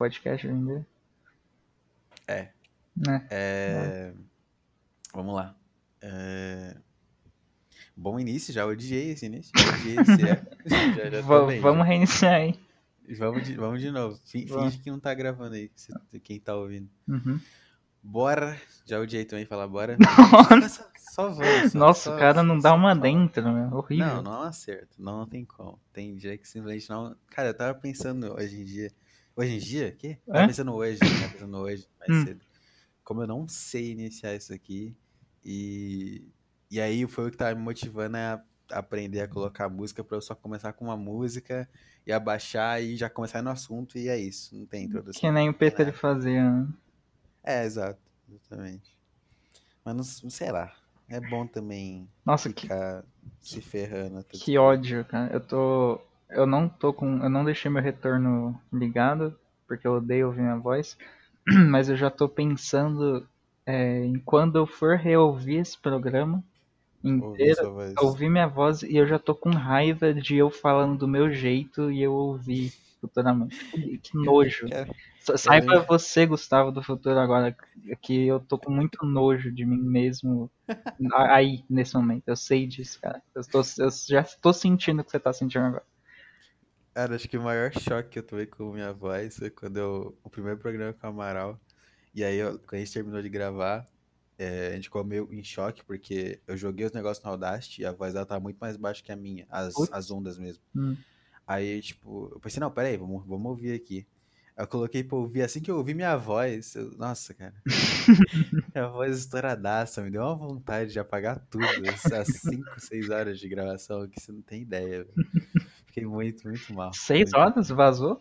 podcast hoje em dia. É. Né? É... Vamos lá. É... Bom início, já odiei esse início. Odiei esse é. já, já bem, vamos já. reiniciar aí. Vamos de, vamos de novo. Finge que não tá gravando aí, quem tá ouvindo. Uhum. Bora. Já odiei também falar bora. Nossa, Só, só vamos. só- Nossa, só- o cara não dá uma dentro, meu. Horrível. Não, não acerto. Não, não tem como. Tem dia que simplesmente não. Cara, eu tava pensando hoje em dia. Hoje em dia? Tava É? pensando hoje, tava pensando hoje, mais Hum. cedo. Como eu não sei iniciar isso aqui. E. E aí foi o que tava me motivando a aprender a colocar música pra eu só começar com uma música e abaixar e já começar no assunto e é isso. Não tem introdução. Que nem o Peter ele fazia. né? É, exato. Exatamente. Mas não, sei lá. É bom também Nossa, que, ficar se ferrando. que ódio, cara. Eu tô. Eu não tô com. Eu não deixei meu retorno ligado, porque eu odeio ouvir minha voz. Mas eu já tô pensando é, em quando eu for reouvir esse programa inteiro, ouvir minha voz e eu já tô com raiva de eu falando do meu jeito e eu ouvir futuramente. Que, nojo. Saiba você, Gustavo, do futuro agora, que eu tô com muito nojo de mim mesmo aí, nesse momento. Eu sei disso, cara. Eu, tô, eu já tô sentindo o que você tá sentindo agora. Cara, acho que o maior choque que eu tomei com minha voz foi quando eu. O primeiro programa com o Amaral. E aí, eu- quando a gente terminou de gravar, é, a gente ficou meio em choque, porque eu joguei os negócios no Audacity e a voz dela tava muito mais baixa que a minha, as, as ondas mesmo. Hum. Aí, tipo, eu pensei, não, peraí, vamos, vamos ouvir aqui. Eu coloquei pra ouvir, assim que eu ouvi minha voz, eu- nossa, cara. minha voz estouradaça, me deu uma vontade de apagar tudo. Essas 5, 6 horas de gravação que você não tem ideia, velho. Fiquei muito, muito mal. Seis Muito- horas? Vazou?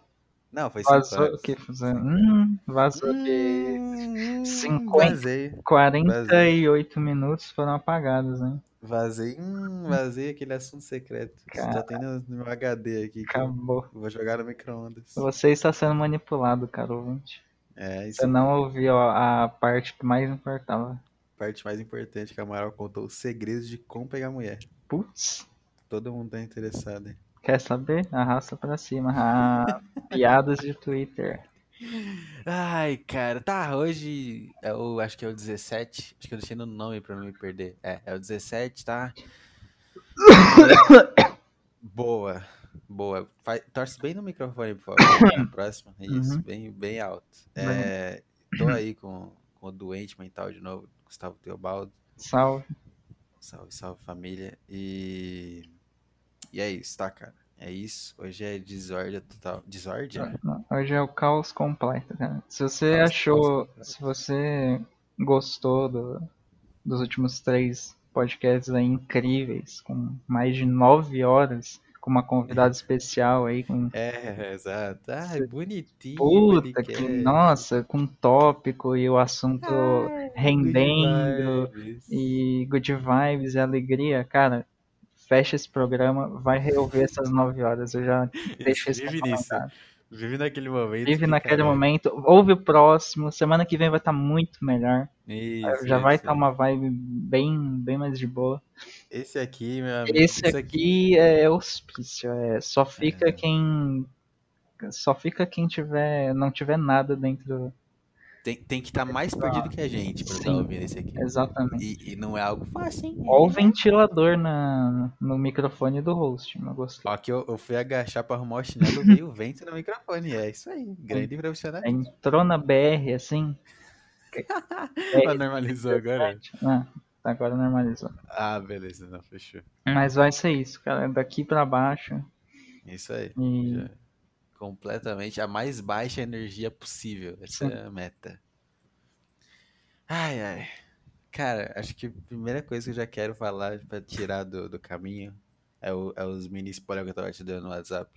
Não, foi 5 Vazou horas. o que? Hum, vazou Hum, 50. Vazei, 48 minutos foram apagados, hein? vazei, hum, vazei aquele assunto secreto. Já Cara. tem no, meu HD aqui. que Acabou. vou jogar no micro-ondas. Você está sendo manipulado, cara ouvinte. É, isso Você não ouviu a a parte que mais importava. parte mais importante que a Amaral contou os segredos de como pegar mulher. Putz. Todo mundo tá interessado. hein? Quer saber? Arrasta pra cima. Ah, piadas de Twitter. Ai, cara, tá, hoje é o, acho que é o 17, acho que eu deixei no nome pra não me perder. É, é o 17, tá? Boa, boa. Faz, torce bem no microfone, por favor, na próxima. Isso, Uhum. bem, bem alto. É, tô aí com, com o doente mental de novo, Gustavo Teobaldo. Salve. Salve, salve família. E. E é isso, tá, cara? É isso. Hoje é desordem total. Desordem? Não, Hoje é o caos completo, cara. Se você Caos- achou, caos se você gostou do- dos últimos três podcasts aí incríveis, com mais de nove horas, com uma convidada especial aí, com É, exato. Ai, Cê- bonitinho. puta que, nossa, com tópico e o assunto Ai, rendendo good e good vibes e alegria, cara. Fecha esse programa, vai reouvir essas nove horas. Eu já deixo isso Vive nisso. Vive naquele momento. Vive que, naquele cara, momento. Ouve o próximo. Semana que vem vai estar muito melhor. Isso, Já vai estar uma vibe bem, bem mais de boa. Esse aqui, meu amigo. Esse isso aqui é hospício. É, só fica É. quem. Só fica quem tiver. não tiver nada dentro. Tem, tem que estar mais perdido que a gente pra estar Sim. ouvindo esse aqui. Exatamente. E, e não é algo fácil, hein? Ó o ventilador na, no microfone do host. Não gostei. Ó, que eu, eu fui agachar pra arrumar o chinelo, veio o vento no microfone. É isso aí. Grande profissional. Entrou na BR assim. Ah, normalizou agora? Ah, agora normalizou. Ah, beleza, não, fechou. Mas vai ser isso, cara. Daqui pra baixo. Isso aí. E Já. Completamente a mais baixa energia possível. Essa é a meta. Ai, ai. Cara, acho que a primeira coisa que eu já quero falar pra tirar do, do caminho é, o- é os mini spoilers que eu tava te dando no WhatsApp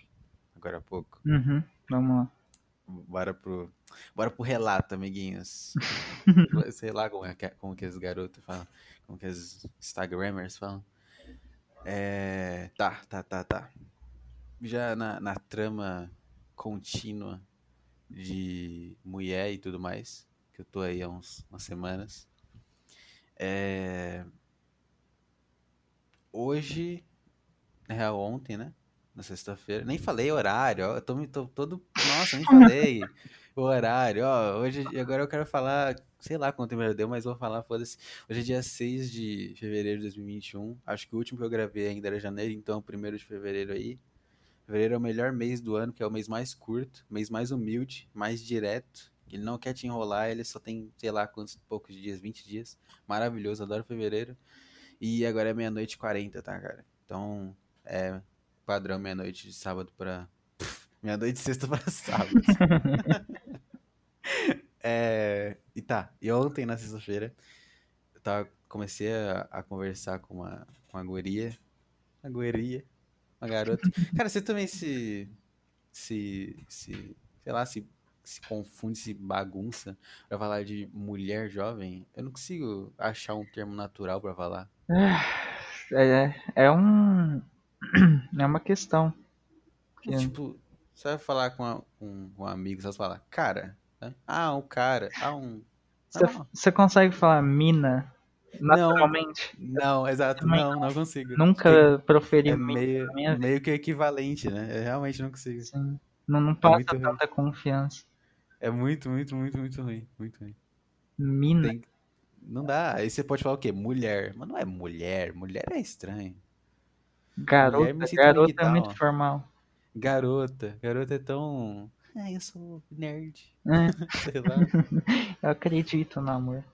agora há pouco. Uhum, vamos lá. Bora pro, bora pro relato, amiguinhos. Sei lá como, é que, como que os garotos falam, como que os Instagrammers falam. É, tá, tá, tá, tá. Já na, na trama contínua de mulher e tudo mais, que eu tô aí há uns, umas semanas. É, hoje, na real, ontem, né? Na sexta-feira. Nem falei horário, ó, eu tô, tô todo. Nossa, nem falei. O horário, ó, hoje, agora eu quero falar, sei lá quanto tempo já deu, mas vou falar, foda-se. Hoje é dia 6 de fevereiro de 2021. Acho que o último que eu gravei ainda era janeiro, então primeiro de fevereiro aí. Fevereiro é o melhor mês do ano, que é o mês mais curto, mês mais humilde, mais direto. Ele não quer te enrolar, ele só tem, sei lá, quantos poucos dias, 20 dias. Maravilhoso, adoro fevereiro. E agora é meia-noite e 40, tá, cara? Então, é padrão meia-noite de sábado pra. Meia-noite de sexta pra sábado. é... E tá, e ontem, na sexta-feira, eu tava, comecei a, a, conversar com uma, com uma guria. Uma guria. Uma garota. Cara, você também se. Se. se sei lá, se, se confunde, se bagunça pra falar de mulher jovem. Eu não consigo achar um termo natural pra falar. É, é um. É uma questão. Que... Tipo, você vai falar com, a, com, com um amigo, você vai falar, cara. Né? Ah, um cara. Ah, um. Você, você consegue falar mina naturalmente? Não, não exato. Não, não consigo. Nunca proferi é meio, meio que equivalente, né? Eu realmente não consigo. Sim. Não, não passa é tanta ruim. confiança. É muito, muito, muito, muito ruim. Muito ruim. Mina. Tem... Não dá. Aí você pode falar o quê? Mulher. Mas não é mulher. Mulher é estranho. Garota, garota é muito formal. Garota. Garota é tão. Ah, eu sou nerd. É. Sei lá. eu acredito no amor.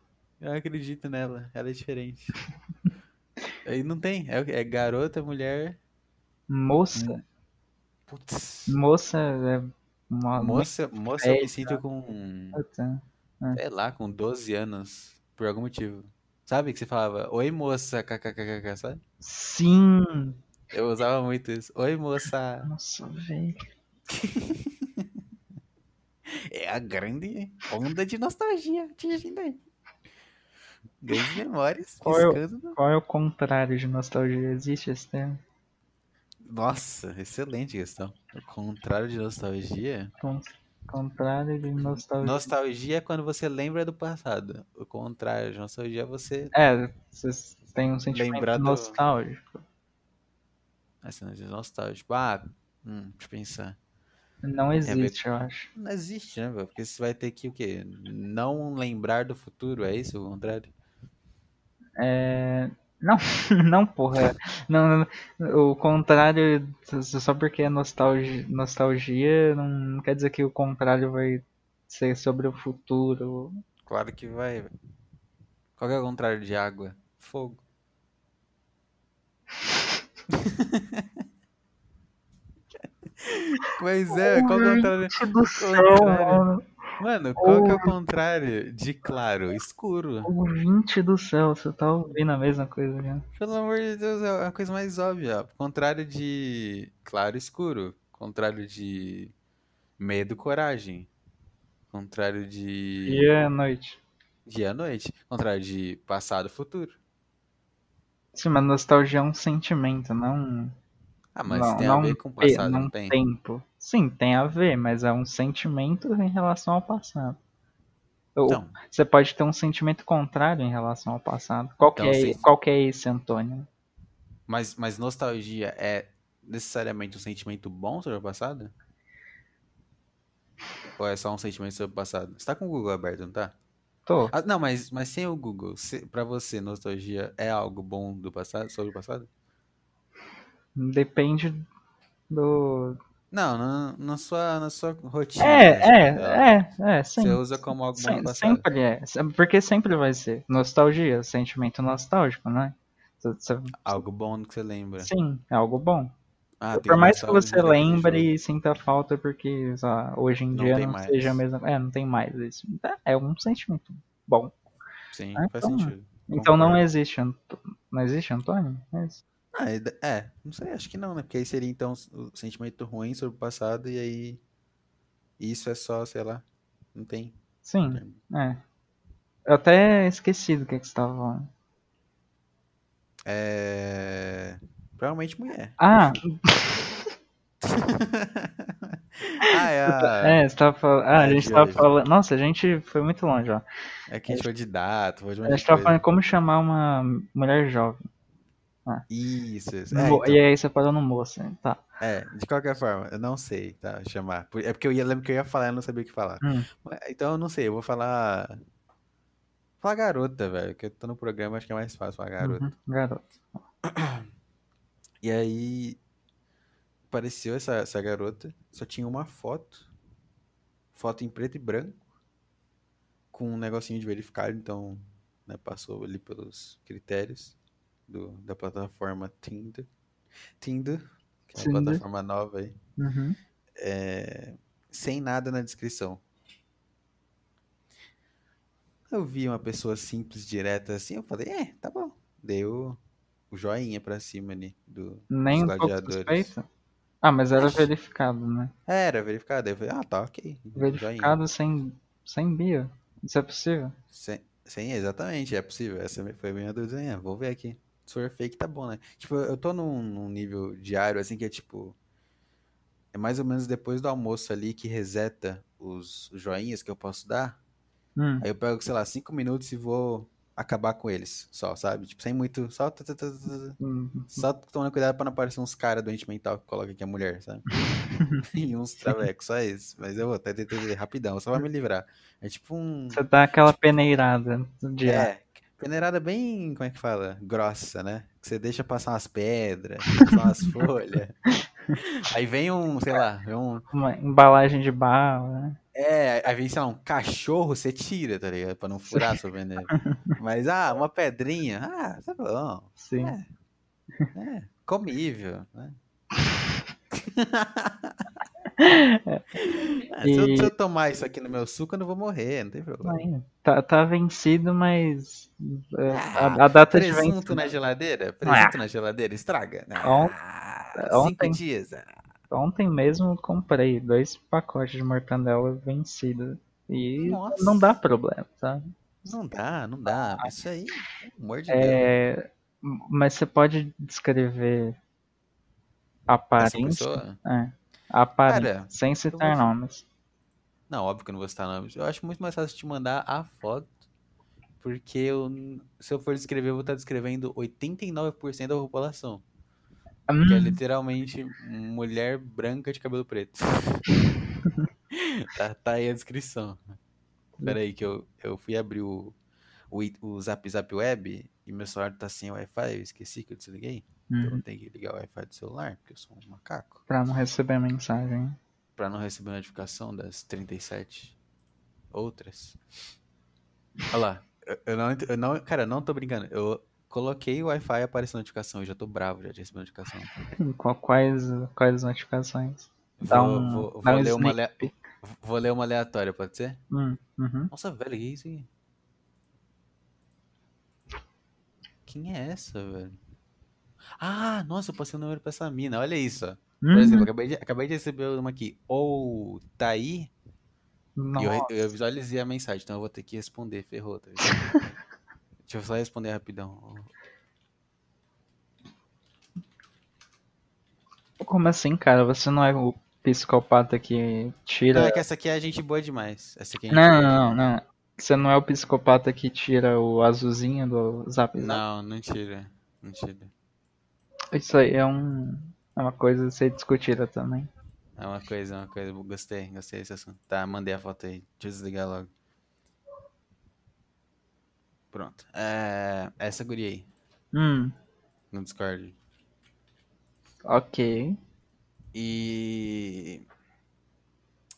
Eu acredito nela. Ela é diferente. Aí não tem. É, é garota, mulher. Moça. Putz. Moça é uma. Moça, moça eu me sinto com. É. Sei lá, com 12 anos. Por algum motivo. Sabe que você falava, oi moça, kkkk, sabe? Sim! Eu usava muito isso. Oi moça. Nossa, velho. é a grande onda de nostalgia atingindo aí. Grandes memórias. Qual é, o, qual é o contrário de nostalgia? Existe esse termo? Nossa, excelente questão. O contrário de nostalgia? Con contrário de nostalgia. Nostalgia é quando você lembra do passado. O contrário de nostalgia é você. É, você tem um sentimento nostálgico. Ah, você não diz nostálgico. Ah, hum, deixa eu pensar. Não existe, eu acho. Não existe, né, Porque você vai ter que o quê? Não lembrar do futuro, é isso o contrário? É. Não, não, porra. Não, não, o contrário, só porque é nostalgia, nostalgia, não quer dizer que o contrário vai ser sobre o futuro. Claro que vai. Qual é o contrário de água? Fogo. Pois é, qual é o contrário? Do céu, mano. Mano, qual que é o contrário de claro? Escuro. Ouvinte do céu, você tá ouvindo a mesma coisa já. Pelo amor de Deus, é a coisa mais óbvia. Contrário de claro, escuro. Contrário de medo, coragem. Contrário de. Dia à noite. Dia à noite. Contrário de passado, futuro. Sim, mas nostalgia é um sentimento, não. Ah, mas não, tem a ver com o passado, não, não tem? tempo. Sim, tem a ver, mas é um sentimento em relação ao passado. Então, você pode ter um sentimento contrário em relação ao passado. Qual, então, que, é, qual que é esse, Antônio? Mas, mas nostalgia é necessariamente um sentimento bom sobre o passado? Ou é só um sentimento sobre o passado? Você tá com o Google aberto, não tá? Tô. Ah, não, mas, mas sem o Google, se, pra você, nostalgia é algo bom do passado, sobre o passado? Depende do. Não, na, na, sua, na sua rotina. É, é, é, é, Você usa como algo bom passado. Sempre é. Porque sempre vai ser. Nostalgia, sentimento nostálgico, né? Você... Algo bom que você lembra. Sim, é algo bom. Ah, Por mais que você lembre e sinta falta porque hoje em não dia não mais. seja a mesma. É, não tem mais isso. É um sentimento bom. Sim, né? faz então, sentido. Então não existe. Não existe, Antônio? É isso. É, é, não sei, acho que não, né? Porque aí seria então o sentimento ruim sobre o passado e aí isso é só, sei lá, não tem. Sim, é. Eu até esqueci do que, é que você estava falando. É. Provavelmente mulher. Ah! ah, é. A... É, você tava falando. Ah, a gente tava falando. Nossa, a gente foi muito longe, ó. É que a gente foi de data, foi de A gente tava falando como chamar uma mulher jovem. Ah. Isso, isso. É, então, E aí você parou no moço, hein? tá. é, de qualquer forma, eu não sei, tá? Chamar. É porque eu ia, lembro que eu ia falar, eu não sabia o que falar. Hum, Então eu não sei, eu vou falar. Falar garota, velho. Que eu tô no programa, acho que é mais fácil falar garota. uhum, garoto. E aí apareceu essa, essa garota, só tinha uma foto, foto em preto e branco, com um negocinho de verificado, então né, passou ali pelos critérios do, da plataforma Tinder. Tinder, que é uma plataforma nova aí, Uhum. é, sem nada na descrição. Eu vi uma pessoa simples, direta assim, eu falei, é, tá bom. Deu o joinha pra cima ali do, Nem dos um gladiadores. suspeito? Ah, mas era verificado, né? É, Era verificado. Eu falei, ah, tá, ok. Joinha. Verificado sem, sem bio. Isso é possível? Sem, sem- exatamente, é possível. Essa foi a minha dúvida. Vou ver aqui. Se for fake, tá bom, né? Tipo, eu tô num, num nível diário, assim, que é tipo. É mais ou menos depois do almoço ali que reseta os joinhas que eu posso dar. Hum, Aí eu pego, sei lá, cinco minutos e vou acabar com eles. Só, sabe? Tipo, sem muito. Só, tá, tá, tá, tá, tá. hum, só tomando cuidado pra não aparecer uns caras doente mental que coloca aqui a mulher, sabe? e uns travecos, só isso. Mas eu vou até tentar rapidão, só vai me livrar. É tipo um. Você dá aquela peneirada de ar. É, peneirada bem, como é que fala? Grossa, né? Que você deixa passar umas pedras, passar umas folhas. Aí vem um, sei lá, vem um. Uma embalagem de bala, né? É, aí vem, sei lá, um cachorro, você tira, tá ligado? Pra não furar seu veneno. Mas, ah, uma pedrinha, ah, tá bom. Sim. É, é, comível, né? Ah, se, eu, se eu tomar isso aqui no meu suco, eu não vou morrer, não tem problema. Tá, tá vencido, mas é, Ah, a, a data de Presunto vencimento. na geladeira? Presunto na geladeira? Estraga? On- Ah, ontem- cinco dias. ah. Ontem mesmo eu comprei dois pacotes de mortandela vencido. E Nossa. não dá problema, sabe? Não dá, não dá. Isso aí, amor de Deus. É, mas você pode descrever a aparência, é, a aparência Cara, sem citar vou- nomes. Não, óbvio que eu não vou citar nomes. Eu acho muito mais fácil te mandar a foto. Porque eu, se eu for descrever, eu vou estar descrevendo 89% da população. Que é Hum, literalmente mulher branca de cabelo preto. tá, tá aí a descrição. Pera aí que eu, eu fui abrir o, o, o Zap Zap Web e meu celular tá sem Wi-Fi, eu esqueci que eu desliguei. Então eu uhum, tenho que ligar o Wi-Fi do celular, porque eu sou um macaco. pra não receber mensagem. Pra não receber notificação das 37 outras. Olha lá. Eu, eu não, eu não, cara, eu não tô brincando. Eu coloquei o Wi-Fi e apareceu notificação. Eu já tô bravo já de receber notificação. Quais, quais notificações? Dá Vou, um, vou, dá vou um ler uma, vou ler uma aleatória, pode ser? Hum, uhum. Nossa, velho, que é isso aqui? Quem é essa, velho? Ah, nossa, eu passei o número pra essa mina. Olha isso, ó. Por Uhum. exemplo, acabei de, acabei de receber uma aqui. Ou tá aí? Eu, eu visualizei a mensagem, então eu vou ter que responder, ferrou, tá? Deixa eu só responder rapidão. Como assim, cara? Você não é o psicopata que tira. Não, é que essa aqui é gente boa demais. Essa aqui é gente Não, boa não, demais. não. Você não é o psicopata que tira o azulzinho do Zap Zap. Não, não tira. Não tira. Isso aí é um. É uma coisa a ser discutida também. É uma coisa, é uma coisa. Gostei, gostei desse assunto. Tá, mandei a foto aí. Deixa eu desligar logo. Pronto. É, essa guria aí, Hum, no Discord. ok. E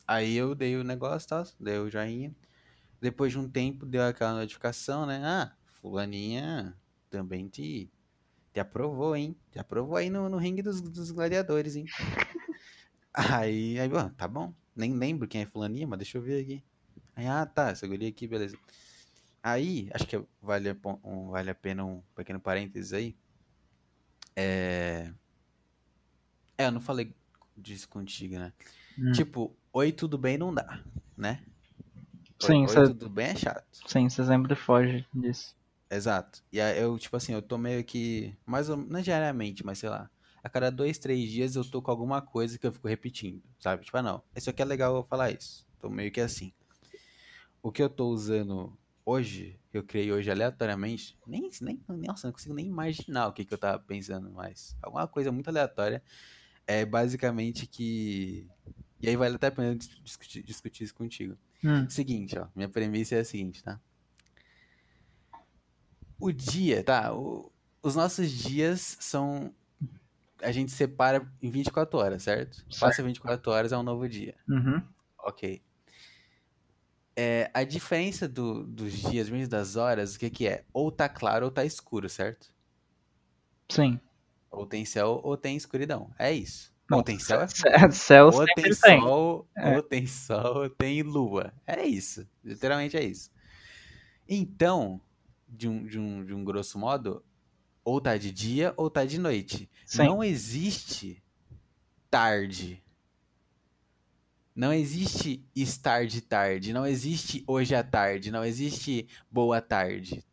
aí eu dei o negócio, tá? Dei o joinha. Depois de um tempo deu aquela notificação, né? Ah, fulaninha também te, te aprovou, hein? Te aprovou aí no, no ringue dos, dos gladiadores, hein? Aí, aí, bom, tá bom. Nem lembro quem é fulaninha, mas deixa eu ver aqui. Aí, ah, tá, essa guria aqui, beleza. Aí, acho que vale a, um- vale a pena um pequeno parênteses aí. É... É, eu não falei disso contigo, né? Hum. Tipo, oi, tudo bem não dá, né? Sim, oi, tudo bem é chato. Sim, você sempre foge disso. Exato. E aí eu, tipo assim, eu tô meio que. Mais ou não diariamente, mas sei lá. A cada dois, três dias eu tô com alguma coisa que eu fico repetindo, sabe? Tipo, ah, não, isso aqui é legal eu falar isso. Tô meio que assim. O que eu tô usando hoje, que eu criei hoje aleatoriamente, nem, nem, nossa, não consigo nem imaginar o que, que eu tava pensando mais. Alguma coisa muito aleatória. É basicamente que. E aí vale até a pena discutir, discutir isso contigo. Hum, Seguinte, ó. Minha premissa é a seguinte, tá? O dia, tá? O- os nossos dias são. A gente separa em 24 horas, certo? Certo. Passa 24 horas é um novo dia. uhum, Ok. É, a diferença do- dos dias, mesmo das horas, o que que é? Ou tá claro ou tá escuro, certo? sim. Ou tem céu ou tem escuridão. É isso. Não, tem céu, Cé- Céu ou tem tem. sol, É. ou tem sol, ou tem lua. É isso. Literalmente é isso. Então, de um, de um, de um grosso modo, ou tá de dia ou tá de noite. Sim. Não existe tarde. Não existe estar de tarde. Não existe hoje à tarde. Não existe boa tarde.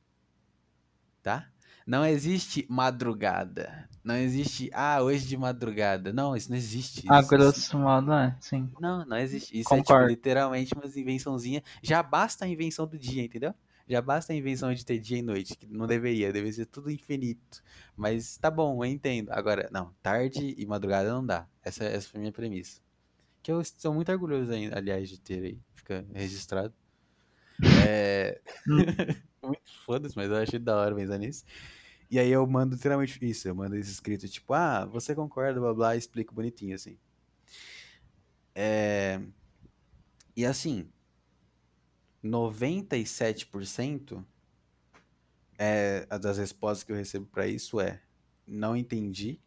Tá? Não existe madrugada. Não existe, ah, hoje de madrugada. Não, isso não existe. A Isso- grosso modo, é, sim. não, não existe. Isso é tipo, Concordo. literalmente umas invençãozinha. Já basta a invenção do dia, entendeu? Já basta a invenção de ter dia e noite, que não deveria, deveria ser tudo infinito. Mas tá bom, eu entendo. Agora, não, tarde e madrugada não dá. Essa, essa foi a minha premissa. Que eu estou muito orgulhoso ainda, aliás, de ter aí. Fica registrado. É. muito foda-se, mas eu achei da hora pensar nisso. E aí eu mando literalmente isso, eu mando esse escrito, tipo, ah, você concorda, blá blá, explico bonitinho assim. É... E assim, 97% é, a das respostas que eu recebo pra isso é não entendi.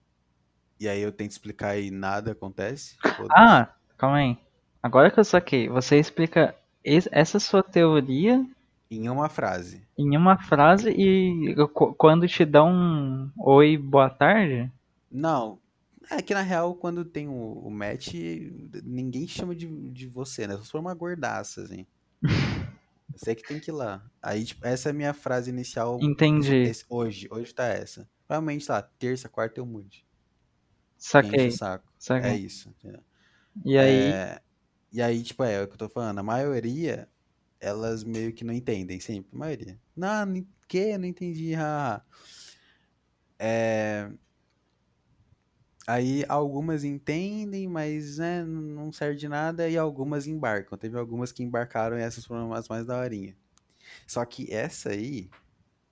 E aí eu tento explicar e nada acontece. Ah, calma aí. Agora que eu saquei, você explica es- essa sua teoria Em uma frase. em uma frase e qu- quando te dá um oi, boa tarde? Não. É que na real, quando tem o, o match, ninguém chama de, de você, né? Só se for uma gordaça, assim. Você que tem que ir lá. Aí, tipo, essa é a minha frase inicial. Entendi. esse- hoje. Hoje tá essa. Provavelmente, lá, terça, quarta eu mude. Saquei, saco. É saquei. isso. entendeu? E aí, É, E aí, tipo, é, é o que eu tô falando. A maioria, elas meio que não entendem, sempre. A maioria. Não, que? Não entendi. haha. É... Aí algumas entendem, mas né, não serve de nada, e algumas embarcam. Teve algumas que embarcaram e essas foram as mais daorinha. Só que essa aí,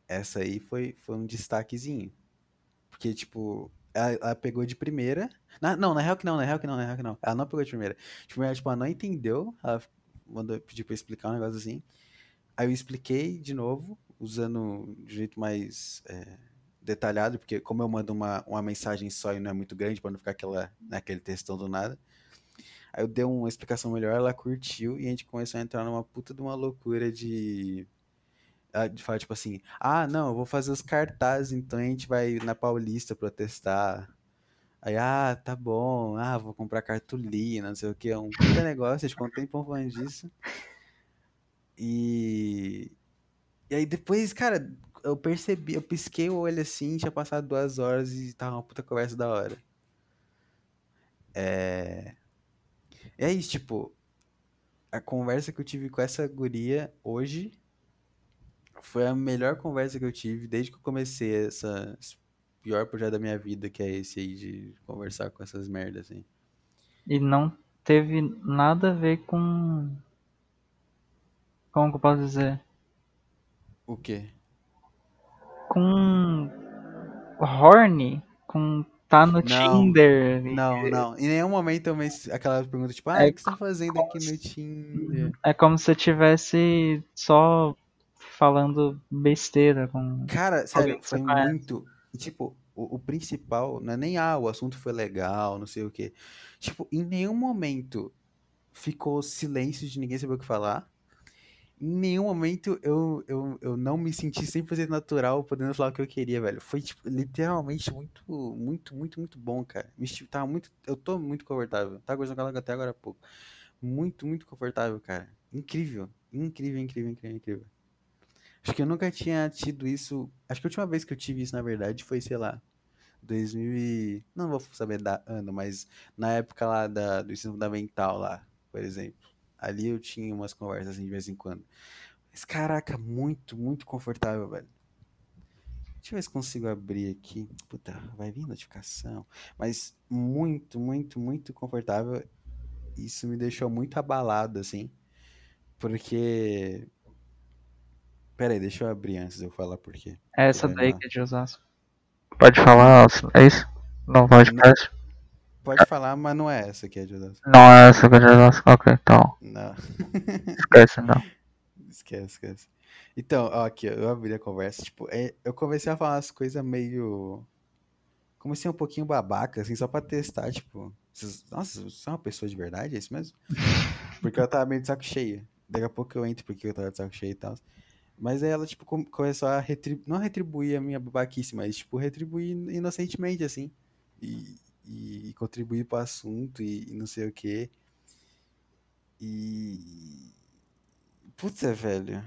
essa aí foi, foi um destaquezinho. Porque, tipo, ela, ela pegou de primeira. Na- não, na real que não, na real que não, na real que não. Ela não pegou de primeira. De primeira, tipo, ela não entendeu. Ela mandou pedir eu explicar um negócio assim. Aí eu expliquei de novo, usando de jeito mais é, detalhado, porque como eu mando uma, uma mensagem só e não é muito grande, pra não ficar aquela, naquele textão do nada. Aí eu dei uma explicação melhor, ela curtiu e a gente começou a entrar numa puta de uma loucura de. ela De falar, tipo assim, ah, não, eu vou fazer os cartazes, então a gente vai na Paulista protestar. Aí, ah, tá bom, ah, vou comprar cartolina, não sei o que, é um puta negócio, gente ficou um tempão disso. E. E aí depois, cara, eu percebi, eu pisquei o olho assim, tinha passado duas horas e tava uma puta conversa da hora. É. É isso, tipo, a conversa que eu tive com essa guria hoje foi a melhor conversa que eu tive desde que eu comecei essa, esse pior projeto da minha vida, que é esse aí de conversar com essas merdas, assim. e não teve nada a ver com. Como que eu posso dizer? O quê? Com. Horny? Com. Tá no Não, Tinder? Não, não. Em nenhum momento eu men- aquela pergunta tipo, ah, É o que você tá fazendo aqui no Tinder? É como se eu tivesse só falando besteira com Cara, sério, foi muito. Tipo, o, o principal não é nem, ah, o assunto foi legal, não sei o quê. Tipo, em nenhum momento ficou silêncio de ninguém saber o que falar. Em nenhum momento eu, eu, eu não me senti 100% natural podendo falar o que eu queria, velho. Foi, tipo, literalmente muito, muito, muito, muito bom, cara. Me senti- tava muito, eu tô muito confortável. Tava conversando com até agora há pouco. Muito, muito confortável, cara. Incrível. Incrível, incrível, incrível, incrível. Acho que eu nunca tinha tido isso. Acho que a última vez que eu tive isso, na verdade, foi, sei lá, 2000 e... Não vou saber da ano, mas na época lá da, do ensino fundamental lá, por exemplo. Ali eu tinha umas conversas assim de vez em quando. Mas, caraca, muito, muito confortável, velho. Deixa eu ver se consigo abrir aqui. Puta, vai vir notificação. Mas muito, muito, muito confortável. Isso me deixou muito abalado, assim. Porque. Pera aí, deixa eu abrir antes de eu falar por quê. É essa daí que é de Osasco. Pode falar, é isso? Não pode Não. Pode falar, mas não é essa que é de Osasco. Não é essa que é de Osasco? Ok, então. Não. Esquece não. Esquece, esquece. Então, ó, aqui, eu abri a conversa, tipo, é, eu comecei a falar umas coisas meio. Comecei um pouquinho babaca, assim, só pra testar, tipo. Nossa, você é uma pessoa de verdade? É isso mesmo? Porque eu tava meio de saco cheio. Daqui a pouco eu entro porque eu tava de saco cheio e tal. Mas aí ela, tipo, com- começou a retribuir. Não retribuir a minha babaquice, mas, tipo, retribuir inocentemente, assim. E, e contribuir pro assunto e, e não sei o quê. E. Putz, é, velho.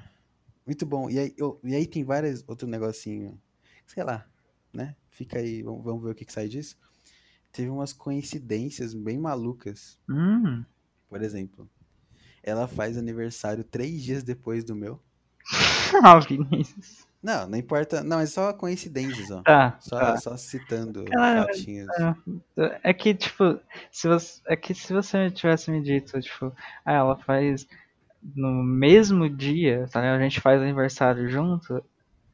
Muito bom. E aí, eu- e aí tem vários outro negocinho. Sei lá, né? Fica aí, vamos, vamos ver o que, que sai disso. Teve umas coincidências bem malucas. Hum. Por exemplo, ela faz aniversário três dias depois do meu. Ah, Vinícius. Não, não importa. Não, é só coincidências, ó. Tá, Só, tá. só citando Caralho, fatinhos. É, é que, tipo, se você, é que se você tivesse me dito, tipo, ah, ela faz no mesmo dia, tá ligado? A gente faz aniversário junto,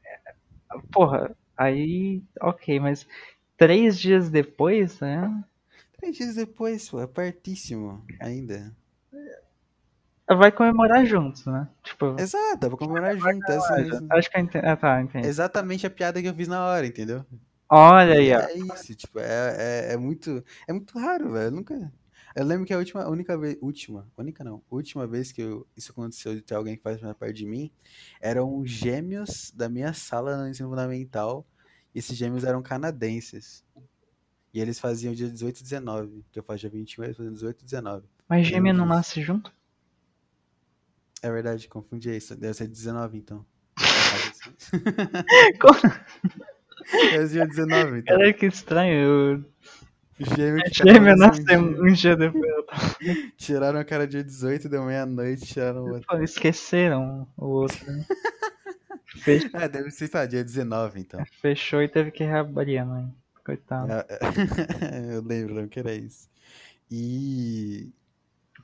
é, porra, aí, ok, mas três dias depois, né? Três dias depois, pô, é pertíssimo ainda. Vai comemorar junto, né? Tipo, Exato, pra comemorar junto. Mesmo. acho que eu entendi. Ah, tá, entendi. Exatamente a piada que eu fiz na hora, entendeu? Olha aí, ó. é isso, tipo, é, é, é muito, é muito raro, velho. Eu nunca. Eu lembro que a última, a única vez, última, única não, última vez que eu- isso aconteceu de ter alguém que faz perto de mim, eram gêmeos da minha sala no ensino fundamental. E esses gêmeos eram canadenses. E eles faziam dia 18 e 19, que eu faço dia 21, eles faziam 18 e 19. Mas gêmea não nasce junto? É verdade, confundi isso. Deve ser 19, então. Como- Deve ser dia 19, então. Cara, que estranho. Gêmeo que Gêmea cada um nasceu nasce um dia. depois. Tiraram a cara dia 18, deu meia-noite, tiraram o outro. Esqueceram o outro. né? Fech- É, deve ser, tá, dia 19, então. Fechou e teve que reabrir mãe. Coitado. É, Eu lembro, lembro que era isso. E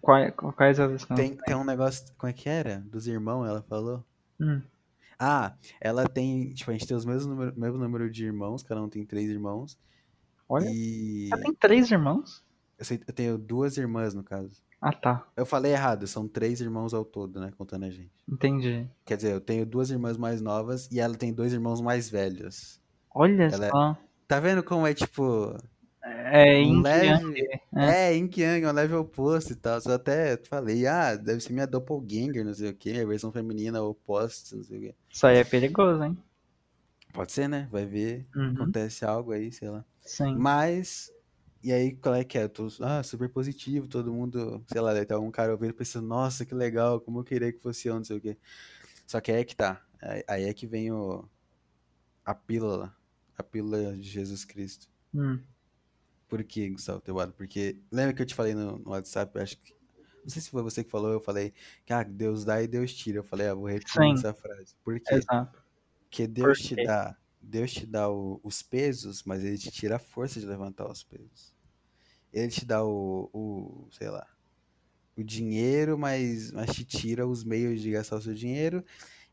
Quais, quais as tem, tem um negócio, como é que era? Dos irmãos, ela falou? Hum. Ah, ela tem, tipo, a gente tem os mesmos número, mesmo número de irmãos, cada um tem três irmãos. Olha, E ela tem três irmãos? eu, sei- eu tenho duas irmãs, no caso. Ah, tá. Eu falei errado, são três irmãos ao todo, né, contando a gente. Entendi. Quer dizer, eu tenho duas irmãs mais novas e ela tem dois irmãos mais velhos. Olha Ela é- só. Tá vendo como é, tipo, É, um Yin leve... Yang. É. É, Yin Yang, é um leve oposto e tal. Eu até falei, ah, deve ser minha doppelganger, não sei o quê, a versão feminina oposta, não sei o quê. Isso aí é perigoso, hein? Pode ser, né? Vai ver, Uhum. acontece algo aí, sei lá. Sim. Mas, e aí, qual é que é? Eu tô, ah, super positivo, todo mundo, sei lá, daí tá um cara ouvindo pensando, nossa, que legal, como eu queria que fosse eu, não sei o quê. Só que aí é que tá. Aí, aí é que vem o, a pílula, a pílula de Jesus Cristo. Hum. Por que, Gustavo Teobaldo? Porque lembra que eu te falei no, no WhatsApp, acho que. Não sei se foi você que falou, eu falei que ah, Deus dá e Deus tira. Eu falei, ah, vou repetir Sim. essa frase. Por quê? Exato. Porque Deus Por te quê? dá, Deus te dá o- os pesos, mas ele te tira a força de levantar os pesos. Ele te dá o, o sei lá, o dinheiro, mas, mas te tira os meios de gastar o seu dinheiro.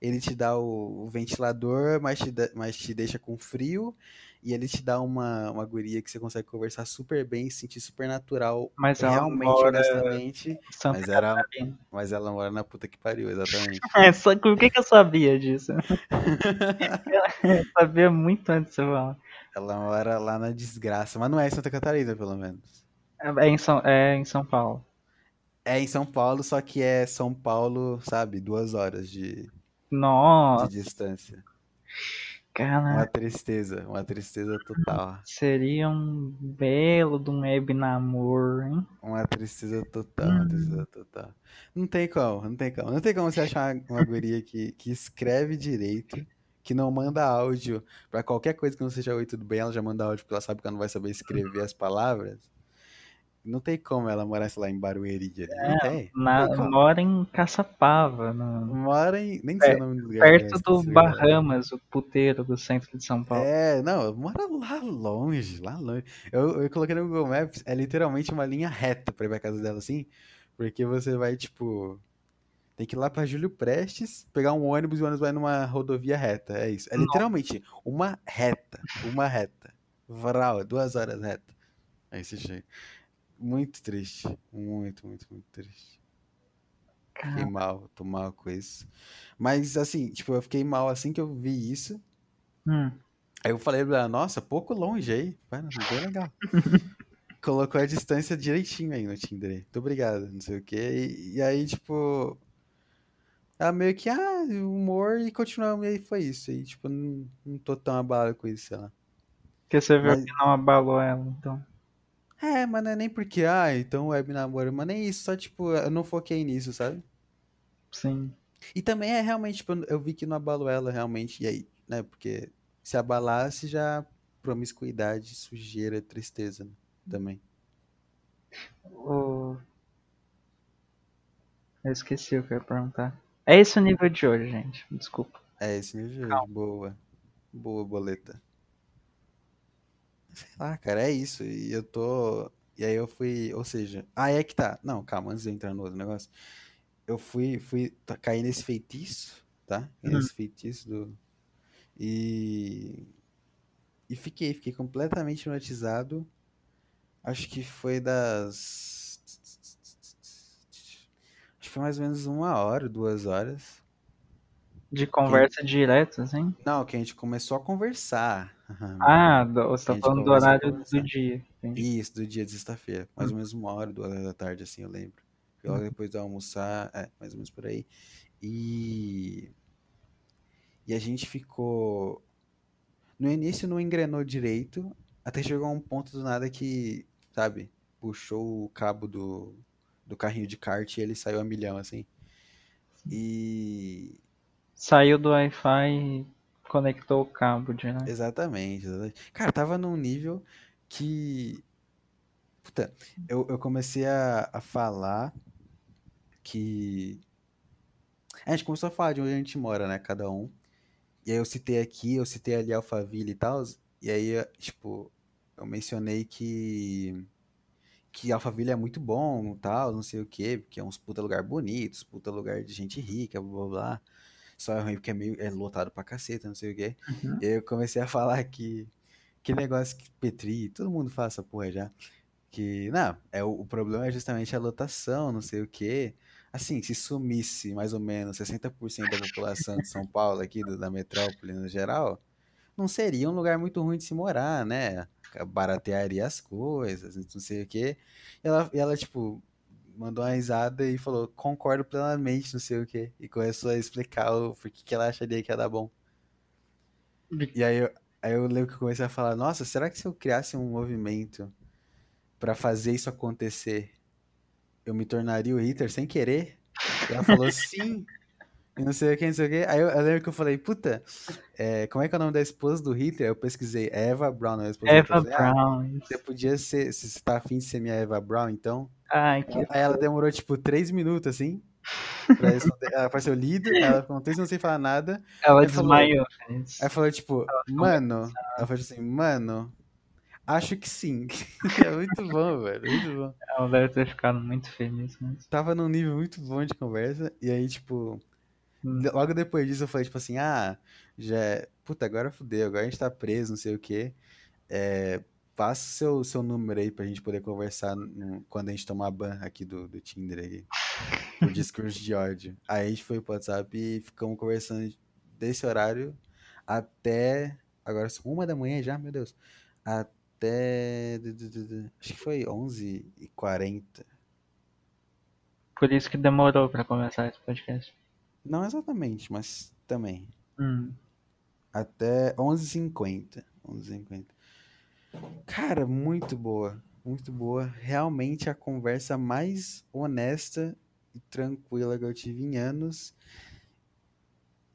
Ele te dá o, o ventilador, mas te, mas te deixa com frio. E ele te dá uma, uma guria que você consegue conversar super bem, se sentir super natural, Mas realmente, mora honestamente. Santa Mas, era, Catarina. mas ela mora na puta que pariu, exatamente. É, só que o que, que eu sabia disso? Eu sabia muito antes de você falar. ela mora lá na desgraça, mas não é em Santa Catarina, pelo menos. É em São, é em São Paulo. É em São Paulo, só que é São Paulo, sabe, duas horas de, de Nossa, distância. Uma cara, tristeza, uma tristeza total. seria um belo de um web namoro, hein? Uma tristeza total, uma tristeza total. Não tem como, não tem como. Não tem como você achar uma, guria que, que escreve direito, que não manda áudio pra qualquer coisa que não seja oi, tudo bem, ela já manda áudio porque ela sabe que ela não vai saber escrever as palavras. Não tem como ela morar, sei lá, em Barueri ali. Não tem. não Na, tem como. mora em Caçapava, no, Mora em. Nem sei o nome do lugar. perto agora, do o lugar. Bahamas, o puteiro do centro de São Paulo. É, não, mora lá longe, lá longe. Eu, eu coloquei no Google Maps, é literalmente uma linha reta pra ir pra casa dela, assim, porque você vai, tipo, tem que ir lá pra Júlio Prestes, pegar um ônibus e o ônibus vai numa rodovia reta, é isso. É literalmente uma reta, uma reta. Vral, duas horas reta. Aí você chega. Muito triste, muito, muito, muito triste. Fiquei mal, tô mal com isso. Mas, assim, tipo, eu fiquei mal assim que eu vi isso. hum, Aí eu falei pra ela, nossa, pouco longe aí. Mano, bem legal. Colocou a distância direitinho aí no Tinder. aí. Muito obrigado, não sei o quê. E, e aí, tipo. Ela meio que, ah, humor e continuamos. E aí foi isso. E, tipo, não, não tô tão abalado com isso, sei lá. porque você viu Mas, que não abalou ela, então. É, mas não é nem porque, ah, então web namoro, mas nem isso, só, tipo, eu não foquei nisso, sabe? Sim. E também é realmente, tipo, eu vi que não abalou ela realmente, e aí, né? Porque se abalasse já promiscuidade, sujeira, tristeza, né? Também. Eu esqueci o que eu ia perguntar. É esse o nível de hoje, gente. Desculpa. É esse nível de hoje. Boa. Boa, boleta. Sei lá, cara, é isso. E eu tô. E aí eu fui. Ou seja. Ah, é que tá. Não, calma, antes de eu entrar no outro negócio. Eu fui. fui caí nesse feitiço, tá? Caí Hum. nesse feitiço do. E. E fiquei, fiquei completamente hipnotizado. Acho que foi das. Acho que foi mais ou menos uma hora, duas horas. De Que conversa direta, assim? Não, que a gente começou a conversar. Ah, do- você tá falando do horário do conversar. dia. Entendi. Isso, do dia de sexta-feira. Mais ou menos uma hora, duas horas da tarde, assim, eu lembro. Foi logo depois de almoçar, é, mais ou menos por aí. E, e a gente ficou. No início não engrenou direito, até chegou a um ponto do nada que, sabe, puxou o cabo do, do carrinho de kart e ele saiu a milhão, assim. E. Saiu do Wi-Fi e conectou o cabo direto. Exatamente, exatamente. Cara, tava num nível que. Puta, eu, eu comecei a, a falar que. A gente começou a falar de onde a gente mora, né? Cada um. E aí eu citei aqui, eu citei ali Alphaville e tal. E aí, tipo, eu mencionei que. Que Alphaville é muito bom, tal, não sei o quê, porque é uns puta lugar bonitos, puta lugar de gente rica, blá blá blá. Só é ruim porque é meio é lotado pra caceta, não sei o quê. Uhum. E aí eu comecei a falar que. Que negócio que Petri, todo mundo fala essa porra já. Que, não, é, o, o problema é justamente a lotação, não sei o quê. Assim, se sumisse mais ou menos 60% da população de São Paulo, aqui do- da metrópole no geral, não seria um lugar muito ruim de se morar, né? Baratearia as coisas, não sei o quê. E ela, e ela, tipo, mandou uma risada e falou, concordo plenamente, não sei o quê. E começou a explicar o porquê que ela acharia que ia dar bom. E aí eu, aí eu lembro que eu comecei a falar, nossa, será que se eu criasse um movimento pra fazer isso acontecer, eu me tornaria o Hitler sem querer? E ela falou, sim. E não sei o que, não sei o que. Aí eu, eu lembro que eu falei, puta, é, como é que é o nome da esposa do Hitler? Eu pesquisei, é Eva Brown, não é a esposa do Hitler. Eva Eu falei, ah, Brown. você podia ser, se você tá afim de ser minha Eva Brown, então. Ai, que. Aí ela demorou, tipo, três minutos, assim, pra responder. Ela apareceu lido, ela ficou três minutos sem falar nada. Ela falou, desmaiou. Feliz. Aí falou, tipo, mano. Ela falou assim, mano, acho que sim. É muito bom, velho. Muito bom. Ela deve ter ficado muito feliz mesmo. Tava num nível muito bom de conversa. E aí, tipo, Hum. logo depois disso eu falei, tipo assim, ah, já. é- Puta, agora fudeu, agora a gente tá preso, não sei o quê. É, passa o seu, seu número aí pra gente poder conversar no- quando a gente tomar ban aqui do, do Tinder aí. Por discurso de ódio. Aí a gente foi pro WhatsApp e ficamos conversando desse horário até. Agora uma da manhã já, meu Deus. Até. Acho que foi 11h40. Por isso que demorou pra começar esse podcast. Não exatamente, mas também. Hum. Até 11h50. 11h50. Cara, muito boa. Muito boa. Realmente a conversa mais honesta e tranquila que eu tive em anos.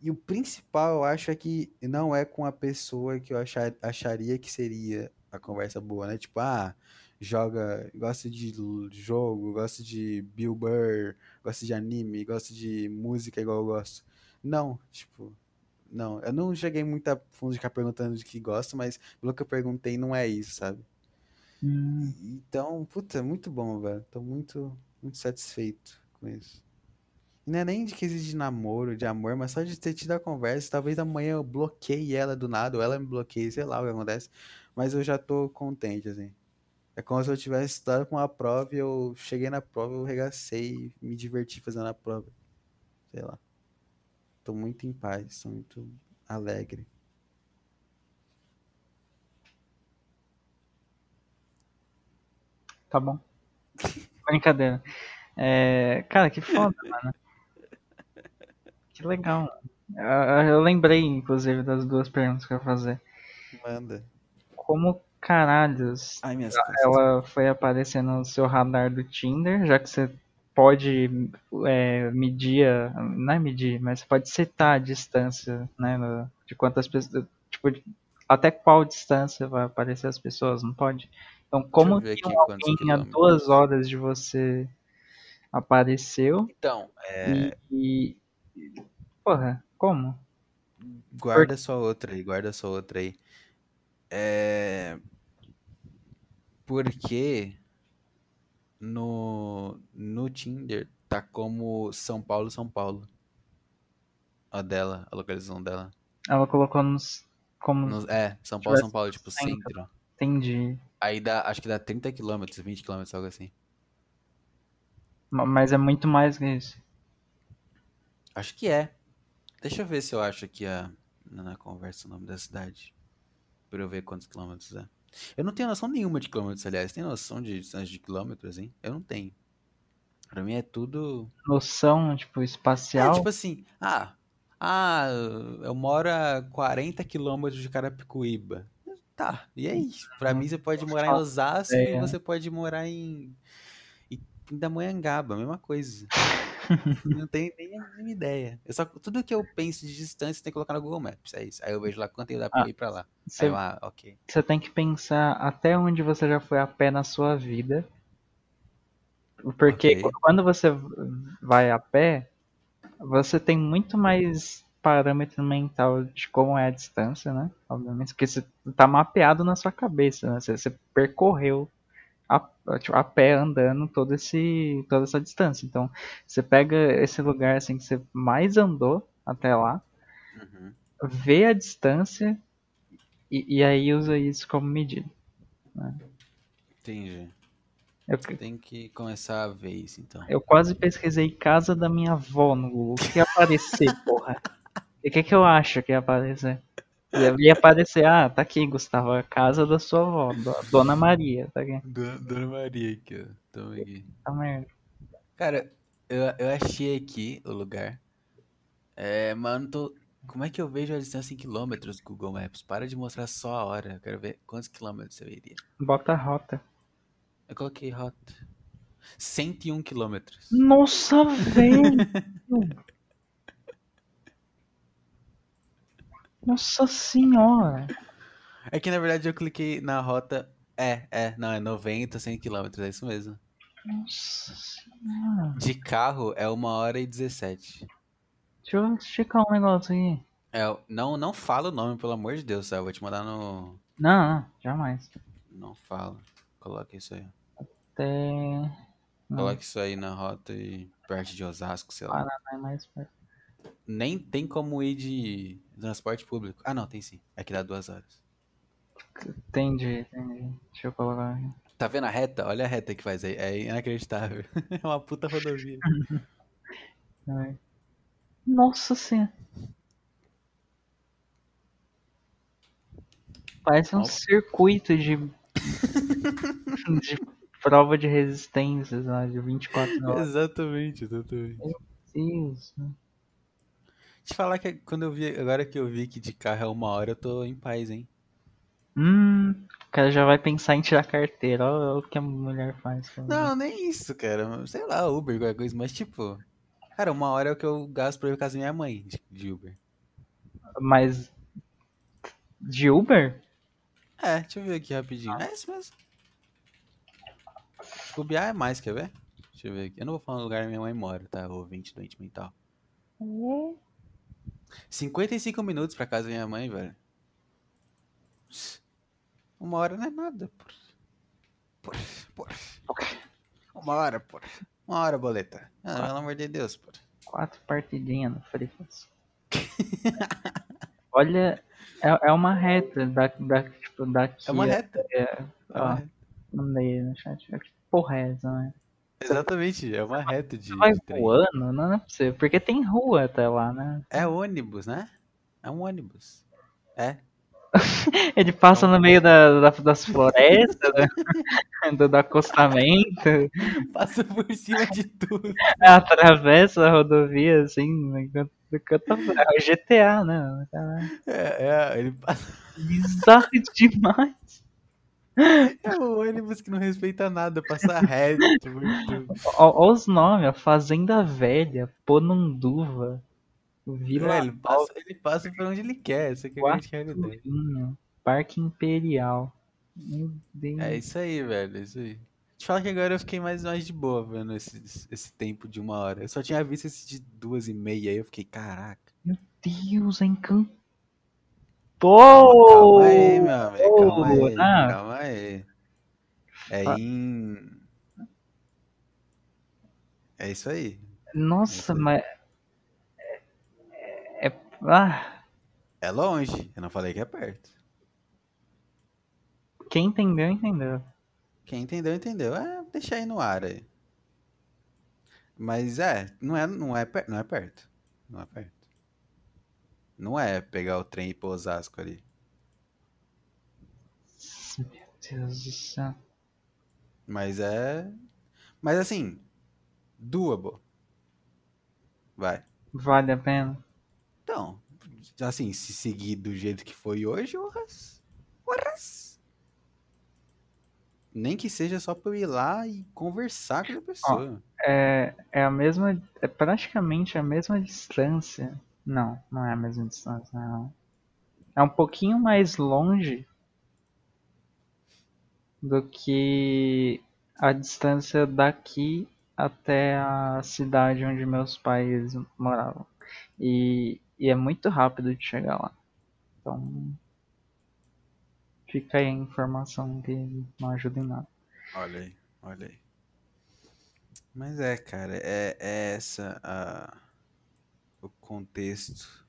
E o principal, eu acho, é que não é com a pessoa que eu achar, acharia que seria a conversa boa, né? Tipo, ah, joga, gosta de jogo, gosta de Bill Burr, gosta de anime, gosta de música igual eu gosto. Não, tipo, não. Eu não cheguei muito a fundo de ficar perguntando de que gosta, mas pelo que eu perguntei, não é isso, sabe? Hum, Então, puta, muito bom, velho. Tô muito, muito satisfeito com isso. Não é nem de quesito de namoro, de amor, mas só de ter tido a conversa. Talvez amanhã eu bloqueie ela do nada, ou ela me bloqueie, sei lá o que acontece. Mas eu já tô contente, assim. É como se eu tivesse estudado com uma prova e eu cheguei na prova, eu regacei e me diverti fazendo a prova. Sei lá. Tô muito em paz, tô muito alegre. tá bom. Brincadeira. É, cara, que foda, mano. Que legal. Eu, eu lembrei, inclusive, das duas perguntas que eu ia fazer. Manda. Como caralhos Ai, ela foi aparecer no seu radar do Tinder, já que você pode é, medir, a- não é medir, mas você pode setar a distância, né, no- de quantas pessoas, tipo, até qual distância vai aparecer as pessoas, não pode? Então, como que alguém a duas horas de você apareceu Então, é, e, e porra, como? guarda sua outra aí, guarda sua outra aí. É. Porque no, no Tinder tá como São Paulo, São Paulo. A dela, a localização dela. Ela colocou nos, como, No- é, São Paulo, São Paulo, tipo centro. entendi, Aí dá, acho que dá 30 quilômetros, 20 quilômetros, algo assim. Ma- mas é muito mais que isso. Acho que é. Deixa eu ver se eu acho aqui a, na conversa o nome da cidade. Pra eu ver quantos quilômetros é. Eu não tenho noção nenhuma de quilômetros, aliás. Tem noção de distância de quilômetros, hein? Eu não tenho. Pra mim é tudo. Noção, tipo, É espacial. tipo assim, ah, ah, eu moro a 40 quilômetros de Carapicuíba. Tá, e aí? Pra mim você pode morar em Osasco e ideia. você pode morar em, em Pindamonhangaba, mesma coisa. Não tenho nem a mínima ideia. Eu só, tudo que eu penso de distância tem que colocar no Google Maps, é isso. Aí eu vejo lá quanto tempo dá pra Ah, ir pra lá. Você eu, ah, ok. você tem que pensar até onde você já foi a pé na sua vida. Porque Ok. qu- quando você vai a pé, você tem muito mais parâmetro mental de como é a distância, né? Obviamente, porque você tá mapeado na sua cabeça, né? Você, você percorreu a, tipo, a pé andando todo esse, toda essa distância. Então, você pega esse lugar assim que você mais andou até lá, Uhum. vê a distância e, e aí usa isso como medida. Entendi. Eu, Tem que começar a ver isso então. eu quase pesquisei casa da minha avó no Google. O que ia aparecer, porra? E o que, que eu acho que ia aparecer? Ia, ia aparecer, ah, tá aqui, Gustavo, a casa da sua avó, do- Dona Maria, tá aqui. Dona, Dona Maria aqui, ó. Aqui. Tá merda. Cara, eu, eu achei aqui o lugar. É, mano, tô. Como é que eu vejo a distância em quilômetros do Google Maps? Para de mostrar só a hora. Eu quero ver quantos quilômetros eu iria. Bota a rota. Eu coloquei rota. 101 quilômetros. Nossa, velho! Nossa senhora! É que na verdade eu cliquei na rota. É, é, não, é 90, 100 quilômetros, é isso mesmo. Nossa senhora! De carro é 1 hora e 17. Deixa eu checar um negócio aqui. É, não, não fala o nome, pelo amor de Deus? Eu vou te mandar no. Não, não, jamais. Não fala. Coloca isso aí. Até. Coloca isso aí na rota e perto de Osasco, sei lá. Paraná é mais perto. Nem tem como ir de transporte público. Ah, não, tem sim. É que dá duas horas. Entendi, entendi. Deixa eu colocar aqui. Tá vendo a reta? Olha a reta que faz aí. É inacreditável. É uma puta rodovia. Nossa senhora. Parece um Opa. circuito de. de prova de resistências lá, de 24 horas. exatamente, exatamente. Deus. Te falar que quando eu vi, agora que eu vi que de carro é uma hora, eu tô em paz, hein? Hum, o cara já vai pensar em tirar carteira. Olha o que a mulher faz. com- Não, nem isso, cara. Sei lá, Uber, qualquer coisa, mas tipo. Cara, uma hora é o que eu gasto pra ir pra casa da minha mãe de, de Uber. Mas. De Uber? É, deixa eu ver aqui rapidinho. É isso mesmo. Se bobear é mais, quer ver? Deixa eu ver aqui. Eu não vou falar no lugar que minha mãe mora, tá? Ouvinte doente mental. 55 minutos pra casa da minha mãe, velho. Uma hora não é nada, por. Por. Por. Uma hora, por. Uma hora, boleta. Ah, pelo amor de Deus, por. Quatro partidinhas no Free. Olha, é, é uma reta da, da, tipo, daqui. É uma reta. É, É uma ó, reta. mandei no chat. Que porra é essa, né? Exatamente, é uma reta de, vai de trem. voando? Não é possível. Porque tem rua até lá, né? É ônibus, né? É um ônibus. É. Ele passa no meio da, da- das florestas, né? do, do acostamento, Passa por cima de tudo. atravessa a rodovia, assim, enquanto, é o GTA, né? É, é, ele passa. Bizarro demais. É o ônibus que não respeita nada, passa reto ó os nomes, ó, Fazenda Velha, Ponunduva, Vila É, ele, passa, ele passa por onde ele quer, essa que é a grande realidade. Parque Imperial. Meu Deus. É isso aí, velho, é isso aí. Te falar que agora eu fiquei mais, mais de boa vendo esse, esse tempo de uma hora. Eu só tinha visto esse de duas e meia, aí eu fiquei, caraca. Deus, encantou! Calma aí, meu amigo, calma aí, Ah. calma aí. É Fa- em... É isso aí. Nossa, Isso aí. mas. É. é- Ah, É longe, eu não falei que é perto. quem entendeu, entendeu. Quem entendeu, entendeu. É, deixa aí no ar aí. Mas é, não é, não é, per- não é perto. Não é perto. Não é pegar o trem e ir pro Osasco ali. Meu Deus do céu. Mas é. Mas assim, doable. Vai. Vale a pena? Então, assim, se seguir do jeito que foi hoje, orras. Orras. Nem que seja só pra eu ir lá e conversar com a pessoa. É, é a mesma. É praticamente a mesma distância. Não, não é a mesma distância, não. É um pouquinho mais longe do que a distância daqui até a cidade onde meus pais moravam. E, e é muito rápido de chegar lá. Então. Fica aí a informação que não ajuda em nada. Olha aí, olha aí. Mas é, cara, é, é essa a, o contexto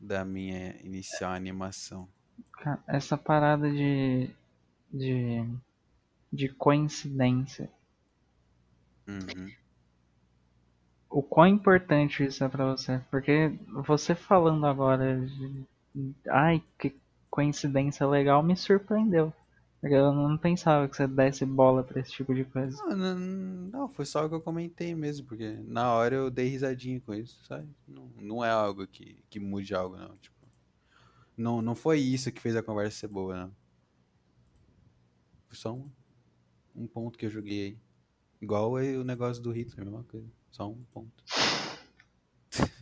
da minha inicial animação. Cara, essa parada de. De. de coincidência. Uhum. O quão importante isso é pra você? Porque você falando agora de. Ai, que coincidência legal me surpreendeu. Porque eu não pensava que você desse bola pra esse tipo de coisa. Não, não, não, foi só o que eu comentei mesmo, porque na hora eu dei risadinha com isso, sabe? Não, não é algo que, que mude algo, não. Tipo, não, não foi isso que fez a conversa ser boa, não. Só um, um ponto que eu joguei aí. Igual aí o negócio do Hitler, a mesma coisa. Só um ponto.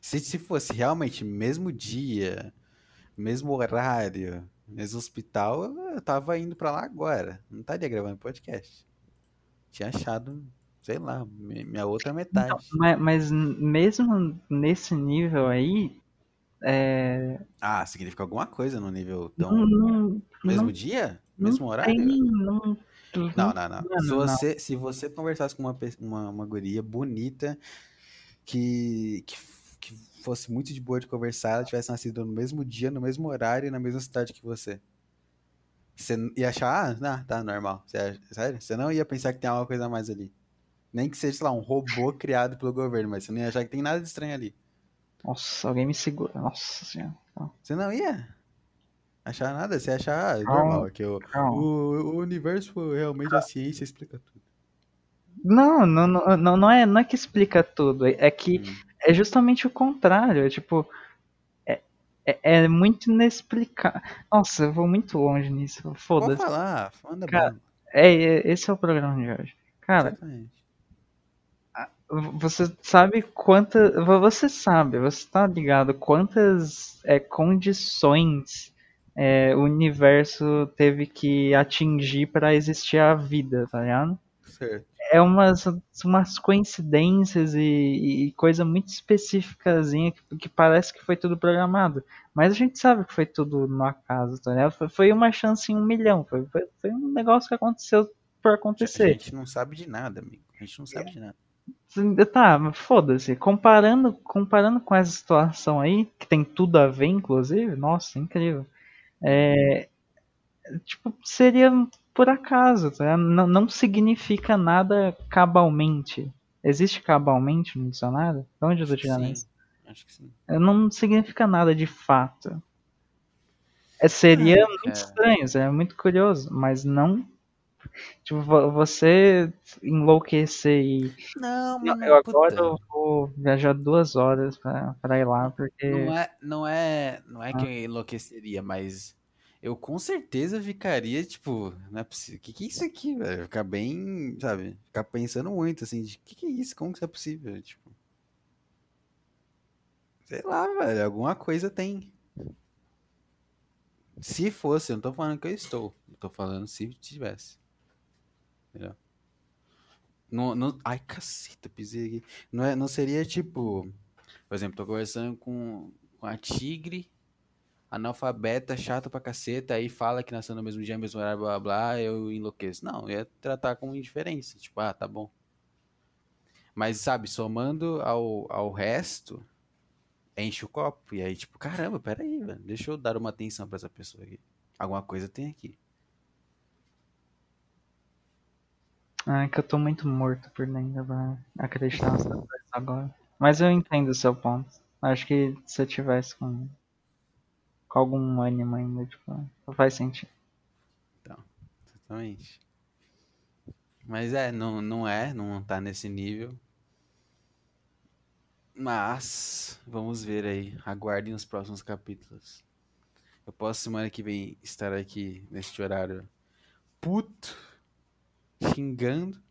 Se, se fosse realmente mesmo dia, mesmo horário, mesmo hospital, eu tava indo pra lá agora. Não estaria gravando podcast. Tinha achado, sei lá, mi- minha outra metade. Então, mas, mas mesmo nesse nível aí. É. Ah, significa alguma coisa no nível Não, tão. não, Mesmo não, dia? não Mesmo horário? tem. Não, Não, não, não. Se não. você, se você conversasse com uma, uma, uma guria bonita que, que, que fosse muito de boa de conversar, ela tivesse nascido no mesmo dia, no mesmo horário e na mesma cidade que você. Você ia achar, ah, ah, tá, normal. Você sério? Você não ia pensar que tem alguma coisa a mais ali. Nem que seja, sei lá, um robô criado pelo governo, mas você não ia achar que tem nada de estranho ali. Nossa, alguém me segura. Nossa senhora. Você não ia achar nada, você achar, normal, que o, o, o universo realmente a ciência explica tudo. Não, não, não, não, é, não é que explica tudo. É que Hum. é justamente o contrário. É tipo. É, é, é muito inexplicável. Nossa, eu vou muito longe nisso. Foda-se. falar, manda Cara, bala. É, é, esse é o programa de hoje. Cara, Exatamente. Você sabe quantas. Você sabe, você tá ligado quantas é, condições é, o universo teve que atingir para existir a vida, tá ligado? Certo. É umas, umas coincidências e, e coisa muito específicazinha que, que parece que foi tudo programado. Mas a gente sabe que foi tudo no acaso, tá ligado? Foi, foi uma chance em um milhão. Foi, foi, foi um negócio que aconteceu por A acontecer. gente não sabe de nada, amigo. A gente não sabe de nada. Tá, mas foda-se. Comparando, comparando com essa situação aí, que tem tudo a ver, inclusive, nossa, incrível. É, tipo, seria por acaso, tá? Não, não significa nada cabalmente. Existe cabalmente no dicionário? De onde eu tô tirando isso? Acho que sim. Não significa nada de fato. É, seria Ah, muito cara. estranho, seria muito curioso, mas não. Tipo, vo- você enlouquecer e Não, mas eu agora eu vou viajar duas horas pra, pra ir lá, porque. Não é, não é, não é que Ah. eu enlouqueceria, mas eu com certeza ficaria, tipo, não é possível. Que que é isso aqui, velho? Ficar bem, sabe? Ficar pensando muito, assim, de que que é isso? Como que isso é possível? Tipo, sei lá, velho, alguma coisa tem. Se fosse, eu não tô falando que eu estou. Eu tô falando se tivesse. Entendeu? Não, não, ai, caceta, pisei aqui. Não, é, não seria tipo. Por exemplo, tô conversando com, com a Tigre, analfabeta, chata pra caceta, aí fala que nasceu no mesmo dia, mesmo horário, blá blá blá, eu enlouqueço. Não, ia tratar como indiferença. Tipo, ah, tá bom. Mas, sabe, somando ao, ao resto, enche o copo. E aí, tipo, caramba, peraí, velho. Deixa eu dar uma atenção pra essa pessoa aqui. Alguma coisa tem aqui. Ah, é que eu tô muito morto por dentro pra acreditar nessas coisas agora. Mas eu entendo o seu ponto. Acho que se eu tivesse com, com algum ânimo ainda, tipo, faz sentido. Exatamente. Mas é, não, não é, não tá nesse nível. Mas, vamos ver aí. Aguardem os próximos capítulos. Eu posso semana que vem estar aqui neste horário puto, xingando,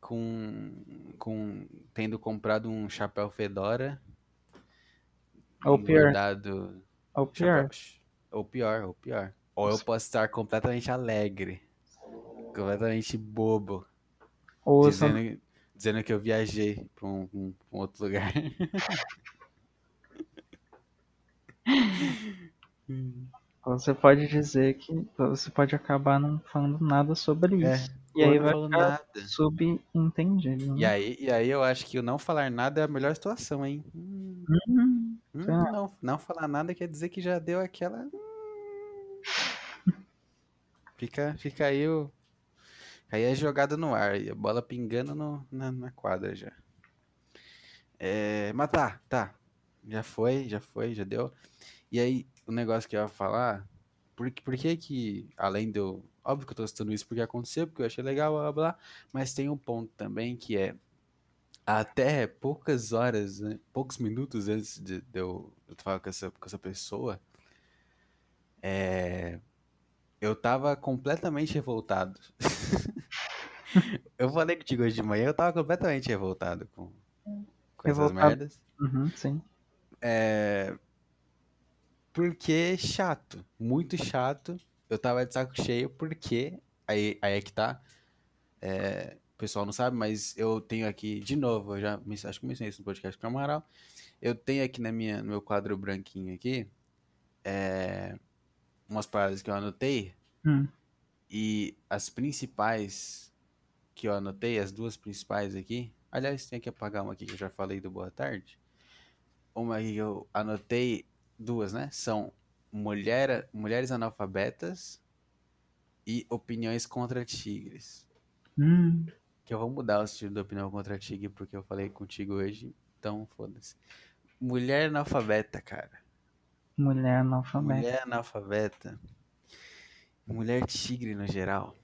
com, com tendo comprado um chapéu fedora, Ou pior, ou pior. chapéu, ou pior, ou pior. Ou eu posso estar completamente alegre, completamente bobo, Ou dizendo, dizendo que eu viajei pra um, um- um outro lugar. você pode dizer que você pode acabar não falando nada sobre É, isso. e aí vai ficar nada. subentendido. E né? aí, e aí eu acho que o não falar nada é a melhor situação, hein? Hum, Hum, hum, não, não falar nada quer dizer que já deu aquela. hum. Fica, fica aí o. Aí é jogada no ar, e a bola pingando no- na, na quadra já. É, mas tá, tá. Já foi, já foi, já deu. E aí, o negócio que eu ia falar, por, que- por que que, além eu. Óbvio que eu tô citando isso porque aconteceu, porque eu achei legal, blá blá blá. Mas tem um ponto também que é. Até poucas horas, né, poucos minutos antes de, de eu, eu falar com essa, com essa pessoa, é, eu tava completamente revoltado. eu falei contigo hoje de manhã, eu tava completamente revoltado com, com essas Revoltado. merdas. uhum, sim. É, porque chato, muito chato. Eu tava de saco cheio porque aí, aí é que tá. É, o pessoal não sabe, mas eu tenho aqui de novo, eu já acho que mencionei isso no podcast com o Amaral. Eu tenho aqui na minha, no meu quadro branquinho aqui é, umas paradas que eu anotei Hum. e as principais que eu anotei, as duas principais aqui. Aliás, tem que apagar uma aqui que eu já falei do Boa Tarde. Uma aqui que eu anotei, duas, né? São mulher, mulheres analfabetas e opiniões contra tigres. Hum, Que eu vou mudar o estilo da opinião contra tigre porque eu falei contigo hoje, então foda-se. Mulher analfabeta, cara. mulher analfabeta. Mulher analfabeta. Mulher tigre no geral.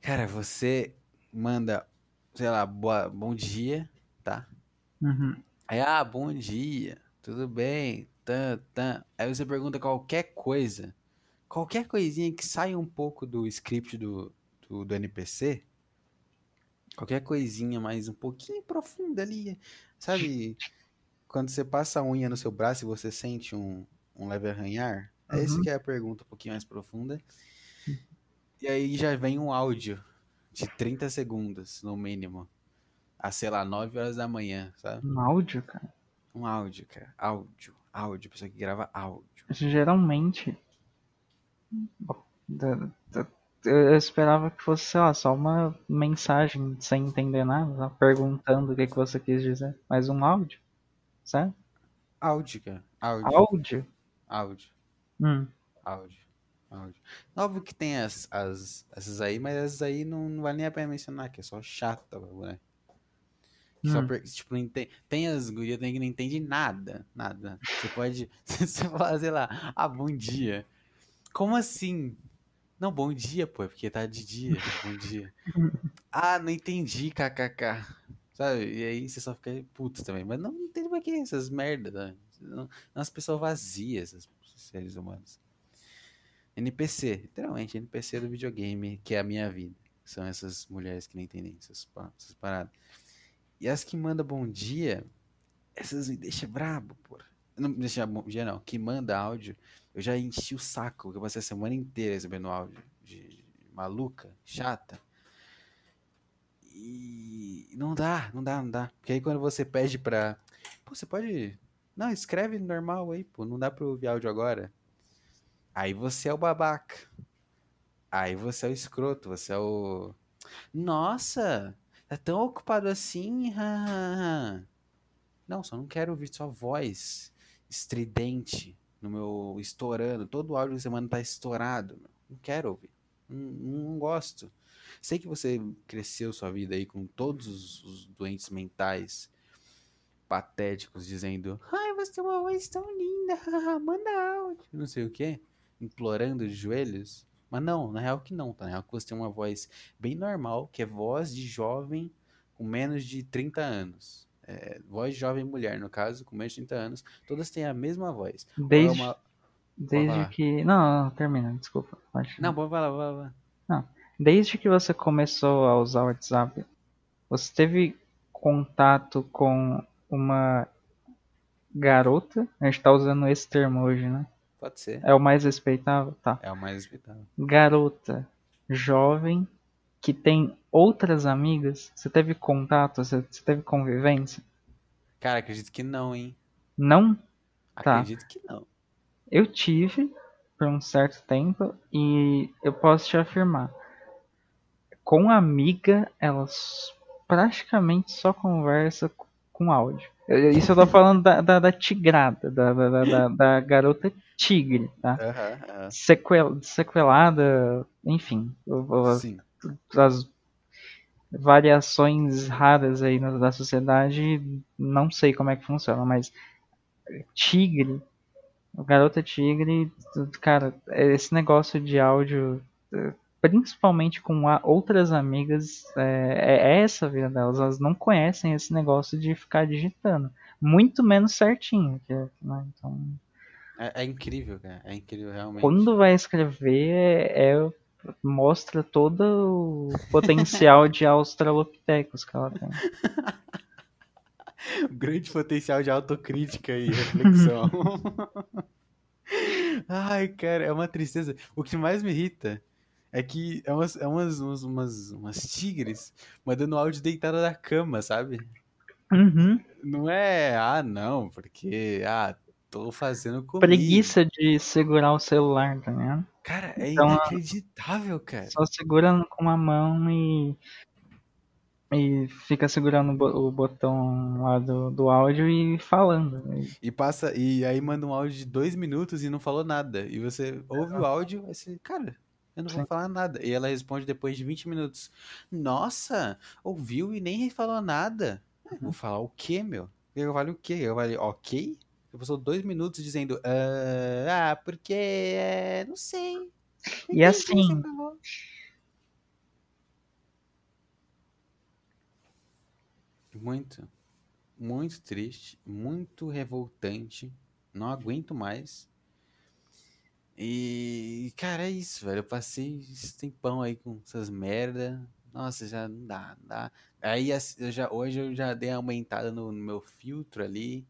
Cara, você manda, sei lá, boa, bom dia, tá? Uhum. Aí, ah, bom dia, tudo bem, tan, tan. Aí você pergunta qualquer coisa, qualquer coisinha que saia um pouco do script do, do, do NPC, qualquer coisinha mais um pouquinho profunda ali, sabe? Quando você passa a unha no seu braço e você sente um, um leve arranhar? É Uhum. que é a pergunta um pouquinho mais profunda. E aí já vem um áudio de 30 segundos, no mínimo. A, sei lá, 9 horas da manhã, sabe? Um áudio, cara. Um áudio, cara. Áudio. Áudio. Pessoa que grava áudio. Geralmente. Eu esperava que fosse, sei lá, só uma mensagem sem entender nada, perguntando o que, que você quis dizer. Mas um áudio? Certo? Áudio, cara. Áudio. Áudio? Áudio. Hum. Áudio. Áudio. Óbvio que tem as, as, essas aí, mas essas aí não, não vale nem a pena mencionar, que é só chata, né? Que Só Hum. per- tipo, não ente- tem as gurias tem que não entende nada, nada. Você pode, você fala, sei lá, ah, bom dia. Como assim? Não, bom dia, pô, é porque tá de dia, bom dia. Ah, não entendi, kkk. Sabe? E aí você só fica puto também. Mas não entende pra que essas merdas, né? Não, umas pessoas vazias, esses seres humanos. NPC, literalmente, NPC do videogame, que é a minha vida. São essas mulheres que não entendem essas, essas paradas. E as que mandam bom dia, essas me deixam brabo, porra. Não me deixa bom dia, não. Que manda áudio, eu já enchi o saco, que eu passei a semana inteira recebendo áudio de maluca, chata. E não dá, não dá, não dá. Porque aí quando você pede pra. Pô, você pode. Não, escreve normal aí, pô. Não dá pra ouvir áudio agora. Aí você é o babaca. Aí você é o escroto, você é o. Nossa! Tá tão ocupado assim? Não, só não quero ouvir sua voz estridente no meu estourando. Todo áudio da semana tá estourado. meu. Não quero ouvir. Não, não gosto. Sei que você cresceu sua vida aí com todos os, os doentes mentais patéticos dizendo: Ai, você tem uma voz tão linda, manda áudio. Não sei o que, implorando de joelhos. Mas não, na real que não, tá? Na real que você tem uma voz bem normal, que é voz de jovem com menos de 30 anos. É, voz de jovem mulher, no caso, com menos de 30 anos. Todas têm a mesma voz. É Desde, uma- desde que. Não, não, termina, desculpa. Pode. Não, pode falar, vai, vai. Desde que você começou a usar o WhatsApp, você teve contato com uma garota? A gente tá usando esse termo hoje, né? Pode ser. É o mais respeitável? Tá. É o mais respeitável. Garota jovem que tem outras amigas? Você teve contato? Você, você teve convivência? Cara, acredito que não, hein? Não? Tá. Acredito que não. Eu tive por um certo tempo e eu posso te afirmar. Com amiga, elas praticamente só conversa com áudio. Eu- Isso eu tô falando da, da, da tigrada, da, da, da- garota tigre, tá? Aham, aham. Sequel, sequelada, enfim, as, variações raras aí na- da sociedade, não sei como é que funciona, mas tigre, garota tigre, cara, esse negócio de áudio, eh, principalmente com outras amigas, é, é essa a vida delas, elas não conhecem esse negócio de ficar digitando, muito menos certinho, que, é, né, então... É, é incrível, cara. É incrível, realmente. Quando vai escrever, é, é- mostra todo o potencial de australopithecus que ela tem. Grande potencial de autocrítica e reflexão. Ai, cara, é uma tristeza. O que mais me irrita é que é umas, é umas, umas, umas, umas tigres mandando áudio deitada da cama, sabe? Uhum. Não é, ah, não, porque, ah, tô fazendo comigo. Preguiça de segurar o celular, tá ligado? Cara, é Então, inacreditável, cara. Só segura com uma mão e. E fica segurando o bo- o botão lá do, do áudio e falando. E passa, e aí manda um áudio de dois minutos e não falou nada. E você ouve o áudio e você, cara, eu não vou Sim. falar nada. E ela responde depois de 20 minutos. Nossa, ouviu e nem falou nada. Uhum. Vou falar o quê, meu? Eu falei o quê? Eu falei, ok? Você passou dois minutos dizendo, ah, ah, porque, é, não sei. E entendi assim, você falou." Muito, muito triste, muito revoltante. Não aguento mais. E, cara, é isso, velho. Eu passei esse tempão aí com essas merda. Nossa, já não dá, não dá. Aí eu já, hoje eu já dei uma aumentada no, no meu filtro ali.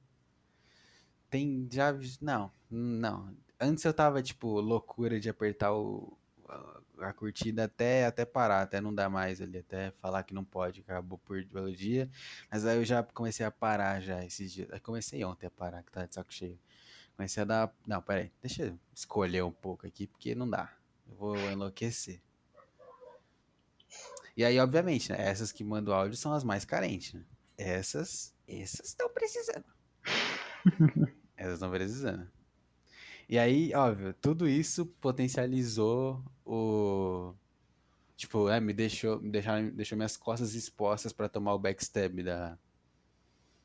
tem já. Não, não. Antes eu tava, tipo, loucura de apertar o, a, a curtida até, até parar, até não dar mais ali, até falar que não pode, acabou por pelo dia. Mas aí eu já comecei a parar já esses dias. Eu comecei ontem a parar, que tá de saco cheio. Comecei a dar. Não, peraí, deixa eu escolher um pouco aqui, porque não dá. Eu vou enlouquecer. E aí, obviamente, né, essas que mandam áudio são as mais carentes, né? Essas, essas estão precisando. essas estão precisando. E aí, óbvio, tudo isso potencializou o. Tipo, é, me deixou, me deixou, deixou minhas costas expostas para tomar o backstab da,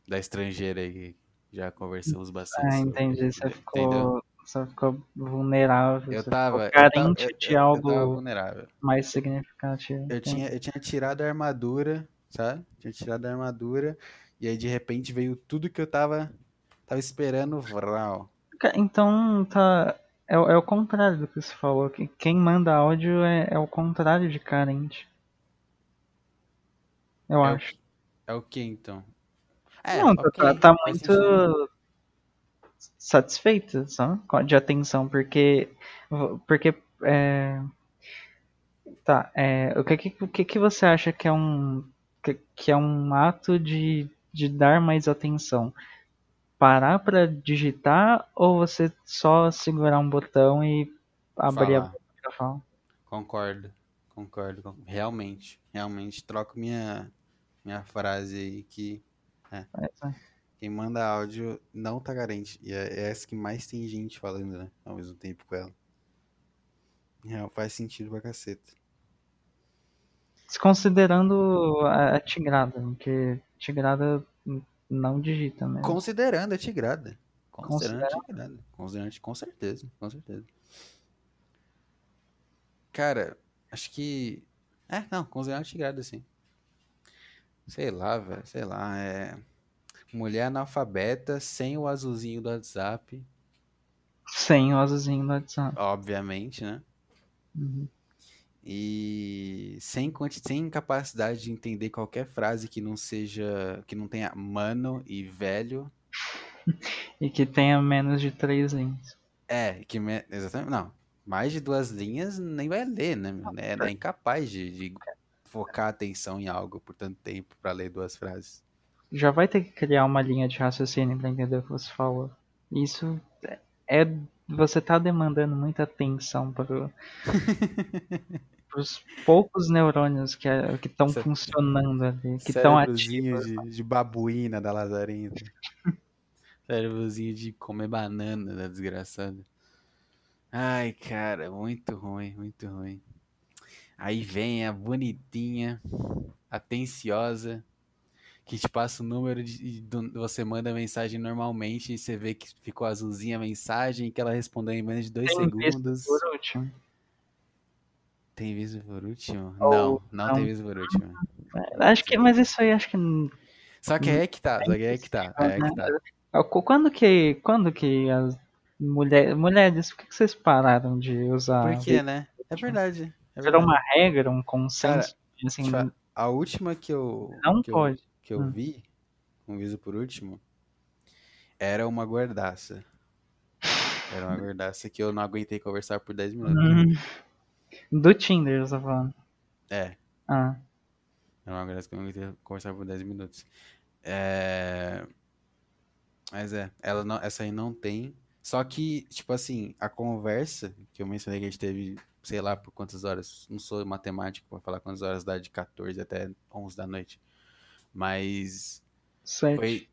da estrangeira aí, já conversamos bastante. Ah, entendi. Você ficou, você ficou vulnerável. Eu tava. carente eu tava, de eu, algo eu mais significativo. Eu tinha, eu tinha tirado a armadura, sabe? Tinha tirado a armadura. E aí, de repente, veio tudo que eu tava, tava esperando. Vral. Então, tá. É, é o contrário do que você falou. que Quem manda áudio é, é o contrário de carente. Eu É o, acho. é o que então? É, Não, tá, ok, tá- tá sentido. muito satisfeita, sabe? Com- De atenção, porque. Porque. É, tá, é, o que, que, o que que você acha que é um. Que, que é um ato de, de dar mais atenção? Parar pra digitar ou você só segurar um botão e abrir a boca pra falar? Concordo, concordo. con- Realmente, realmente troco minha, minha frase aí que Essa. quem manda áudio não tá carente. E é é essa que mais tem gente falando, né? Ao mesmo tempo com ela. Real, faz sentido pra caceta. Desconsiderando a, a tigrada, porque tigrada não digita mesmo. Considerando a tigrada. Considerando a Considerando. tigrada. Considerando, com certeza, com certeza. Cara, acho que. É, não, considerando a tigrada, sim. Sei lá, velho, sei lá. É. Mulher analfabeta, sem o azulzinho do WhatsApp, Sem o azulzinho do WhatsApp. obviamente, né? Uhum. E sem, sem capacidade de entender qualquer frase que não seja. que não tenha mano e velho. E que tenha menos de três linhas. É, que me- exatamente. Não, mais de duas linhas nem vai ler, né? É, é incapaz de, de focar a atenção em algo por tanto tempo pra ler duas frases. Já vai ter que criar uma linha de raciocínio pra entender o que você falou. Isso é. Você tá demandando muita atenção para os poucos neurônios que estão Cé- funcionando ali, que estão ativos. de, de babuína da Lazarenta. Cérebrozinho de comer banana da desgraçada. Ai, cara, muito ruim, muito ruim. Aí vem a bonitinha, atenciosa, que te passa o número de. e do- Você manda mensagem normalmente e você vê que ficou azulzinha a mensagem que ela respondeu em menos de dois Tem visto segundos. por último. Tem visto por último? Ou Não, não, não. tem visto por último. Acho que, mas isso aí acho que Só que é que tá, só que é que tá, é que tá. Qu- Quando que, quando que as mulher, mulheres, por que que vocês pararam de usar? Por quê, né? É verdade. É Virou verdade. uma regra, um consenso, assim, Deixa eu falar, A última que eu, não que eu, pode. que eu Hum. vi, com viso por último, era uma guardaça. Era uma guardaça que eu não aguentei conversar por 10 minutos. Hum. Do Tinder, você tá falando. É, Ah, era uma guardaça que eu não aguentei conversar por 10 minutos. É... Mas é, ela não, essa aí não tem. Só que, tipo assim, a conversa que eu mencionei que a gente teve, sei lá por quantas horas, não sou matemático pra falar quantas horas dá de 14 até 11 da noite. Mas sete. Foi,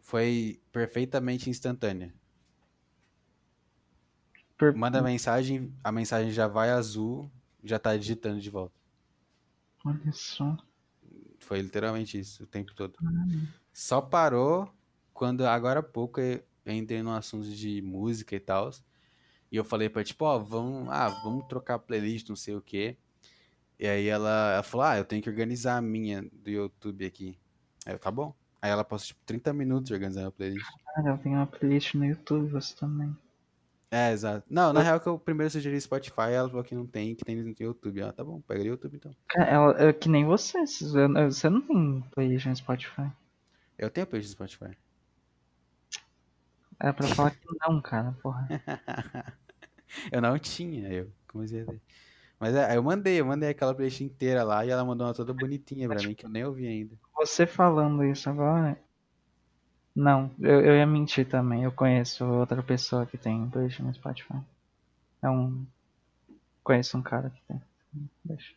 foi perfeitamente instantânea. Per- Manda mensagem, a mensagem já vai azul, já tá digitando de volta. Olha só. Foi literalmente isso o tempo todo. Hum. Só parou quando, agora há pouco, eu entrei no assunto de música e tal. E eu falei pra ela, tipo, ó, vamos, ah, vamos trocar a playlist, não sei o quê. E aí ela, ela falou, ah, eu tenho que organizar a minha do YouTube aqui. Aí eu, tá bom. Aí ela passou, tipo, 30 minutos organizando a playlist. Cara, eu tenho uma playlist no YouTube, você também. É, exato. Não, na real que eu primeiro sugeri Spotify, ela falou que não tem, que tem no YouTube. Ah, tá bom, pega o YouTube então. Cara, ela, é que nem você. Você não tem playlist no Spotify. Eu tenho playlist do Spotify. Era pra falar que não, cara, porra. eu não tinha, eu comecei a ter. Mas é, eu mandei, eu mandei aquela playlist inteira lá e ela mandou uma toda bonitinha pra mim, que eu nem ouvi ainda. Você falando isso agora. Não, eu, eu ia mentir também. Eu conheço outra pessoa que tem playlist no Spotify. É um. Conheço um cara que tem. Deixa.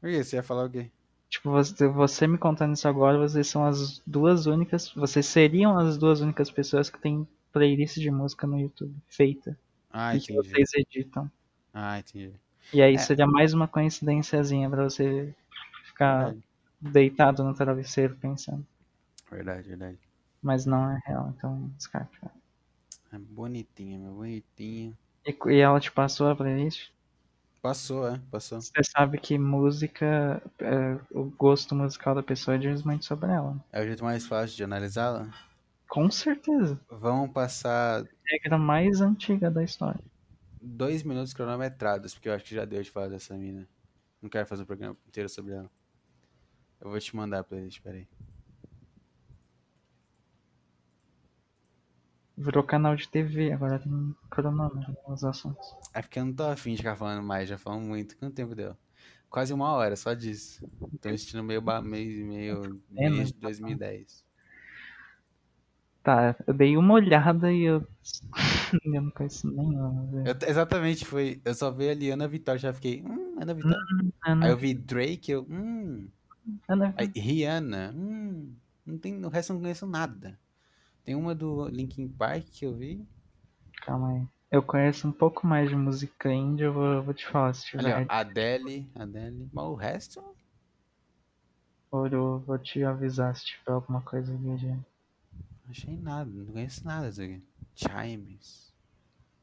Por que? Você ia falar o quê? Tipo, você, você me contando isso agora, vocês são as duas únicas. Vocês seriam as duas únicas pessoas que tem playlist de música no YouTube feita. Ah, e que entendi. vocês editam. Ah, entendi. E aí É. seria mais uma coincidênciazinha pra você ficar Verdade, deitado no travesseiro pensando. verdade, verdade. Mas não é real, então descarte. É bonitinha, meu, bonitinha. E, e ela te passou a playlist? Passou, é, passou. Você sabe que música, é, o gosto musical da pessoa diz muito sobre ela. É o jeito mais fácil de analisá-la. Com certeza. Vamos passar Regra mais antiga da história. dois minutos cronometrados, porque eu acho que já deu de falar dessa mina. Não quero fazer um programa inteiro sobre ela. Eu vou te mandar a playlist, peraí. Virou canal de TV, agora tem cronômetro nos assuntos. É porque eu não tô afim de ficar falando mais, já falamos muito. Quanto tempo deu? Quase uma hora, só disso. Tô assistindo meio, meio, meio, É, meio de 2010. Tá, eu dei uma olhada e eu. eu não conheço nenhuma. Eu- exatamente, foi. Eu só vi ali Ana Vitória, já fiquei. Hum, Ana Vitória. Ana, Aí eu vi Drake, eu. Hum. Ana, Aí, Rihanna. Hum. Não tem, o resto eu não conheço nada. Tem uma do Linkin Park que eu vi. Calma aí. Eu conheço um pouco mais de música indie, eu vou, eu vou te falar se tiver. Adele. Adele. Mas o resto. Eu vou te avisar se tiver alguma coisa ali de. Achei nada. Não conheço nada disso aqui. Chimes.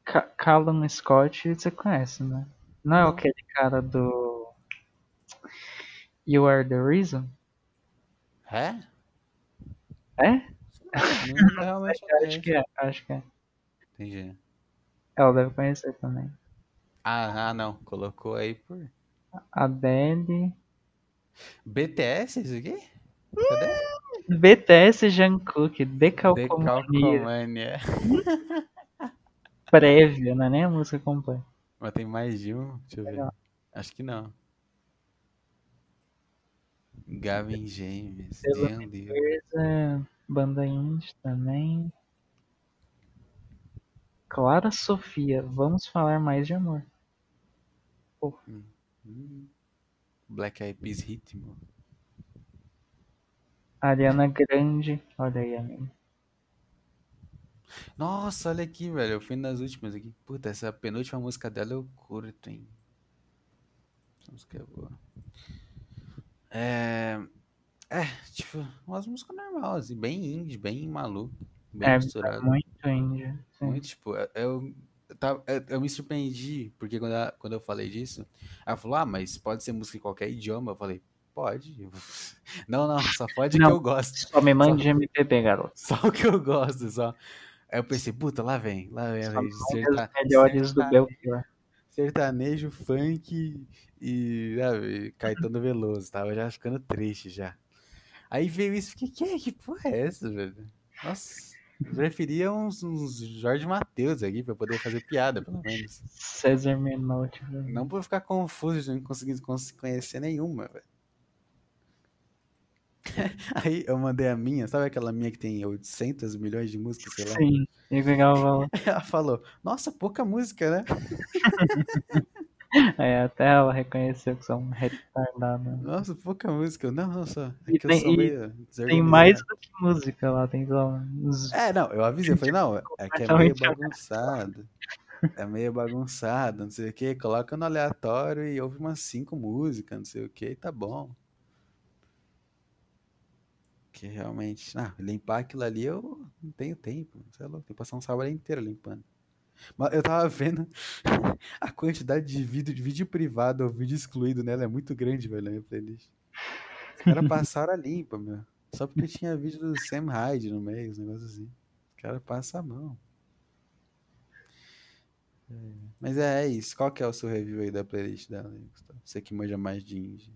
Ca Callum Scott, você conhece, né? Não é aquele cara do. You Are the Reason? É? É? Não, realmente Acho conheço. que é, acho que é. Entendi. Ela deve conhecer também. Ah, ah, não. Colocou aí por. Adele. BTS isso aqui? Cadê? BTS Jungkook, Decalcomania. Decalcomania. Prévia, não é nem a música completa. Mas tem mais de um? Deixa eu ver. Legal. Acho que não. Gavin James. Deus. Coisa, banda indie também. Clara Sofia, vamos falar mais de amor. Hum. Black Eyed Peas Ritmo. Ariana Grande, olha aí, amigo. Nossa, olha aqui, velho. Eu fui nas últimas aqui. Puta, essa penúltima música dela eu curto, hein? Essa música é boa. É. É, tipo, umas músicas normais, assim, bem indie, bem maluco, bem É, misturado. é muito indie. sim. Muito, tipo, eu, eu, eu tava- eu- eu me surpreendi, porque quando, ela- quando eu falei disso, ela falou, ah, mas pode ser música em qualquer idioma. Eu falei, pode. Não, não, só pode o que Não. eu gosto. Só me mande MPB, garoto. Só o que eu gosto, só. Aí eu pensei, puta, lá vem, lá vem. Só vem serta- melhores do serta- Belchior. sertanejo, funk e, sabe, Caetano Veloso, tava já ficando triste já. Aí veio isso, fiquei, que, que porra é essa, velho? Nossa, eu preferia uns, uns Jorge Matheus aqui pra poder fazer piada, pelo menos. César Menotti. velho. Não pra eu ficar confuso, não conseguindo cons- conhecer nenhuma, velho. Aí eu mandei a minha, sabe aquela minha que tem 800 milhões de músicas, sei lá? Sim, e pegava. Ela falou, nossa, pouca música, né? É, até ela reconheceu que são retardados. Nossa, pouca música. Não, não, só. É que eu tem- sou e meio Tem mais do que música lá, tem só uns. É, não, eu avisei, eu falei, não, é que é meio bagunçado. É meio bagunçado, não sei o que. Coloca no aleatório e ouve umas cinco músicas, não sei o que, e tá bom. Que realmente. Ah, limpar aquilo ali eu não tenho tempo. Você é louco, tem que passar um sábado inteiro limpando. Mas eu tava vendo a quantidade de vídeo, de vídeo privado ou vídeo excluído nela é muito grande, velho, na minha playlist. Os caras passaram a limpa, meu. Só porque tinha vídeo do Sam Hyde no meio, uns negócios assim. Os caras passam a mão. Mas é, é isso. Qual que é o seu review aí da playlist dela, Gustavo? Você que manja mais de indie.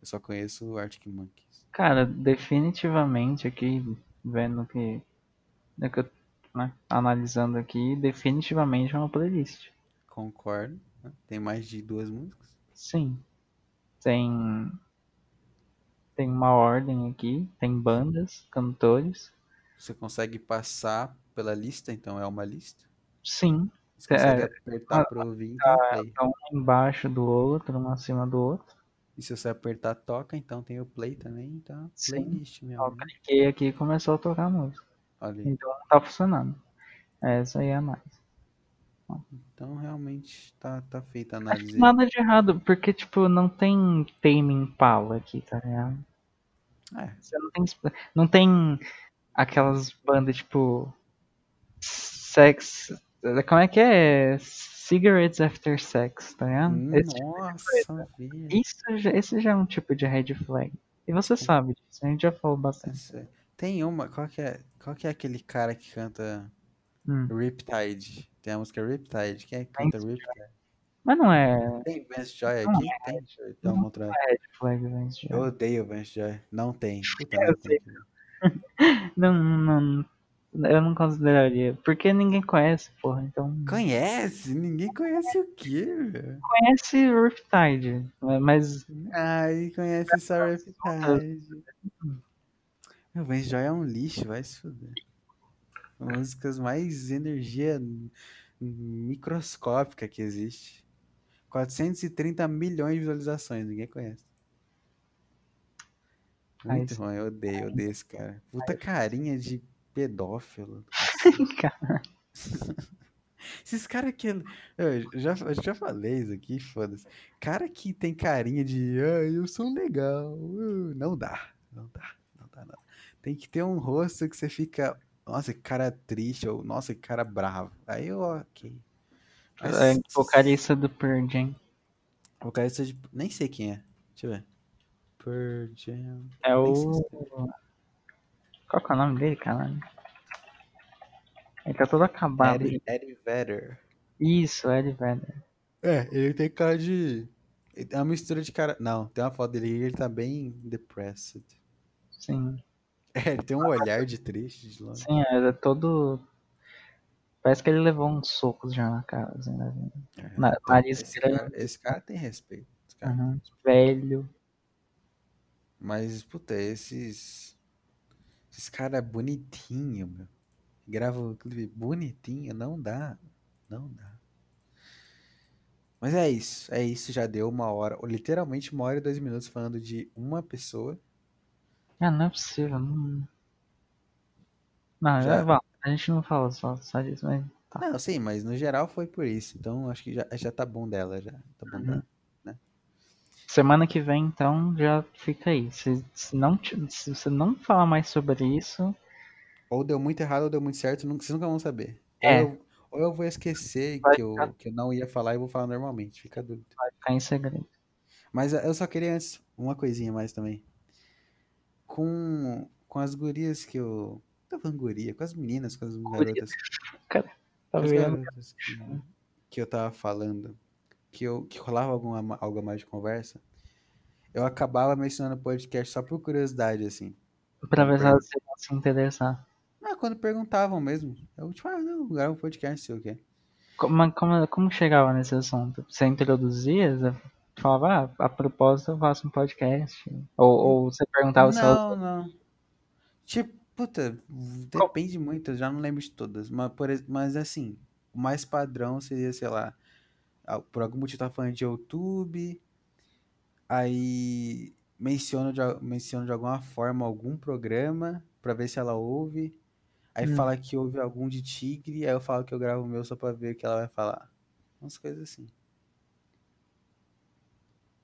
Eu só conheço o Arctic Monkeys. Cara, definitivamente aqui, vendo que. né, que eu né? Analisando aqui, definitivamente é uma playlist. Concordo. né? Tem mais de duas músicas. Sim. Tem. Tem uma ordem aqui, tem bandas, cantores. Você consegue passar pela lista, então é uma lista. Sim. Você consegue É, apertar pra ouvir, então. Tá um embaixo do outro, um acima do outro. E se você apertar toca, então tem o play também, então Sim. playlist mesmo. Né? cliquei aqui e começou a tocar a música. Olha. Então não tá funcionando. Essa aí é a mais. Então realmente tá, tá feita a Acho análise. que nada de errado, porque, tipo, não tem Tame Impala aqui, tá ligado? É, Você não tem, não tem aquelas bandas, tipo, sex... Como é que é? Cigarettes After Sex, tá ligado? Hum, Esse, Nossa, vida. isso já, esse já é um tipo de red flag. E você sabe disso, a gente já falou bastante. Essa- Tem uma, qual que é, qual que é aquele cara que canta Hum. Riptide? Tem a música Riptide, quem é que canta Vance Riptide? Mas não é Tem Vance Joy Não aqui? Tem? Deixa eu dar uma outra. red flag, Vance Eu Joy. odeio Vance Joy. Não tem. Puta, Eu não tem. Não, não, eu não consideraria. Porque ninguém conhece, porra. Então. Conhece? Ninguém conhece o quê? velho? Conhece Riptide, mas Ai, conhece só Riptide. Meu, Vance Joy é um lixo, vai se fuder. Músicas mais energia microscópica que existe. 430 milhões de visualizações, ninguém conhece. Muito ruim, eu odeio, eu odeio esse cara. Puta carinha de pedófilo. cara, Esses caras que. Eu já, eu já falei isso aqui, foda-se. Cara que tem carinha de. Ah, eu sou legal. uh", não dá. Não dá. Não dá, não. Tem que ter um rosto que você fica. Nossa, que cara triste. Ou nossa, que cara bravo. Aí eu, ok. Mas- é vocalista do Pearl Jam. Vocalista de. Nem sei quem é. Deixa eu ver. Pearl Jam. É o. Qual que é o nome dele, caralho? Ele tá todo acabado. Eddie, Eddie Vedder. Isso, Eddie Vedder. É, ele tem cara de. ele É uma mistura de cara. Não, tem uma foto dele e ele tá bem depressed. Sim. É, ele tem um olhar de triste de longe. Sim, é todo. Parece que ele levou uns socos já na cara, assim, né? É, Na- então, nariz esse, grande. cara, esse cara tem respeito. esse cara. Uhum. Velho. Mas, puta, esses. Esses caras bonitinho, meu. Gravam o clipe bonitinho, não dá. Não dá. Mas é isso. É isso, já deu uma hora. Literalmente uma hora e dois minutos falando de uma pessoa. Ah, não é possível. Não, não Já- já... a gente não fala só, só disso, mas. Tá. Não, sim, mas no geral foi por isso. Então acho que já, já tá bom dela, já. Tá bom Uhum. dela. Semana que vem, então, já fica aí. Se, se, não, se você não falar mais sobre isso, Ou deu muito errado ou deu muito certo, nunca, vocês nunca vão saber. É. Ou, eu, ou eu vou esquecer Vai que eu, que eu não ia falar e vou falar normalmente. Fica dúvida. vai ficar em segredo. Mas eh, eu só queria antes uma coisinha mais também. Com, com as gurias que eu. Tô falando guria, com as meninas, com as garotas. Tá com as vendo? garotas que, que eu tava falando. Que, eu, que rolava alguma, algo a mais de conversa. Eu acabava mencionando o podcast só por curiosidade, assim. Pra ver se vão se interessar. Ah, quando perguntavam mesmo. Eu, tipo, ah, não, grava um podcast, sei o quê. Como, como, como chegava nesse assunto? Você introduzia? Você falava, ah, a propósito eu faço um podcast. Ou, ou você perguntava se elas. Não, não. Tipo, puta, depende muito, eu já não lembro de todas. Mas, por, mas assim, o mais padrão seria, sei lá, por algum motivo tá falando de YouTube, aí menciono de, menciono de alguma forma algum programa pra ver se ela ouve. Aí Hum. fala que ouve algum de Tigre, aí eu falo que eu gravo o meu só pra ver o que ela vai falar. Umas coisas assim.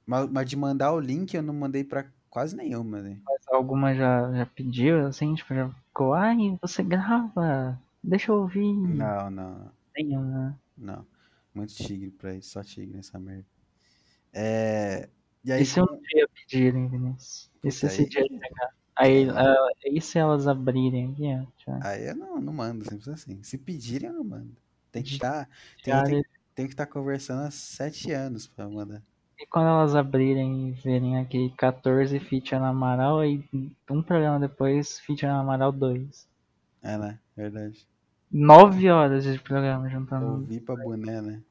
Mas, mas de mandar o link eu não mandei pra quase nenhuma, né? Alguma já, já pediu, assim, tipo, já ficou, ai, você grava, deixa eu ouvir. Não, não, Nenhuma. não. Muito tigre pra isso, só tigre nessa merda. É. E aí, E se um dia pedirem, Vinícius? E se Puta, esse aí- dia chegar? Aí, ah, e se elas abrirem aqui, já- aí eu não, não mando, sempre assim. Se pedirem, eu não mando. Tem que estar. já- Tem, tem, tem que estar conversando há sete anos pra mandar. E quando elas abrirem e verem aqui 14 feat Ana Amaral, aí um programa depois feat Ana Amaral 2. É, né? Verdade. Nove horas de programa juntando. Ouvi pra boné, né?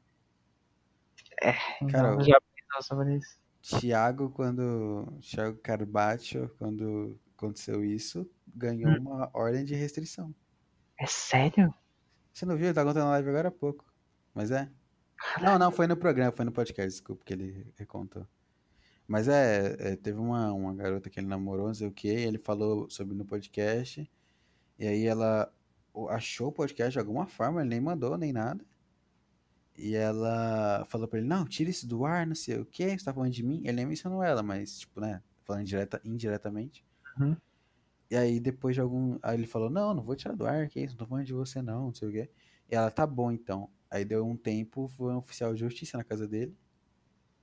Então, Cara, já pensou sobre isso? Thiago, quando. Thiago Carpaccio, quando aconteceu isso, ganhou Hum. uma ordem de restrição. É sério? Você não viu? Ele tá contando na live agora há pouco. Mas é. Não, não, foi no programa, foi no podcast, desculpa, que ele recontou. Mas é, é, teve uma, uma garota que ele namorou, não sei o que, ele falou sobre no podcast, e aí ela achou o podcast de alguma forma, ele nem mandou, nem nada. E ela falou pra ele, não, tira isso do ar, não sei o que, você tá falando de mim? Ele nem mencionou ela, mas, tipo, né, falando indireta, indiretamente. Uhum. E aí depois de algum. Aí ele falou, não, não vou tirar do ar, que isso, não tô falando de você não, não sei o quê. E ela, tá bom então. Aí deu um tempo, foi um oficial de justiça na casa dele,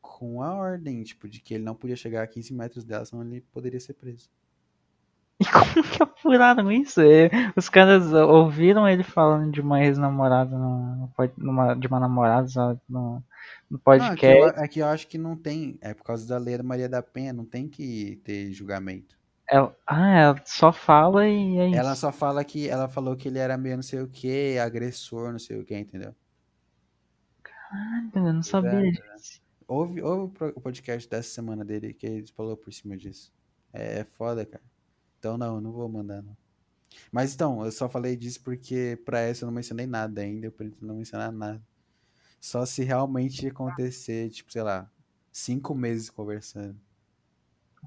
com a ordem, tipo, de que ele não podia chegar a 15 metros dela, senão ele poderia ser preso. E como que apuraram isso? Os caras ouviram ele falando de uma ex-namorada de uma namorada sabe, no, no Não, é que, eu, podcast. é que eu acho que não tem, é por causa da lei da Maria da Penha, não tem que ter julgamento. Ela, ah, ela só fala e é isso. Ela só fala que, ela falou que ele era meio não sei o que, agressor, não sei o que, entendeu? Ah, eu não sabia disso. Ouve, ouve o pro- o podcast dessa semana dele, que ele falou por cima disso. É, é foda, cara. Então não, eu não vou mandar, não. Mas então, eu só falei disso porque pra essa eu não mencionei nada ainda, eu pretendo não mencionar nada. Só se realmente acontecer, tipo, sei lá, cinco meses conversando.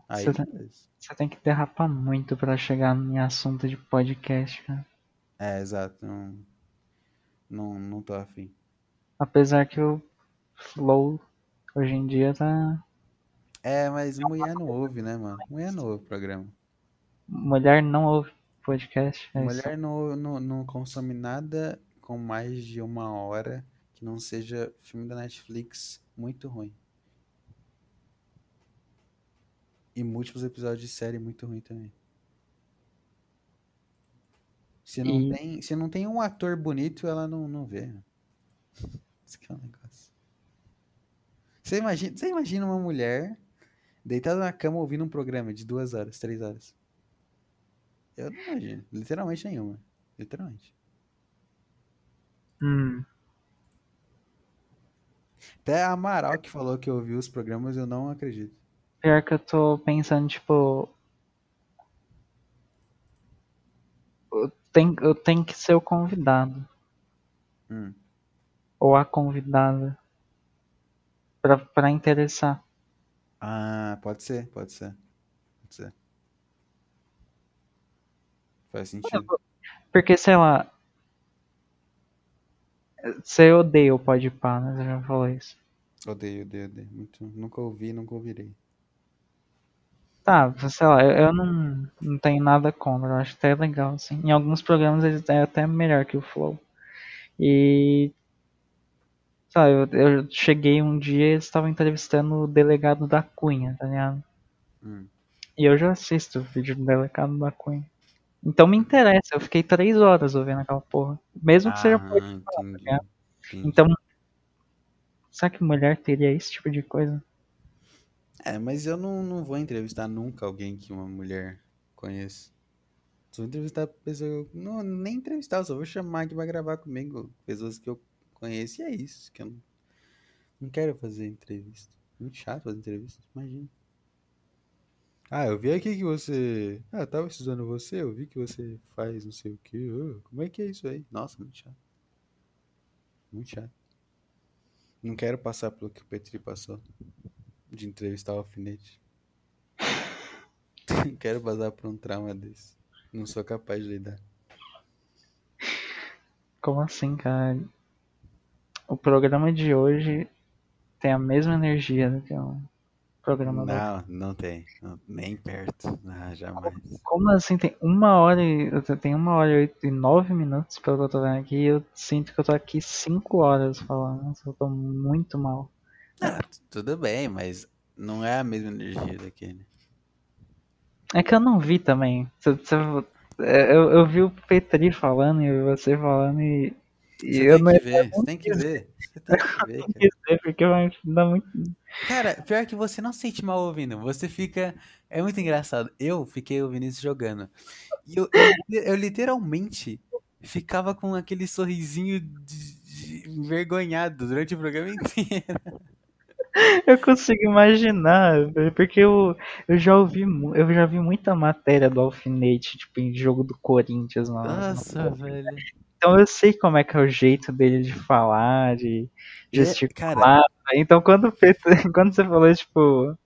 Aí, Você beleza. Você tem que derrapar muito pra chegar em assunto de podcast, cara. É, exato. Não, não, não tô afim. Apesar que o Flow hoje em dia tá. É, mas mulher não ouve, né, mano? Mulher não ouve o programa. Mulher não ouve podcast. É isso. Mulher não, não, não consome nada com mais de uma hora que não seja filme da Netflix muito ruim. E múltiplos episódios de série muito ruim também. Se não, E- tem, se não tem um ator bonito, ela não, não vê. Isso que é um negócio. Você imagina, você imagina uma mulher deitada na cama ouvindo um programa de duas horas, três horas. Eu não imagino. Literalmente nenhuma. Literalmente. Hum. Até a Amaral que falou que ouviu os programas, eu não acredito. Pior que eu tô pensando, tipo. Eu tenho, eu tenho que ser o convidado. Hum. Ou a convidada. Pra, pra interessar. Ah, pode ser, pode ser. Pode ser. Faz sentido. Porque, sei lá. Você odeia o Podpah, né? Você já falou isso. Odeio, odeio, odeio. Muito, nunca ouvi, nunca ouvirei. Tá, sei lá, eu, eu não, não tenho nada contra, eu acho até legal, assim. Em alguns programas ele é até melhor que o Flow. E. Sabe, eu, eu cheguei um dia e eles estavam entrevistando o delegado da Cunha, tá ligado? Hum. E eu já assisto o vídeo do delegado da Cunha. Então me interessa, eu fiquei três horas ouvindo aquela porra. Mesmo que seja. Ah, entendi. ligado? entendi. Então. Será que mulher teria esse tipo de coisa? É, mas eu não, não vou entrevistar nunca alguém que uma mulher conheça. Só vou entrevistar pessoas. que eu- Não, nem entrevistar, só vou chamar que vai gravar comigo. Pessoas que eu conheço e é isso. Que eu não, não quero fazer entrevista. Muito chato fazer entrevista, imagina. Ah, eu vi aqui que você. Ah, eu tava estudando você, eu vi que você faz não sei o que. como é que é isso aí? Nossa, muito chato. Muito chato. Não quero passar pelo que o Petri passou. De entrevistar o alfinete. Não quero passar por um trauma desse. Não sou capaz de lidar. Como assim, cara? O programa de hoje tem a mesma energia do que o programa do Não, não tem. Não, nem perto. Não, jamais. Como assim? Tem uma hora e. Tem uma hora e oito e nove minutos pelo que eu tô vendo aqui e eu sinto que eu tô aqui cinco horas falando. Eu tô muito mal. Ah, tudo bem, mas não é a mesma energia daquele. É que eu não vi também. É, eu, eu vi o Petri falando e você falando e. E Você eu tem não que ver, você tem que ver. Você tem que ver, cara. porque vai dar muito. Cara, pior que você não se sente mal ouvindo. Você fica. É muito engraçado. Eu fiquei ouvindo isso jogando. E eu, eu, eu literalmente ficava com aquele sorrisinho de, de envergonhado durante o programa inteiro. Eu consigo imaginar, porque eu, eu já ouvi eu já vi muita matéria do Alfinete, tipo, em jogo do Corinthians. Nossa, velho. Então eu sei como é que é o jeito dele de falar, de gesticular. É, então quando, quando você falou, tipo,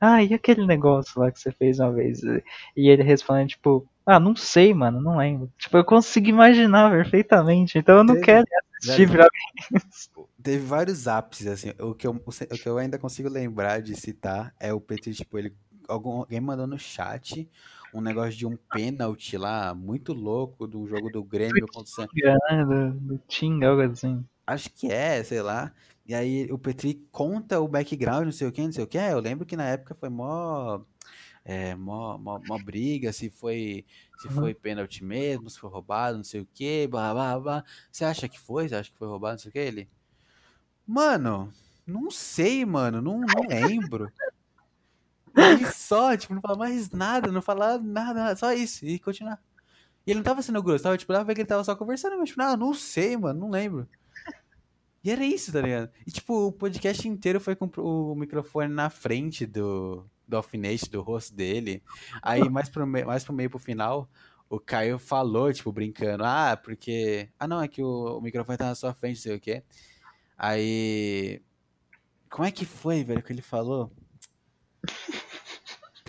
ah, e aquele negócio lá que você fez uma vez? E ele respondendo, tipo, ah, não sei, mano, não lembro. Tipo, eu consigo imaginar perfeitamente, então eu não Teve, quero assistir velho, pra mim. Teve vários ápices, assim, o que, eu, o que eu ainda consigo lembrar de citar é o Petri, tipo, ele, alguém mandou no chat um negócio de um pênalti lá, muito louco, do jogo do Grêmio contra o Tinga, do Tinga, algo assim. Acho que é, sei lá. E aí o Petri conta o background, não sei o que, não sei o que. Eu lembro que na época foi mó é, mó, mó, mó briga, se foi se uhum. foi pênalti mesmo, se foi roubado, não sei o que, blá blá blá. Você acha que foi? Você acha que foi roubado, não sei o que? Ele. Mano, não sei, mano, não, não lembro. E só, tipo, não fala mais nada, não fala nada, só isso, e continuar. E ele não tava sendo grosso, tava, tipo, dava ver que ele tava só conversando, mas, tipo, não, não sei, mano, não lembro. E era isso, tá ligado? E, tipo, o podcast inteiro foi com o microfone na frente do, do alfinete do rosto dele. Aí mais pro, meio, mais pro meio pro final, o Caio falou, tipo, brincando, ah, porque. Ah, não, é que o, o microfone tá na sua frente, sei o quê. Aí. Como é que foi, velho, que ele falou?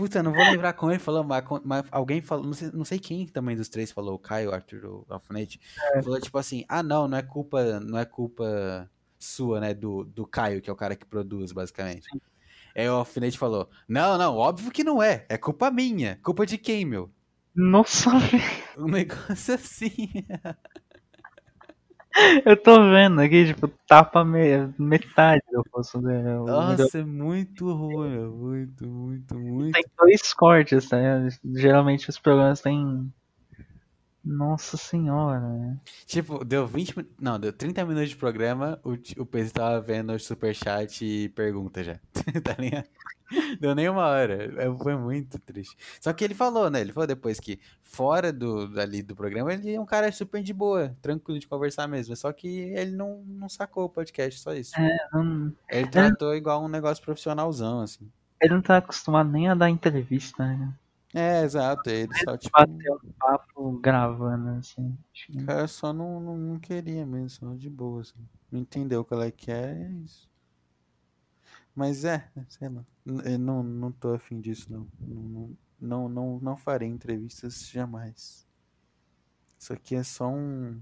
Puta, não vou lembrar como ele falou, mas, mas alguém falou, não sei, não sei, quem também dos três falou, o Caio, o Arthur, o Alfinete, é. falou tipo assim, ah não, não é culpa, não é culpa sua, né, do, do Caio, que é o cara que produz, basicamente. Aí o alfinete falou: Não, não, óbvio que não é. É culpa minha. Culpa de quem, meu? Nossa, velho. Um negócio assim. Eu tô vendo aqui, tipo, tapa me... metade do rosto dele. Nossa, é muito ruim, muito, muito, muito. Tem dois cortes, tá? Geralmente os programas têm nossa senhora. Né? Tipo, deu 20 Não, deu 30 minutos de programa, o, o Pedro tava vendo o superchat e pergunta já. tá ligado? Deu nem uma hora. É, foi muito triste. Só que ele falou, né? Ele falou depois que fora do, dali do programa, ele é um cara super de boa, tranquilo de conversar mesmo. Só que ele não, não sacou o podcast, só isso. É, um... Ele tratou é... igual um negócio profissionalzão, assim. Ele não tá acostumado nem a dar entrevista, né? É, exato, ele só tipo. Bateu um papo gravando, assim. O cara só não, não, não, queria mesmo, só de boa, assim. Não entendeu o que ela quer, é isso. Mas é, sei lá. Eu não, não tô afim disso, não. Não, não, não, não farei entrevistas jamais. Isso aqui é só um.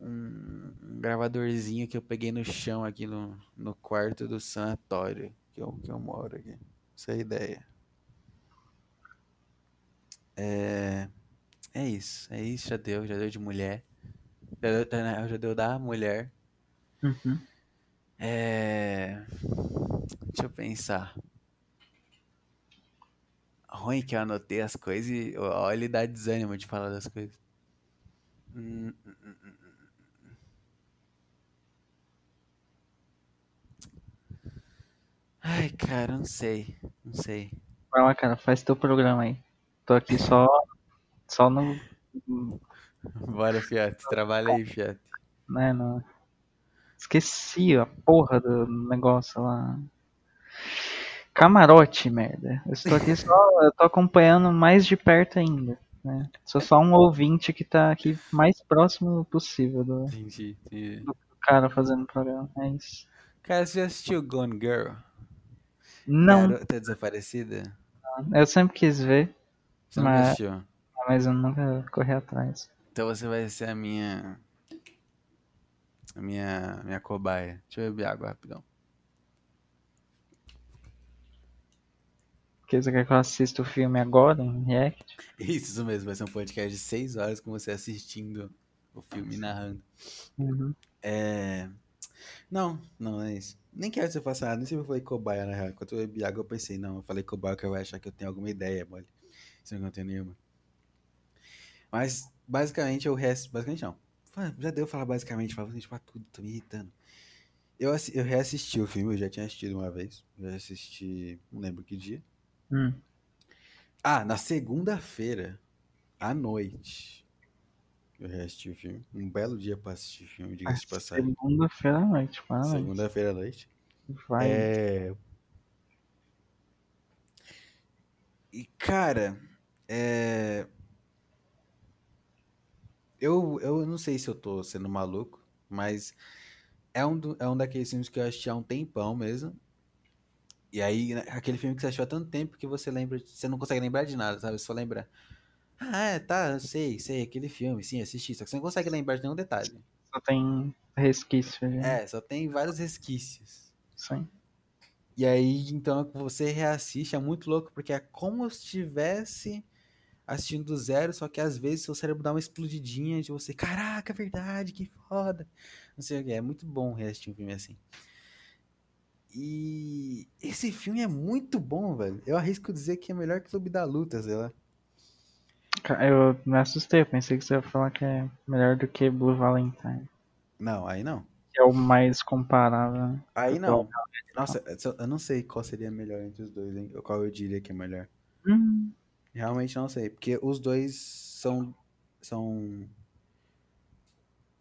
Um, gravadorzinho que eu peguei no chão aqui no, no quarto do sanatório que eu, que eu moro aqui. Essa é a ideia. É, é isso, é isso, já deu, já deu de mulher. Já deu, já deu da mulher. Uhum. É... Deixa eu pensar. Ruim que eu anotei as coisas e olha, ele dá desânimo de falar das coisas. Hum, hum, hum. Ai, cara, não sei. Não sei. Vai lá, cara, faz teu programa aí. Tô aqui só, só no. Bora, Fiat. Trabalha aí, Fiat. Né, não. Esqueci a porra do negócio lá. Camarote, merda. Eu estou aqui só. Eu tô acompanhando mais de perto ainda. Né? Sou só um ouvinte que tá aqui mais próximo possível do, entendi, entendi. do cara fazendo o programa. É isso. Cara, você já assistiu Gone Girl? Não. Garota Desaparecida? Eu sempre quis ver. Você não mas, assistiu? Mas eu nunca corri atrás. Então você vai ser a minha. A minha, minha cobaia. Deixa eu beber água rapidão. Que você quer que eu assista o filme agora em react? Isso, mesmo, vai ser um podcast de 6 horas com você assistindo o filme narrando. Uhum. É. Não, não é isso. Nem quero que você faça nada, nem sei se eu falei cobaia na real. Enquanto eu bebi água, eu pensei, não, eu falei cobaia que eu vai achar que eu tenho alguma ideia, mole. Sem não tem nenhuma. Mas, basicamente, eu resto. Basicamente, não. Já deu falar basicamente, falando gente, pra tudo, tô me irritando. Eu, eu reassisti o filme, eu já tinha assistido uma vez. Já assisti, não lembro que dia. Hum. Ah, na segunda-feira, à noite. Eu reassisti o filme. Um belo dia pra assistir filme, diga-se de passagem. Segunda-feira à noite. Segunda-feira à noite. Vai. É... E, cara, é... Eu, eu não sei se eu tô sendo maluco, mas é um, do- é um daqueles filmes que eu assisti há um tempão mesmo. E aí, né, aquele filme que você achou há tanto tempo que você lembra, você não consegue lembrar de nada, sabe? Você só lembra. Ah, é, tá, sei, sei, aquele filme, sim, assisti. Só que você não consegue lembrar de nenhum detalhe. Só tem resquício de. É, só tem vários resquícios. Sim. E aí, então, você reassiste, é muito louco, porque é como se estivesse assistindo do zero, só que às vezes seu cérebro dá uma explodidinha de você, caraca, é verdade, que foda. Não sei o que, é muito bom reassistir um filme assim. E esse filme é muito bom, velho. Eu arrisco dizer que é melhor que Clube da Luta, sei lá. Eu me assustei, eu pensei que você ia falar que é melhor do que Blue Valentine. Não, aí não. É o mais comparável. Aí não. Nossa, eu não sei qual seria melhor entre os dois, hein? Qual eu diria que é melhor. Hum, Realmente não sei, porque os dois são são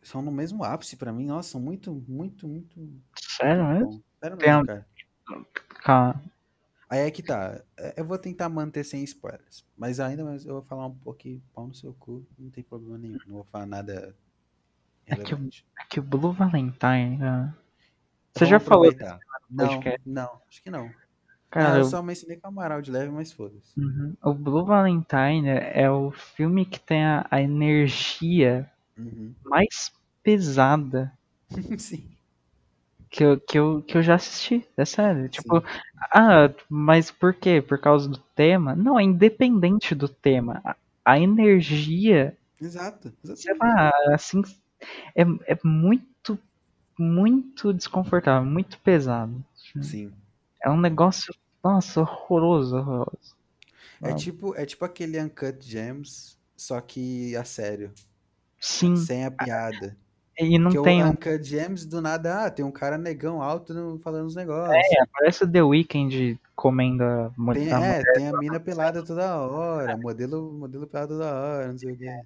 são no mesmo ápice pra mim. Nossa, são muito, muito, muito sério mesmo? Sério mesmo, cara. Calma. Aí é que tá. É, Eu vou tentar manter sem spoilers, mas ainda mais eu vou falar um pouquinho pau no seu cu, não tem problema nenhum. Não vou falar nada É que. É que o Blue Valentine. ah, Você Vamos já falou. aproveitar. Não, podcast? não, acho que não. Cara, ah, eu só mencionei Amaral de leve, mas foda-se. Uhum. O Blue Valentine é o filme que tem a, a energia Uhum. mais pesada Sim. que eu, que, eu, que eu já assisti. É sério. Tipo, Sim. ah, mas por quê? Por causa do tema? Não, é independente do tema. A, a energia, Exato. sei exatamente. lá, assim, é, é muito, muito desconfortável, muito pesado. Sim. É um negócio, nossa, horroroso, horroroso. É Ah. tipo, é tipo aquele Uncut Gems, só que a sério, Sim, sem a piada. e não Porque tem o Uncut Gems, do nada, ah, tem um cara negão alto falando os negócios. Parece o The Weeknd comendo a Tem, é, mulher. tem a mina pelada toda hora, modelo, modelo pelada toda hora, não sei o quê.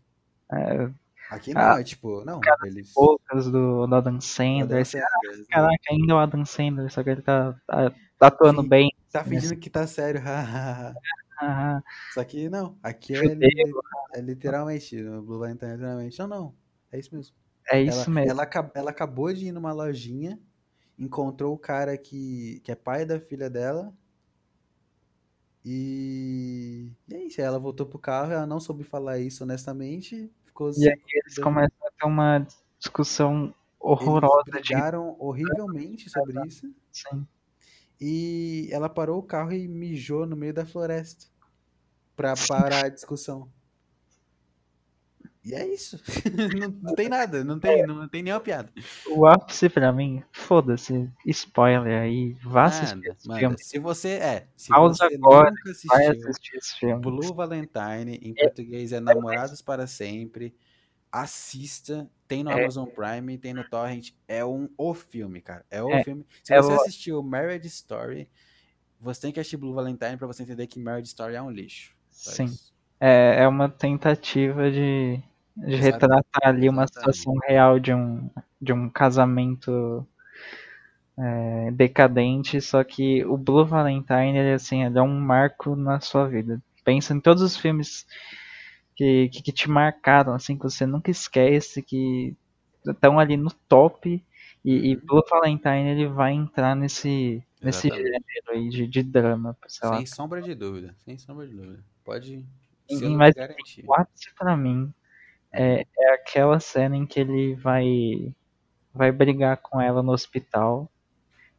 É, Aqui não, Ah, é tipo, não, eles... poucas do, do Adam Sandler. Caraca, ainda é o Adam Sandler, só que ele tá, tá, tá atuando Sim. bem. Tá fingindo que tá sério. Ah, Só que não, aqui é, li- é literalmente, no Blue Valentine é literalmente. Não, não, é isso mesmo. é isso ela, mesmo. Ela, ela acabou de ir numa lojinha, encontrou o cara que, que é pai da filha dela. E, e é isso. Ela voltou pro carro, ela não soube falar isso honestamente. Ficou E aí eles começam a ter uma discussão Eles horrorosa de brigaram horrivelmente sobre isso. sim. E ela parou o carro e mijou no meio da floresta pra parar a discussão. E é isso. não, tem nada, não tem, não tem nenhuma piada. O ápice pra mim, foda-se, spoiler aí, vá assistir Nada, esse nada. filme. Se você é, se Pausa você agora, nunca Vai assistiu assistir esse filme. Blue Valentine, em português é Namorados para Sempre, assista. Tem no É. Amazon Prime, tem no Torrent. É um o filme, cara. É o É, filme. Se é você o- assistiu Marriage Story, você tem que assistir Blue Valentine pra você entender que Marriage Story é um lixo. Sim. isso. É, é uma tentativa de, de retratar ali uma situação real de um, de um casamento é, decadente, só que o Blue Valentine, ele, assim, ele é um marco na sua vida. Pensa em todos os filmes que, que, que te marcaram, assim, que você nunca esquece, que estão ali no top, e, e. Blue Valentine, ele vai entrar nesse, nesse gênero aí de, de drama, sei lá. Sem sombra de dúvida. Sem sombra de dúvida. Pode selo mas garantir. O ápice pra mim é, é aquela cena em que ele vai vai brigar com ela no hospital.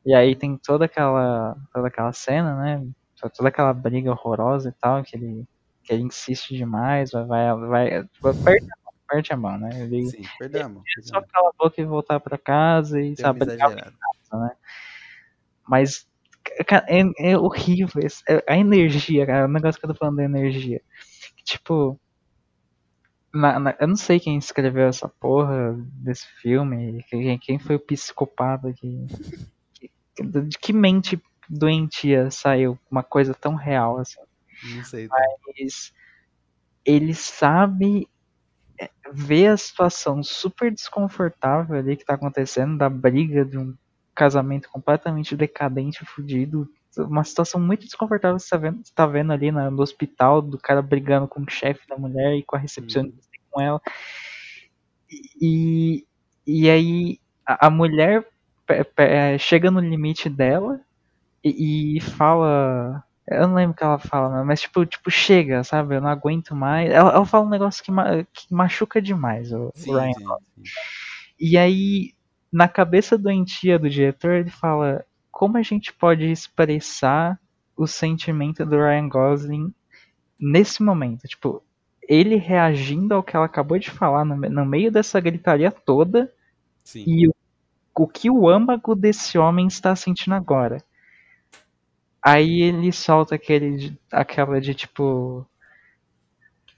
E aí tem toda aquela toda aquela cena, né? Toda aquela briga horrorosa e tal, que ele que ele insiste demais, vai vai, vai perde a mão, perde a mão, né? Ele Sim, perdamos. só calar a boca e voltar pra casa e Tem sabe, brigar exagerada. mas cara, é, é horrível esse- é- a energia, cara, o negócio que eu tô falando da energia. Tipo, na- na- eu não sei quem escreveu essa porra desse filme, quem, quem foi o psicopata que, que- de que mente doentia saiu uma coisa tão real assim. Não sei. Tá? Mas ele sabe, é, vê a situação super desconfortável ali que tá acontecendo, da briga de um casamento completamente decadente, fudido. Uma situação muito desconfortável que você tá vendo, você tá vendo ali na- no hospital, do cara brigando com o chefe da mulher e com a recepcionista e com ela. E, e aí a, a mulher é, chega no limite dela e, e fala. Eu não lembro o que ela fala, mas tipo, tipo, chega, sabe? Eu não aguento mais. Ela, ela fala um negócio que, ma- que machuca demais o, Sim, Ryan. sim, sim. E aí, na cabeça doentia do diretor, ele fala como a gente pode expressar o sentimento do Ryan Gosling nesse momento. Tipo, ele reagindo ao que ela acabou de falar no, no meio dessa gritaria toda Sim. e o, o que o âmago desse homem está sentindo agora. Aí ele solta aquele, aquela de tipo.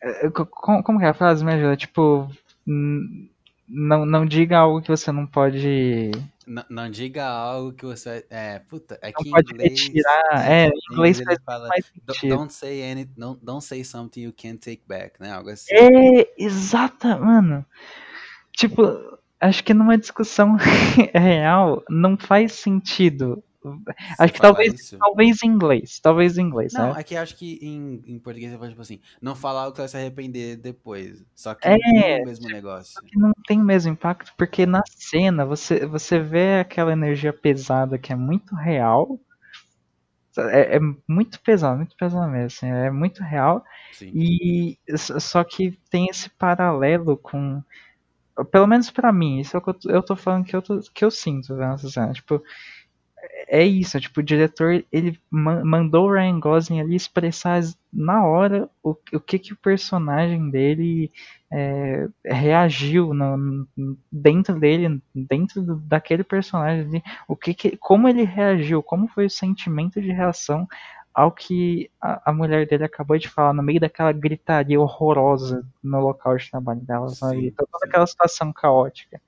eh, co- co- Como que é a frase, me ajuda? Tipo. hum, Não, não diga algo que você não pode. Não, não diga algo que você. É, puta, é Não que pode inglês. retirar. É, em inglês faz fala. mais "Don't- say any, don't, don't say something you can't take back, né? Algo assim. É, exata, mano. Tipo, acho que numa discussão real não faz sentido. Você Acho que talvez, talvez em inglês. Talvez em inglês, Não, né? é que acho que em, em português você fala tipo assim, não falar algo que vai se arrepender depois. Só que É, não tem o mesmo negócio. que não tem o mesmo impacto, porque na cena você, você vê aquela energia pesada que é muito real. É, é muito pesado, muito pesado mesmo. assim, é muito real. Sim. E só que tem esse paralelo com. Pelo menos pra mim, isso é o que eu tô, eu tô falando que eu, tô- que eu sinto cena. Tipo, é isso, tipo, o diretor ele ma- mandou o Ryan Gosling ali expressar na hora o, o que que o personagem dele é, reagiu no- dentro dele, dentro do- daquele personagem ali, o que que, como ele reagiu, como foi o sentimento de reação ao que a, a mulher dele acabou de falar no meio daquela gritaria horrorosa no local de trabalho dela? Sim, Toda sim. aquela situação caótica.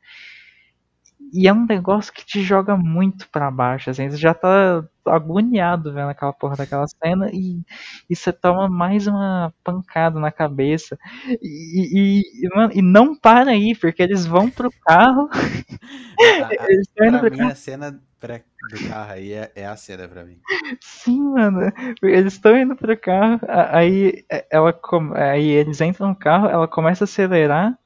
E é um negócio que te joga muito pra baixo, assim, você já tá agoniado vendo aquela porra daquela cena e, e você toma mais uma pancada na cabeça. E, e, mano, e não para aí, porque eles vão pro carro, A- a- eles pra pro mim, carro. a cena pra- do carro aí é, é a cena pra mim. Sim, mano. Eles estão indo pro carro, aí ela com- aí eles entram no carro, ela começa a acelerar.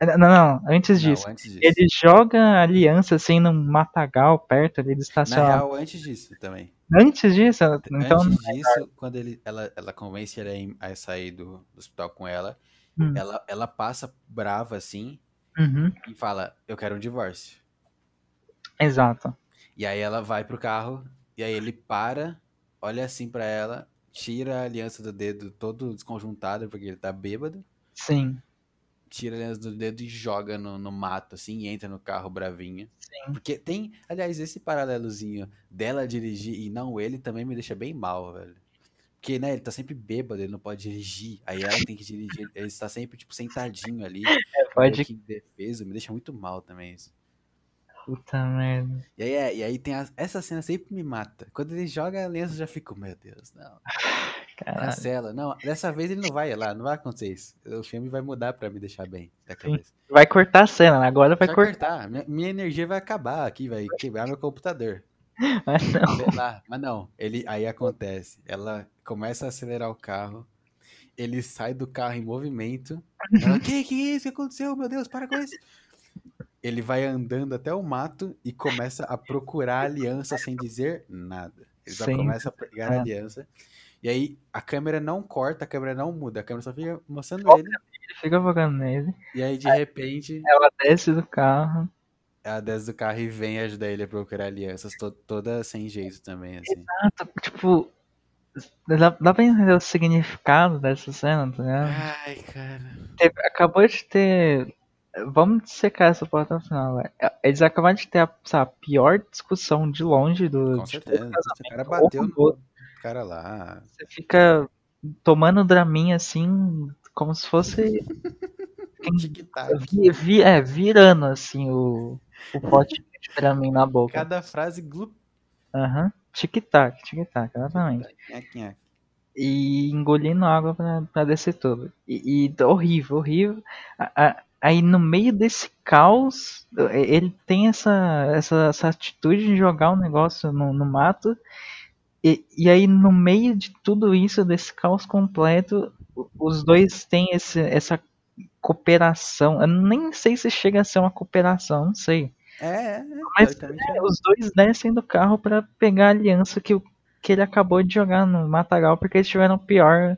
Não, não, antes Não, disso. antes disso. Ele joga a aliança assim num matagal perto ali do Na estacionamento. real, antes disso também. Antes disso, então. Antes disso, quando ele, ela, ela convence ele a ir- a sair do, do hospital com ela, Hum, ela, ela passa brava assim uhum, e fala: Eu quero um divórcio. exato. E aí ela vai pro carro, e aí ele para, olha assim pra ela, tira a aliança do dedo todo desconjuntado, porque ele tá bêbado, Sim, tira a aliança do dedo e joga no, no mato, assim, e entra no carro bravinha. sim. Porque tem, aliás, esse paralelozinho dela dirigir e não ele também me deixa bem mal, velho. Porque, né, ele tá sempre bêbado, ele não pode dirigir. Aí ela tem que dirigir, ele está sempre, tipo, sentadinho ali, É, pode. que indefeso, me deixa muito mal também isso. Puta merda. E aí, é, e aí tem as- essa cena sempre me mata. Quando ele joga a aliança, eu já fico, meu Deus, não. Caralho. Cancela. Não, dessa vez ele não vai lá, não vai acontecer isso. O filme vai mudar pra me deixar bem da cabeça. Vai cortar a cena, né? agora vai Vai cortar. cortar. Minha, minha energia vai acabar aqui, vai quebrar meu computador. Mas não. Sei lá. Mas não, ele aí acontece. Ela começa a acelerar o carro. Ele sai do carro em movimento. Ela, que que é isso que aconteceu? Meu Deus, para com isso. Ele vai andando até o mato e começa a procurar a aliança sem dizer nada. Ele só Sim. começa a pegar a É. E aí a câmera não corta, a câmera não muda, a câmera só fica mostrando ele. Ele fica focando nele. E aí de repente Ela desce do carro. ela desce do carro e vem ajudar ele a procurar alianças, to- toda sem jeito também, assim. Ah, Tipo, dá, dá pra entender o significado dessa cena, tá ligado? Ai, cara. Acabou de ter. Vamos dissecar essa porta no final, velho. Eles acabaram de ter a, sabe, a pior discussão de longe do. Com de certeza. todo O cara bateu no. Cara lá. Você fica tomando draminha assim, como se fosse. Tic-tac. vi- vi- é, virando assim o, o pote de Dramin na boca. Cada frase glup. Aham. Tic-tac, tic-tac, exatamente. Nhaque, nhaque. E engolindo água pra, pra descer tudo. E, e horrível, horrível. A- a- aí no meio desse caos, ele tem essa, essa, essa atitude de jogar o negócio no, no mato. E, e aí, no meio de tudo isso, desse caos completo, os dois têm esse, essa cooperação. Eu nem sei se chega a ser uma cooperação, não sei. É, é, Mas teoricamente é, é. os dois descem do carro pra pegar a aliança que, que ele acabou de jogar no Matagal porque eles tiveram pior.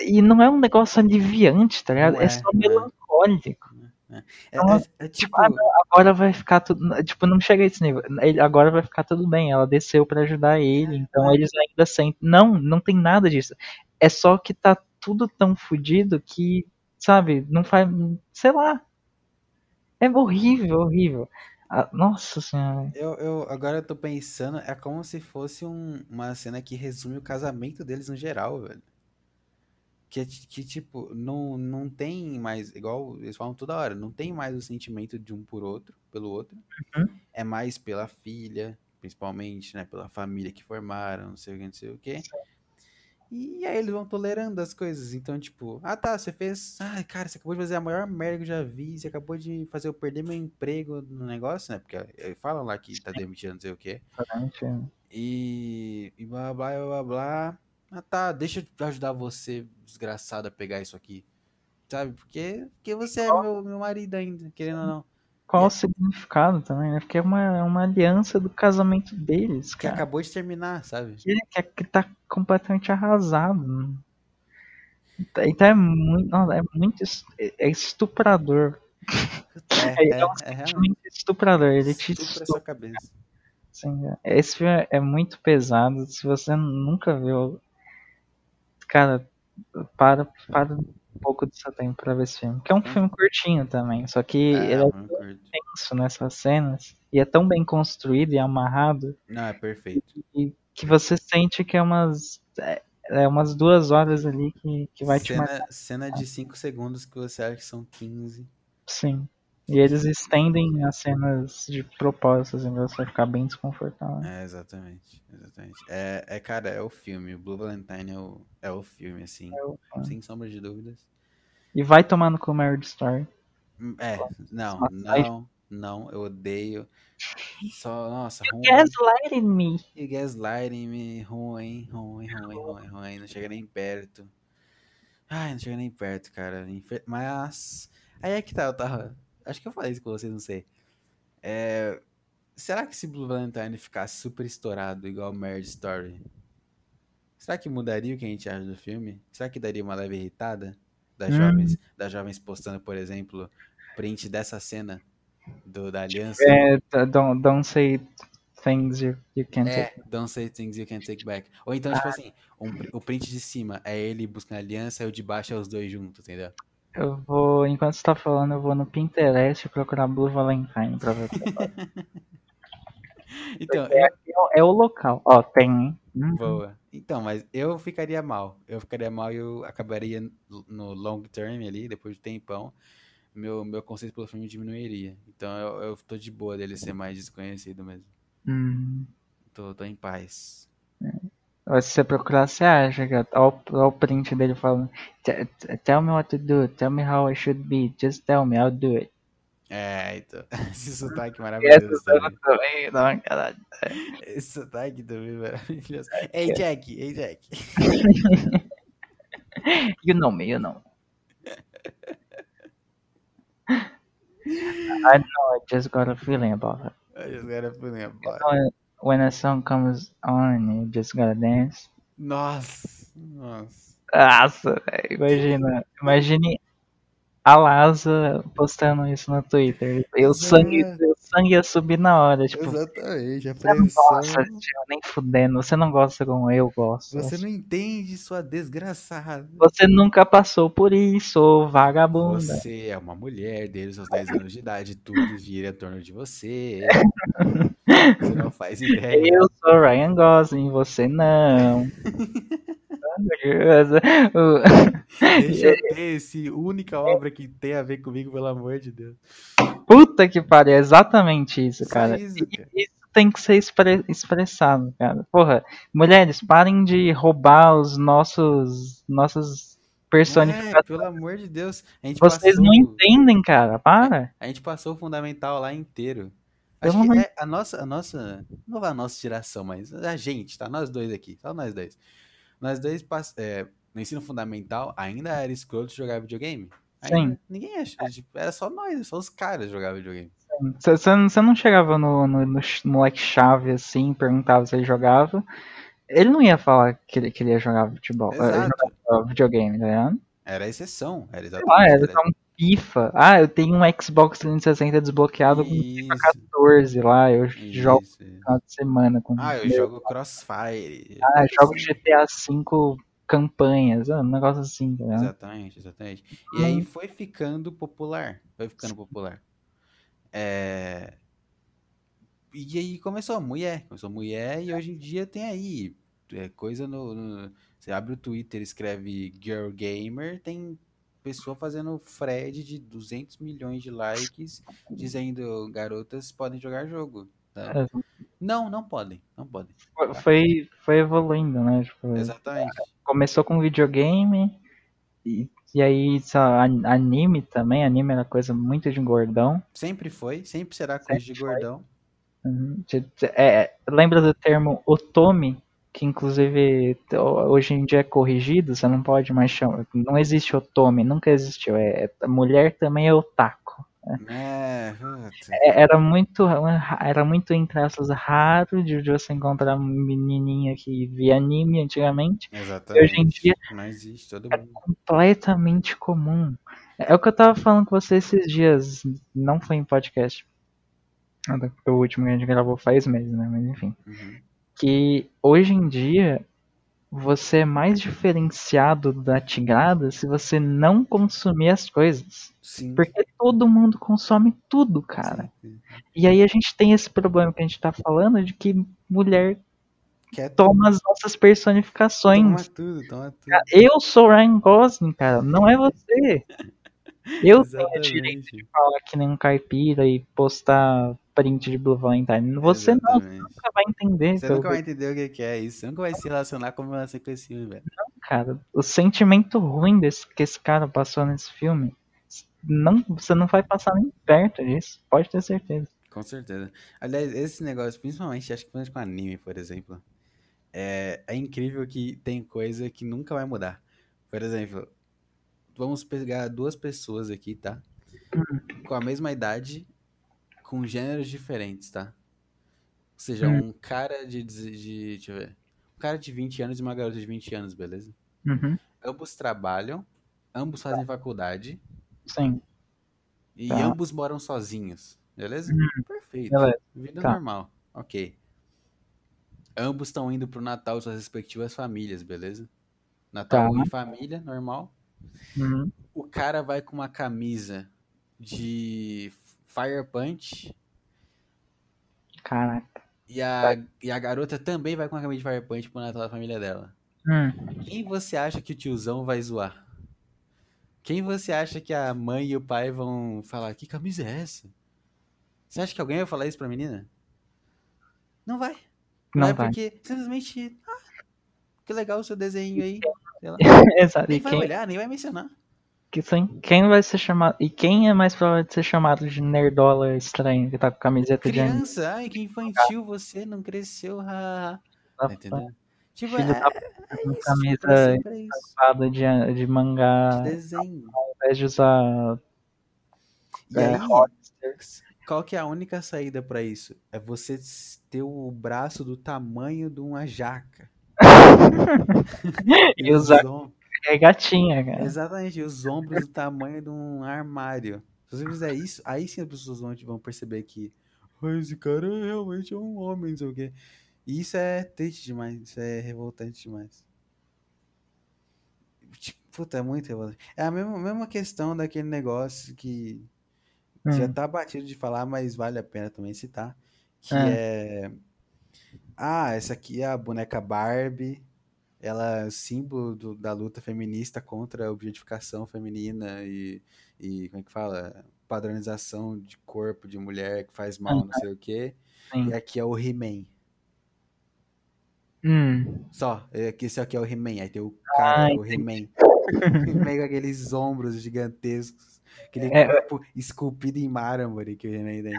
E não é um negócio aliviante, tá ligado? É, é, só é. melancólico. É, Ela- é- é tipo. agora vai ficar tudo. Tipo, não chega a esse nível. Agora vai ficar tudo bem. Ela desceu pra ajudar ele, então é. eles ainda sentem. Não, não tem nada disso. É só que tá tudo tão fodido que, sabe, não faz. Sei lá. É horrível, horrível. Ah, nossa senhora. Eu, eu, agora eu tô pensando, é como se fosse um- uma cena que resume o casamento deles no geral, velho. Que, é que tipo, não, não tem mais, igual eles falam toda hora, não tem mais o sentimento de um por outro, pelo outro. Uhum. É mais pela filha, principalmente, né? Pela família que formaram, não sei o que, não sei o que. E aí eles vão tolerando as coisas. Então, tipo, ah tá, você fez. Ai, cara, você acabou de fazer a maior merda que eu já vi. Você acabou de fazer eu perder meu emprego no negócio, né? Porque eh, falam lá que tá demitindo, não sei o quê. Realmente, E, e blá blá blá blá blá. Ah tá, deixa eu ajudar você, desgraçado, a pegar isso aqui. Sabe? Porque, porque você é meu, meu marido ainda, querendo ou não. Qual É. o significado também, né? Porque é uma, é uma aliança do casamento deles, Que cara. acabou de terminar, sabe? Que, que, que tá completamente arrasado. Então é muito. não, é muito. É estuprador. É, É, é, é um é estuprador. Ele te Estupra estupra. sua cabeça. né? Esse filme é muito pesado. Se você nunca viu. Cara, para, para um pouco seu tempo pra ver esse filme. Que é um filme curtinho também. Só que ele É, é eu não curto. tenso nessas cenas. E é tão bem construído e amarrado. Não, é perfeito. E que você sente que é umas. É, é umas duas horas ali que, que vai te marcar. Cena, cena de 5 segundos que você acha que são 15. Sim. E eles estendem as cenas de propósito, assim, você ficar bem desconfortável. É, exatamente. Exatamente. É, é, cara, é o filme. O Blue Valentine é o, é o filme, assim. Sem sombra de dúvidas. E vai tomar no Marriage Story. Hum, É, não, não, não, eu odeio. Só, nossa, ruim. Gaslighting me. E gaslighting me, ruim, ruim, ruim, ruim, ruim, não chega nem perto. Ai, não chega nem perto, cara. Mas, aí é que tá, eu tava. Acho que eu falei isso com vocês, não sei. É, será que se Blue Valentine ficasse super estourado, igual Marriage Story, será que mudaria o que a gente acha do filme? Será que daria uma leve irritada das Hum. jovens, das jovens postando, por exemplo, print dessa cena do, da aliança? É, don't, don't say things you, you can't É, take. don't say things you can't take back. Ou então, tipo assim, um o print de cima é ele buscando a aliança e o de baixo é os dois juntos, entendeu? Eu vou, enquanto você tá falando, eu vou no Pinterest procurar Blue Valentine pra ver é. Então, É, é o local. Ó, tem, hein? Uhum. boa. Então, mas eu ficaria mal. Eu ficaria mal e eu acabaria no long term ali, depois de tempão, meu, meu conceito pelo filme diminuiria. Então eu, eu tô de boa dele ser mais desconhecido mesmo. Hum. Tô, tô em paz. Se você procurar, você acha. Olha o- print dele falando. "T- t- Tell me what to do. Tell me how I should be. Just tell me, I'll do it. É, então. Esse sotaque maravilhoso cena também. também, não, caralho. Esse sotaque também maravilhoso. Ei, Jack, ei, Jack. You know me, you know. I know, I just got a feeling about it. I just gotta feeling about it. When- a song comes on, you just gotta dance. Nossa, nossa. Nossa, velho, imagina. Imagine a Laza postando isso no Twitter. E o sangue, o sangue ia subir na hora. Tipo, Exatamente, a pressão. tio, nem fudendo. Você não gosta como eu gosto. Você não entende, sua desgraçada. Você nunca passou por isso, ô vagabunda. Você é uma mulher desde os 10 anos de idade, tudo gira em torno de você. Você não faz ideia. Eu sou Ryan Gosling, você não. Deixa eu ter esse única obra que tem a ver comigo, pelo amor de Deus. Puta que pariu, é exatamente isso, cara. isso, cara. Isso tem que ser expre- expressado, cara. Porra, mulheres, parem de roubar os nossos nossos personificação. É, pelo amor de Deus. Vocês passou, não entendem, cara. Para. a gente passou o fundamental lá inteiro. Acho que é a nossa, a nossa, não vai a nossa geração, mas a gente, tá? Nós dois aqui, só nós dois. Nós dois, é, no ensino fundamental, ainda era escroto jogar videogame. Ainda, Sim. Ninguém acha, tipo, era só nós, só os caras jogavam videogame. Você não chegava no, no, no ch- moleque chave assim, perguntava se ele jogava. Ele não ia falar que ele, que ele ia jogar futebol, eh, Exato. jogar videogame, tá ligado? Era a exceção, era exatamente. lá, era era- um FIFA. Ah, eu tenho um Xbox 360 desbloqueado com FIFA Isso, 14 lá, eu jogo isso. no final de semana com Ah, eu meu- jogo Crossfire. Ah, coisa jogo assim. GTA V campanhas, ah, um negócio assim, ligado? Exatamente, exatamente. E aí foi ficando popular. Foi ficando popular. É... E aí começou a mulher. Começou a mulher e hoje em dia tem aí. é, coisa no, no- Você abre o Twitter, escreve Girl Gamer, tem pessoa fazendo thread de 200 milhões de likes dizendo garotas podem jogar jogo. tá? É, Não, não podem. Não podem. foi- Foi, evoluindo, né? Tipo, Exatamente. começou com videogame e, e aí lá, anime também, anime era coisa muito de gordão. Sempre foi, sempre será coisa de Sempre foi. gordão. Uhum. Te- é, lembra do termo otome, que inclusive hoje em dia é corrigido, você não pode mais chamar, não existe otome, nunca existiu, é, é- mulher também é otaku. É, puta. É- era muito, era muito entre aspas raro de você encontrar uma menininha que via anime antigamente, Exatamente. hoje em dia existe, é mundo. completamente comum. É o que eu tava falando com você esses dias, não foi em podcast. O último que a gente gravou faz meses, né? Mas enfim. Uhum. Que hoje em dia você é mais diferenciado da tigrada se você não consumir as coisas. Sim. Porque todo mundo consome tudo, cara. sim. E aí a gente tem esse problema que a gente tá falando de que mulher Quer toma as nossas Toma personificações. tudo, toma tudo. Eu sou Ryan Gosling, cara, não é você. Eu tenho o direito de falar que nem um caipira e postar print de Blue Valentine. Você não, nunca vai entender. Você pelo nunca vai entender o que é isso. Você nunca vai se relacionar como ela com esse filme, velho. cara. O sentimento ruim desse, que esse cara passou nesse filme, não, você não vai passar nem perto disso. Pode ter certeza. Com certeza. Aliás, esse negócio, principalmente, acho que com anime, por exemplo, é, é incrível que tem coisa que nunca vai mudar. Por exemplo, vamos pegar duas pessoas aqui, tá? Com a mesma idade, com gêneros diferentes, tá? Ou seja, Hum. um cara de, de, de- deixa eu ver, um cara de 20 anos e uma garota de 20 anos, beleza? Uhum, Ambos trabalham, ambos fazem faculdade sim. e Tá. ambos moram sozinhos, beleza? Perfeito. beleza. Vida Tá. normal. Ok. Ambos estão indo pro Natal suas respectivas famílias, beleza? Natal Tá. em família, normal. Uhum, O cara vai com uma camisa de Fire Punch caraca. e a, e a garota também vai com uma camisa de Fire Punch pro Natal da família dela. Hum, Quem você acha que o tiozão vai zoar? Quem você acha que a mãe e o pai vão falar? Que camisa é essa? Você acha que alguém vai falar isso pra menina? Não vai. Não, não é vai. porque simplesmente. Ah, que legal o seu desenho aí. Exato. Nem vai olhar, nem vai mencionar. Que sim, quem vai ser chamado. E quem é mais provável de ser chamado de nerdola estranho que tá com camiseta de anime? Criança, ai, que infantil você, não cresceu. ha, ha. Tá entendendo? Tipo, Filho é, com isso. camisa é de, de mangá, De desenho. ao invés de usar E é, aí, qual que é a única saída pra isso? É você ter o braço do tamanho de uma jaca. e usar é gatinha, cara. Exatamente, os ombros do tamanho de um armário. Se você fizer isso, aí sim as pessoas vão, vão perceber que "Ah, esse cara realmente é um homem, não sei o quê. E isso é triste demais, isso é revoltante demais. Tipo, Puta, é muito revoltante. É a mesma, mesma questão daquele negócio que já Hum, tá batido de falar, mas vale a pena também citar. Que é. Ah, essa aqui é a boneca Barbie. Ela é símbolo do- da luta feminista contra a objetificação feminina e, e como é que fala? Padronização de corpo de mulher que faz mal, não sei o quê. sim. E aqui é o He-Man. Hum, Só, é esse aqui é o He-Man. Aí tem o cara, Ah, o He-Man. Meio com aqueles ombros gigantescos. Aquele É. corpo esculpido em mármore que o He-Man tem.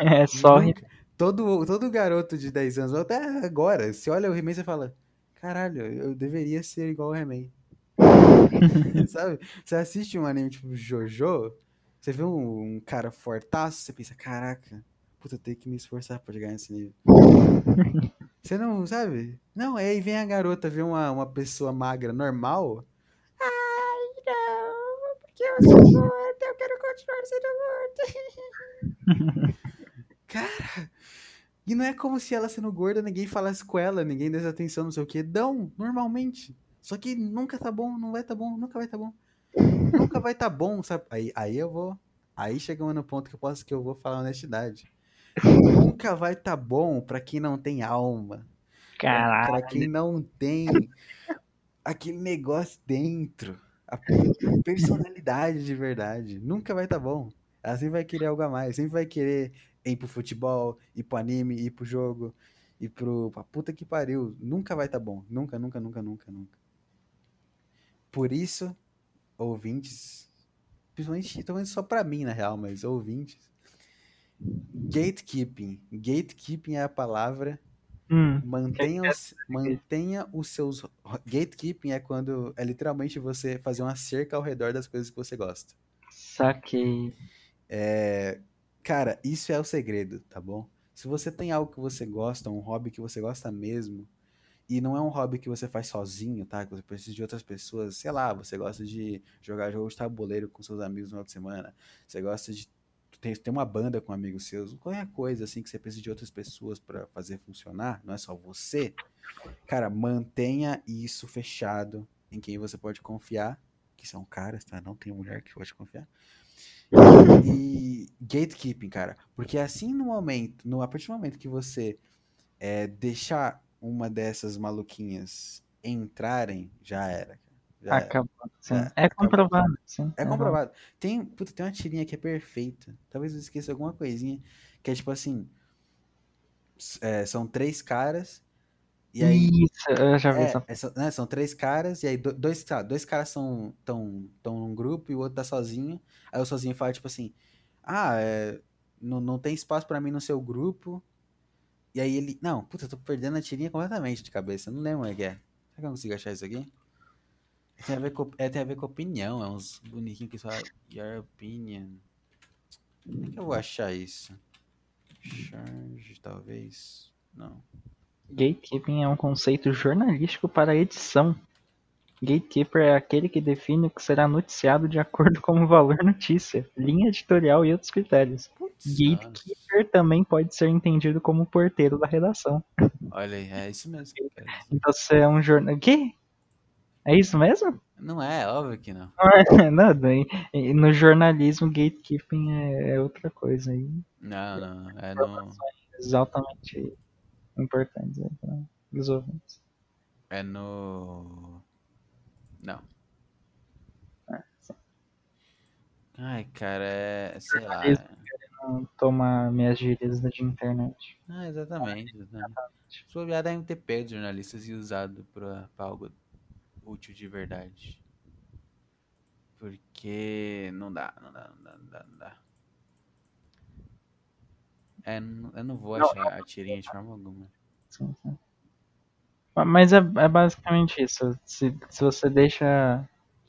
É só Nunca- todo, todo garoto de 10 anos, até agora, se olha o He-Man e fala: Caralho, eu deveria ser igual o He-Man. Sabe? Você assiste um anime tipo Jojo, você vê um, um cara fortaço, você pensa: Caraca, puta, eu tenho que me esforçar pra chegar nesse nível. Você não, sabe? Não, aí vem a garota ver uma, uma pessoa magra normal. Ai, não, porque eu sou gorda, eu quero continuar sendo gorda. Cara, e não é como se ela sendo gorda, ninguém falasse com ela, ninguém desse atenção, não sei o que. Não, normalmente. Só que nunca tá bom, não vai tá bom, nunca vai tá bom. nunca vai tá bom, sabe? Aí, aí eu vou. Aí chegamos no ponto que eu posso que eu vou falar honestidade. nunca vai tá bom pra quem não tem alma. Caralho. Pra quem não tem aquele negócio dentro. A personalidade de verdade. Nunca vai tá bom. Ela sempre vai querer algo a mais. Sempre vai querer ir pro futebol, ir pro anime, ir pro jogo, ir pro. pra puta que pariu. Nunca vai tá bom. Nunca, nunca, nunca, nunca, nunca. Por isso, ouvintes, principalmente, talvez só pra mim, na real, mas ouvintes. Gatekeeping. Gatekeeping é a palavra Hum, Mantenha os, mantenha os seus. Gatekeeping é quando. É literalmente você fazer uma cerca ao redor das coisas que você gosta. saquei. É, cara, isso é o segredo, tá bom? Se você tem algo que você gosta, um hobby que você gosta mesmo, e não é um hobby que você faz sozinho, tá? Que você precisa de outras pessoas, sei lá, você gosta de jogar jogo de tabuleiro com seus amigos no final de semana, você gosta de ter, ter uma banda com amigos seus, qualquer coisa assim que você precisa de outras pessoas pra fazer funcionar, não é só você. Cara, mantenha isso fechado em quem você pode confiar, que são caras, tá? Não tem mulher que pode confiar. E gatekeeping, cara. Porque assim no momento, no, a partir do momento que você é, deixar uma dessas maluquinhas entrarem, já era. Já. Acabou. Sim. É, É, comprovado, sim. É comprovado. Tem, puta, tem uma tirinha que é perfeita. Talvez eu esqueça alguma coisinha. Que é tipo assim. é, são três caras. E aí. Isso, eu já vi É, essa. é, são, né, são três caras, e aí do- dois, tá, dois caras são tão, tão num grupo e o outro tá sozinho. Aí o sozinho fala, tipo assim, ah, é, não, não tem espaço pra mim no seu grupo. E aí ele, não, puta, eu tô perdendo a tirinha completamente de cabeça, não lembro o que é. Será que eu consigo achar isso aqui? Tem a ver com, é, tem a ver com opinião, é uns bonitinhos que falam, your opinion. Como é que eu vou achar isso? Charge, talvez? Não. Gatekeeping é um conceito jornalístico para a edição. Gatekeeper é aquele que define o que será noticiado de acordo com o valor notícia, linha editorial e outros critérios. Putz, Gatekeeper também pode ser entendido como porteiro da redação. Olha aí, é isso mesmo. Então você é um jornal. O quê? É isso mesmo? Não é, óbvio que não. Não, daí, e no jornalismo, gatekeeping é, é outra coisa aí. Não, não. É no, Altamente importantes aí para os ouvintes. é no. Não. É, sim. Ai, cara, é. Sei lá. Tomar minhas gírias de internet. Ah, exatamente. exatamente. Se bobear, devem ter pego jornalistas e usado pra, pra algo útil de verdade. Porque não dá, não dá, não dá, não dá. Não dá. É, não- eu não vou Não, achar a tirinha de forma alguma. Sim, sim. Ma- Mas é, é basicamente isso. Se, se você deixa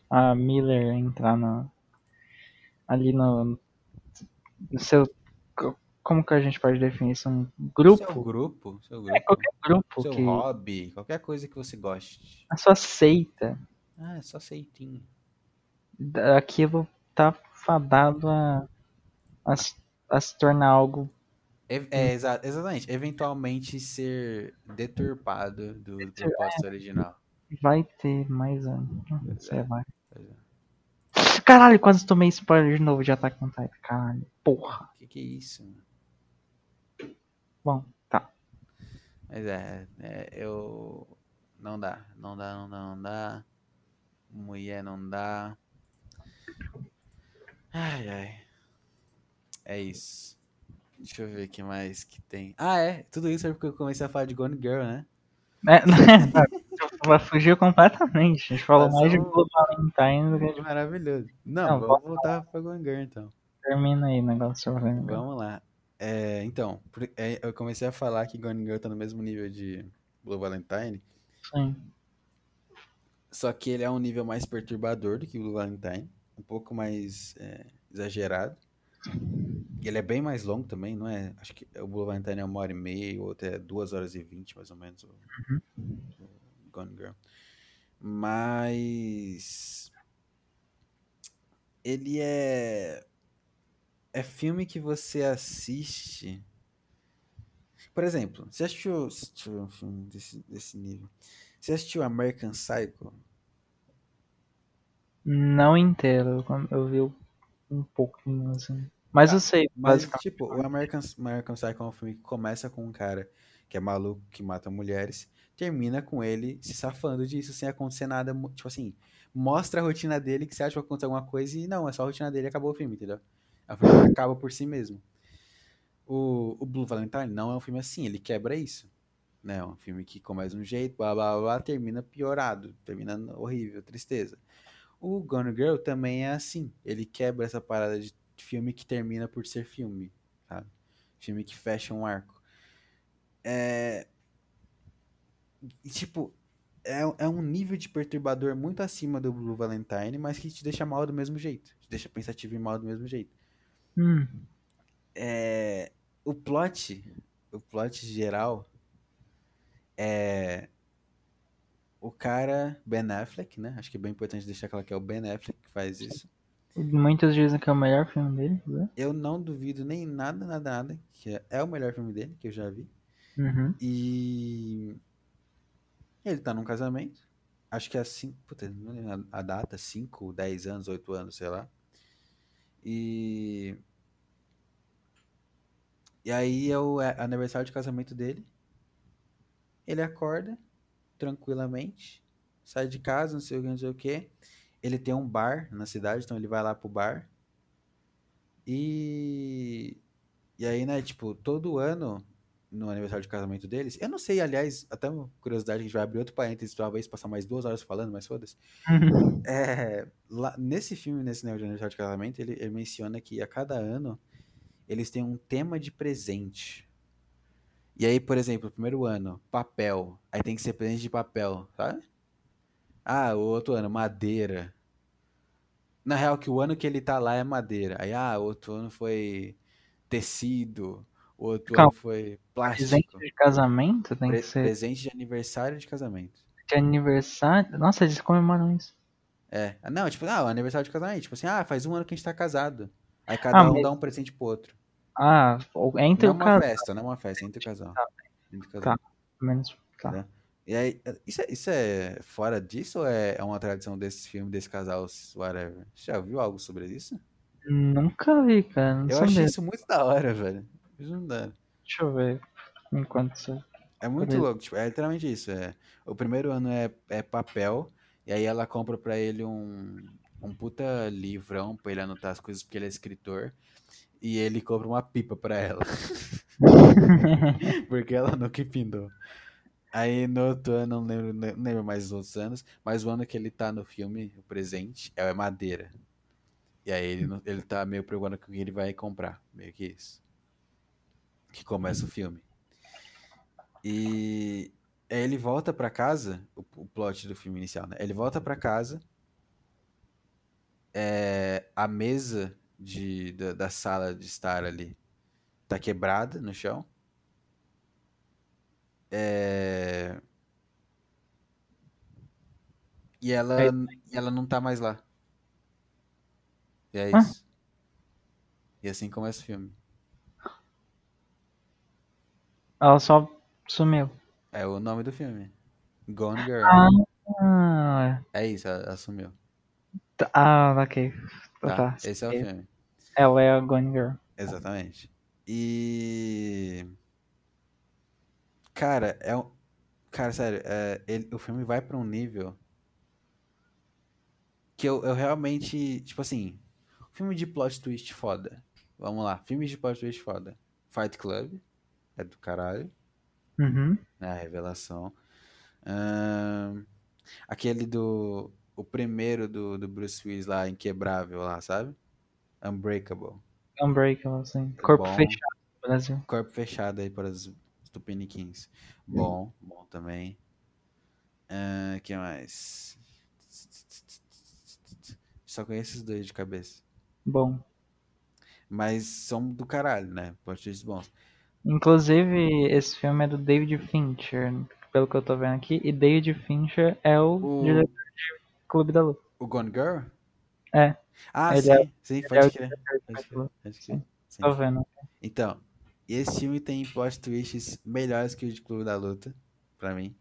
a Miller entrar no, ali no, no seu. co- Como que a gente pode definir isso? Um Seu grupo? grupo, seu É grupo, qualquer grupo seu que. hobby, qualquer coisa que você goste. A sua seita. Ah, é só aceitinho. da- Aquilo tá fadado a, a, a se tornar algo. É, é, exa- exatamente. Eventualmente ser deturpado do propósito original. Vai ter mais ano. Você é. vai. É. Caralho, quase tomei spoiler de novo de Attack on Titan. Caralho, porra. Que que é isso, mano? Bom, tá. Mas é, é, eu. Não dá, não dá, não dá, não dá. Mulher não dá. Ai, ai. É isso. Deixa eu ver o que mais que tem. Ah, é. Tudo isso é porque eu comecei a falar de Gone Girl, né? É, né? ela fugiu completamente. A gente falou mais de Blue Valentine do que de... Maravilhoso. Não, Não, vamos voltar pra Gone Girl, então. Termina aí o negócio. Vamos lá. É, então, é, eu comecei a falar que Gone Girl tá no mesmo nível de Blue Valentine, Sim. só que ele é um nível mais perturbador do que Blue Valentine, um pouco mais é, exagerado. E ele é bem mais longo também, não é? Acho que o Blue Valentine é uma hora e meia, o outro é duas horas e vinte, mais ou menos, o, o Gone Girl. Mas ele é é filme que você assiste. Por exemplo, você assistiu, assistiu um filme desse, desse nível? Você assistiu American Psycho? Não inteiro. eu- Eu vi um pouquinho, assim. Mas Tá, eu sei, Mas, tipo, o American, American Psycho é um filme que começa com um cara que é maluco, que mata mulheres, termina com ele se safando disso sem acontecer nada. Tipo assim, mostra a rotina dele que você acha que vai acontecer alguma coisa e não, é só a rotina dele e acabou o filme, entendeu? É um filme que acaba por si mesmo. O, o Blue Valentine não é um filme assim, ele quebra isso. Né? É um filme que começa de um jeito, blá blá blá, blá, termina piorado, termina horrível, tristeza. O Gone Girl também é assim. Ele quebra essa parada de filme que termina por ser filme, sabe? Filme que fecha um arco. É. e, Tipo, é, é um nível de perturbador muito acima do Blue Valentine, mas que te deixa mal do mesmo jeito. Te deixa pensativo e mal do mesmo jeito. Hum, É, o plot, o plot geral é o cara Ben Affleck, né? Acho que é bem importante deixar claro que é o Ben Affleck que faz isso. Muitos dizem que é o melhor filme dele, né? Eu não duvido nem nada, nada, nada, que é, é o melhor filme dele que eu já vi. Uhum. E ele tá num casamento. Acho que é assim, puta, não lembro a a data, 5, 10 anos, 8 anos, sei lá. E E aí é o é aniversário de casamento dele. Ele acorda tranquilamente, sai de casa, não sei o que, não sei o que. Ele tem um bar na cidade, então ele vai lá pro bar. E e aí, né, tipo, todo ano no aniversário de casamento deles, eu não sei, aliás, até uma curiosidade que a gente vai abrir outro parênteses, talvez passar mais duas horas falando, mas foda-se. É, lá, nesse filme, nesse negócio de aniversário de casamento, ele, ele menciona que a cada ano eles têm um tema de presente. E aí, por exemplo, primeiro ano, papel. Aí tem que ser presente de papel, sabe? Ah, o outro ano, madeira. Na real, que o ano que ele tá lá é madeira. Aí, ah, outro ano foi tecido. O outro Calma. ano foi Presente plástico. de casamento tem Pre- que ser presente de aniversário de casamento. de aniversário. Nossa, eles comemoram isso. É. Não, tipo, ah, aniversário de casamento. Tipo assim, ah, faz um ano que a gente tá casado. Aí cada Ah, um mas- dá um presente pro outro. Ah, entre não o uma casal. festa, não uma festa, entre o casal. Entre o casal. Tá. Menos. Tá. Né? E aí, isso é, isso é fora disso ou é, é uma tradição desse filme, desse casal, whatever? Você já viu algo sobre isso? Nunca vi, cara. Eu achei isso muito da hora, velho. Dá. Deixa eu ver. Enquanto você. É muito louco, tipo, é literalmente isso. É, o primeiro ano é, é papel, e aí ela compra pra ele um, um puta livrão pra ele anotar as coisas porque ele é escritor, e ele compra uma pipa pra ela, porque ela nunca pindou. Aí no outro ano, não lembro, não lembro mais os outros anos, mas o ano que ele tá no filme, o presente, é madeira. E aí ele, ele tá meio preocupado com o que ele vai comprar, meio que isso. Que começa o filme. E aí ele volta pra casa, o, o plot do filme inicial, né? Ele volta pra casa, é, a mesa de, da, da sala de estar ali tá quebrada no chão. É, E ela, É. e ela não tá mais lá. E é Hã? isso. E assim começa o filme. Ela só sumiu. É o nome do filme. Gone Girl. Ah, É isso, ela ela sumiu. tá, ah ok. Tá, Tá, tá. esse é o filme. Ela é a Gone Girl. Exatamente. E. Cara, é um. Cara, sério, é, ele- o filme vai pra um nível que eu, eu realmente. Tipo assim, filme de plot twist foda. Vamos lá, filme de plot twist foda. Fight Club, é do caralho, Uhum. né? A revelação. Ahn, Aquele do. O primeiro do, do Bruce Willis lá, Inquebrável lá, sabe? Unbreakable. Unbreakable, assim. Corpo Bom. fechado Brasil. Corpo fechado aí para os Tupiniquins. Bom, bom também. O que mais? Só conheço esses dois de cabeça. Bom. Mas são do caralho, né? Portugueses bons. Inclusive, esse filme é do David Fincher, pelo que eu tô vendo aqui. E David Fincher é o, O, diretor de Clube da Luta. o Gone Girl? É, Ah, Ele sim, é- sim, é pode o crer. Pode pode. Sim. Tô vendo. Então, esse filme tem plot twists melhores que o de Clube da Luta, pra mim.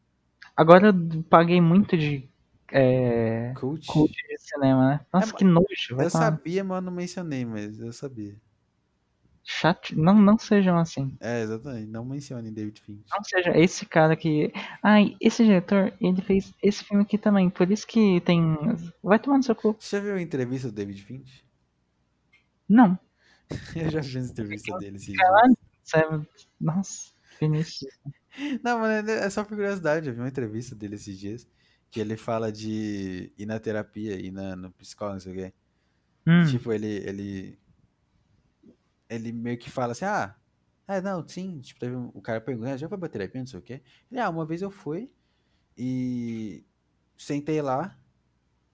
Agora eu paguei muito de é, Cult. cult de cinema, né? Nossa, É, que nojo. Vai Eu tomar- sabia, mas não mencionei, mas eu sabia. Chato. Não, não sejam assim. É, exatamente. Não mencione David Fincher. Não seja esse cara que. Ai, esse diretor, ele fez esse filme aqui também. Por isso que tem. Vai tomar no seu cu. Você já viu a entrevista do David Fincher? Não. Eu já vi a entrevista dele Caralho. Nossa, Vinícius. Não, mas é só por curiosidade. Eu vi uma entrevista dele esses dias. Que ele fala de ir na terapia, ir na, no psicólogo, não sei o quê. Hum, Tipo, ele, ele. Ele meio que fala assim: ah, é, não, sim. Tipo, teve um, o cara pergunta: "Ah, já foi pra terapia, não sei o quê. Ele, ah, uma vez eu fui e sentei lá.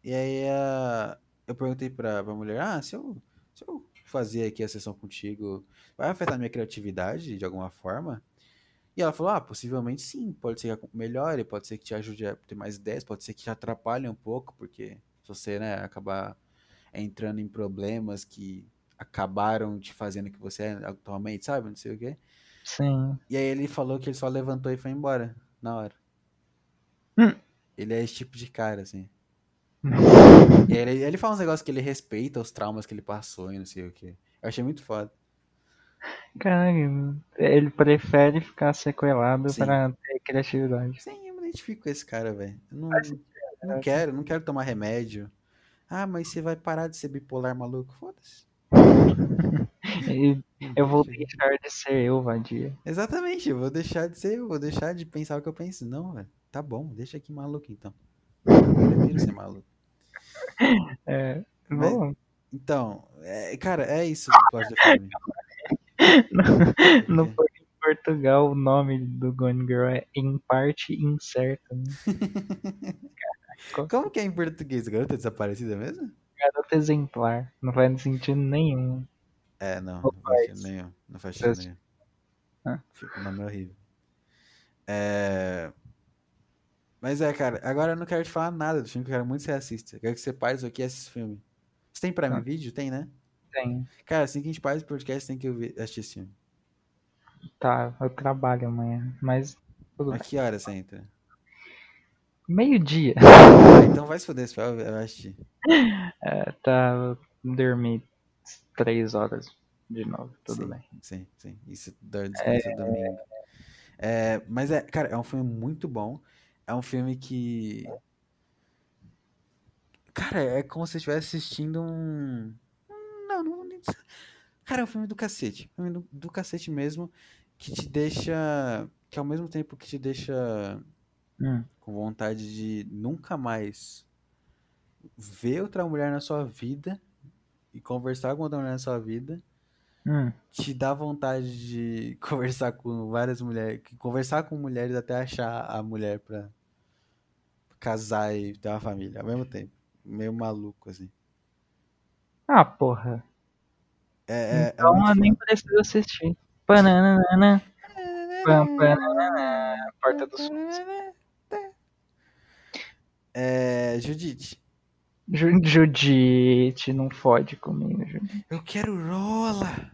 E aí a- eu perguntei pra, pra mulher: ah, se eu, se eu fazer aqui a sessão contigo, vai afetar minha criatividade de alguma forma? E ela falou: ah, possivelmente sim. Pode ser que melhore, pode ser que te ajude a ter mais ideias, pode ser que te atrapalhe um pouco, porque se você, né, acabar entrando em problemas que acabaram te fazendo o que você é atualmente, sabe? Não sei o quê. sim. E aí ele falou que ele só levantou e foi embora na hora. Hum. Ele é esse tipo de cara, assim. Ele, ele fala uns negócios que ele respeita os traumas que ele passou e não sei o quê. Eu achei muito foda. Caralho, ele prefere ficar sequelado Sim. pra ter criatividade. Sim, eu me identifico com esse cara, velho. Não, não quero, não quero tomar remédio. Ah, mas você vai parar de ser bipolar maluco? Foda-se. Eu vou deixa. deixar de ser eu, vadia. Exatamente, eu vou deixar de ser eu, vou deixar de pensar o que eu penso. Não, velho. Tá bom, deixa aqui maluco então. Eu prefiro ser maluco. É, Mas- bom, Então, é, cara, é isso o plot do filme. no, em Portugal o nome do Gone Girl é em parte incerta. Né? Como que é em português? Garota desaparecida mesmo? Garota exemplar, não faz sentido nenhum. É, não, Não faz sentido nenhum. Não faz sentido nenhum. Ah. Fica o nome horrível. É... Mas é, cara, agora eu não quero te falar nada do filme, que eu quero muito que você assista. Eu quero que você pare isso aqui e assista esse filme. Você tem Prime Ah. Video? Tem, né? Tem. Cara, assim que a gente faz o podcast, tem que ouvir, assistir esse filme. Tá, eu trabalho amanhã, mas A que hora você entra? Meio-dia. Ah, então vai se foder, eu assistir. É, tá, eu dormi três horas de novo, tudo sim, bem. Sim, sim. Isso dá descanso domingo. É, mas é, cara, é um filme muito bom. É um filme que. Cara, é como se você estivesse assistindo um. Não, não. nem- Cara, é um filme do cacete. Um filme do, do cacete mesmo. Que te deixa. Que ao mesmo tempo que te deixa Hum, com vontade de nunca mais ver outra mulher na sua vida e conversar com outra mulher na sua vida hum. te dá vontade de conversar com várias mulheres, conversar com mulheres até achar a mulher pra casar e ter uma família ao mesmo tempo. Meio maluco, assim. Ah, porra. É, é, é Então eu nem preciso assistir. Pananana, pam, pananana, Porta dos Fundos. É, Judite, Ju- Judite, não fode comigo, Judite. eu quero rola.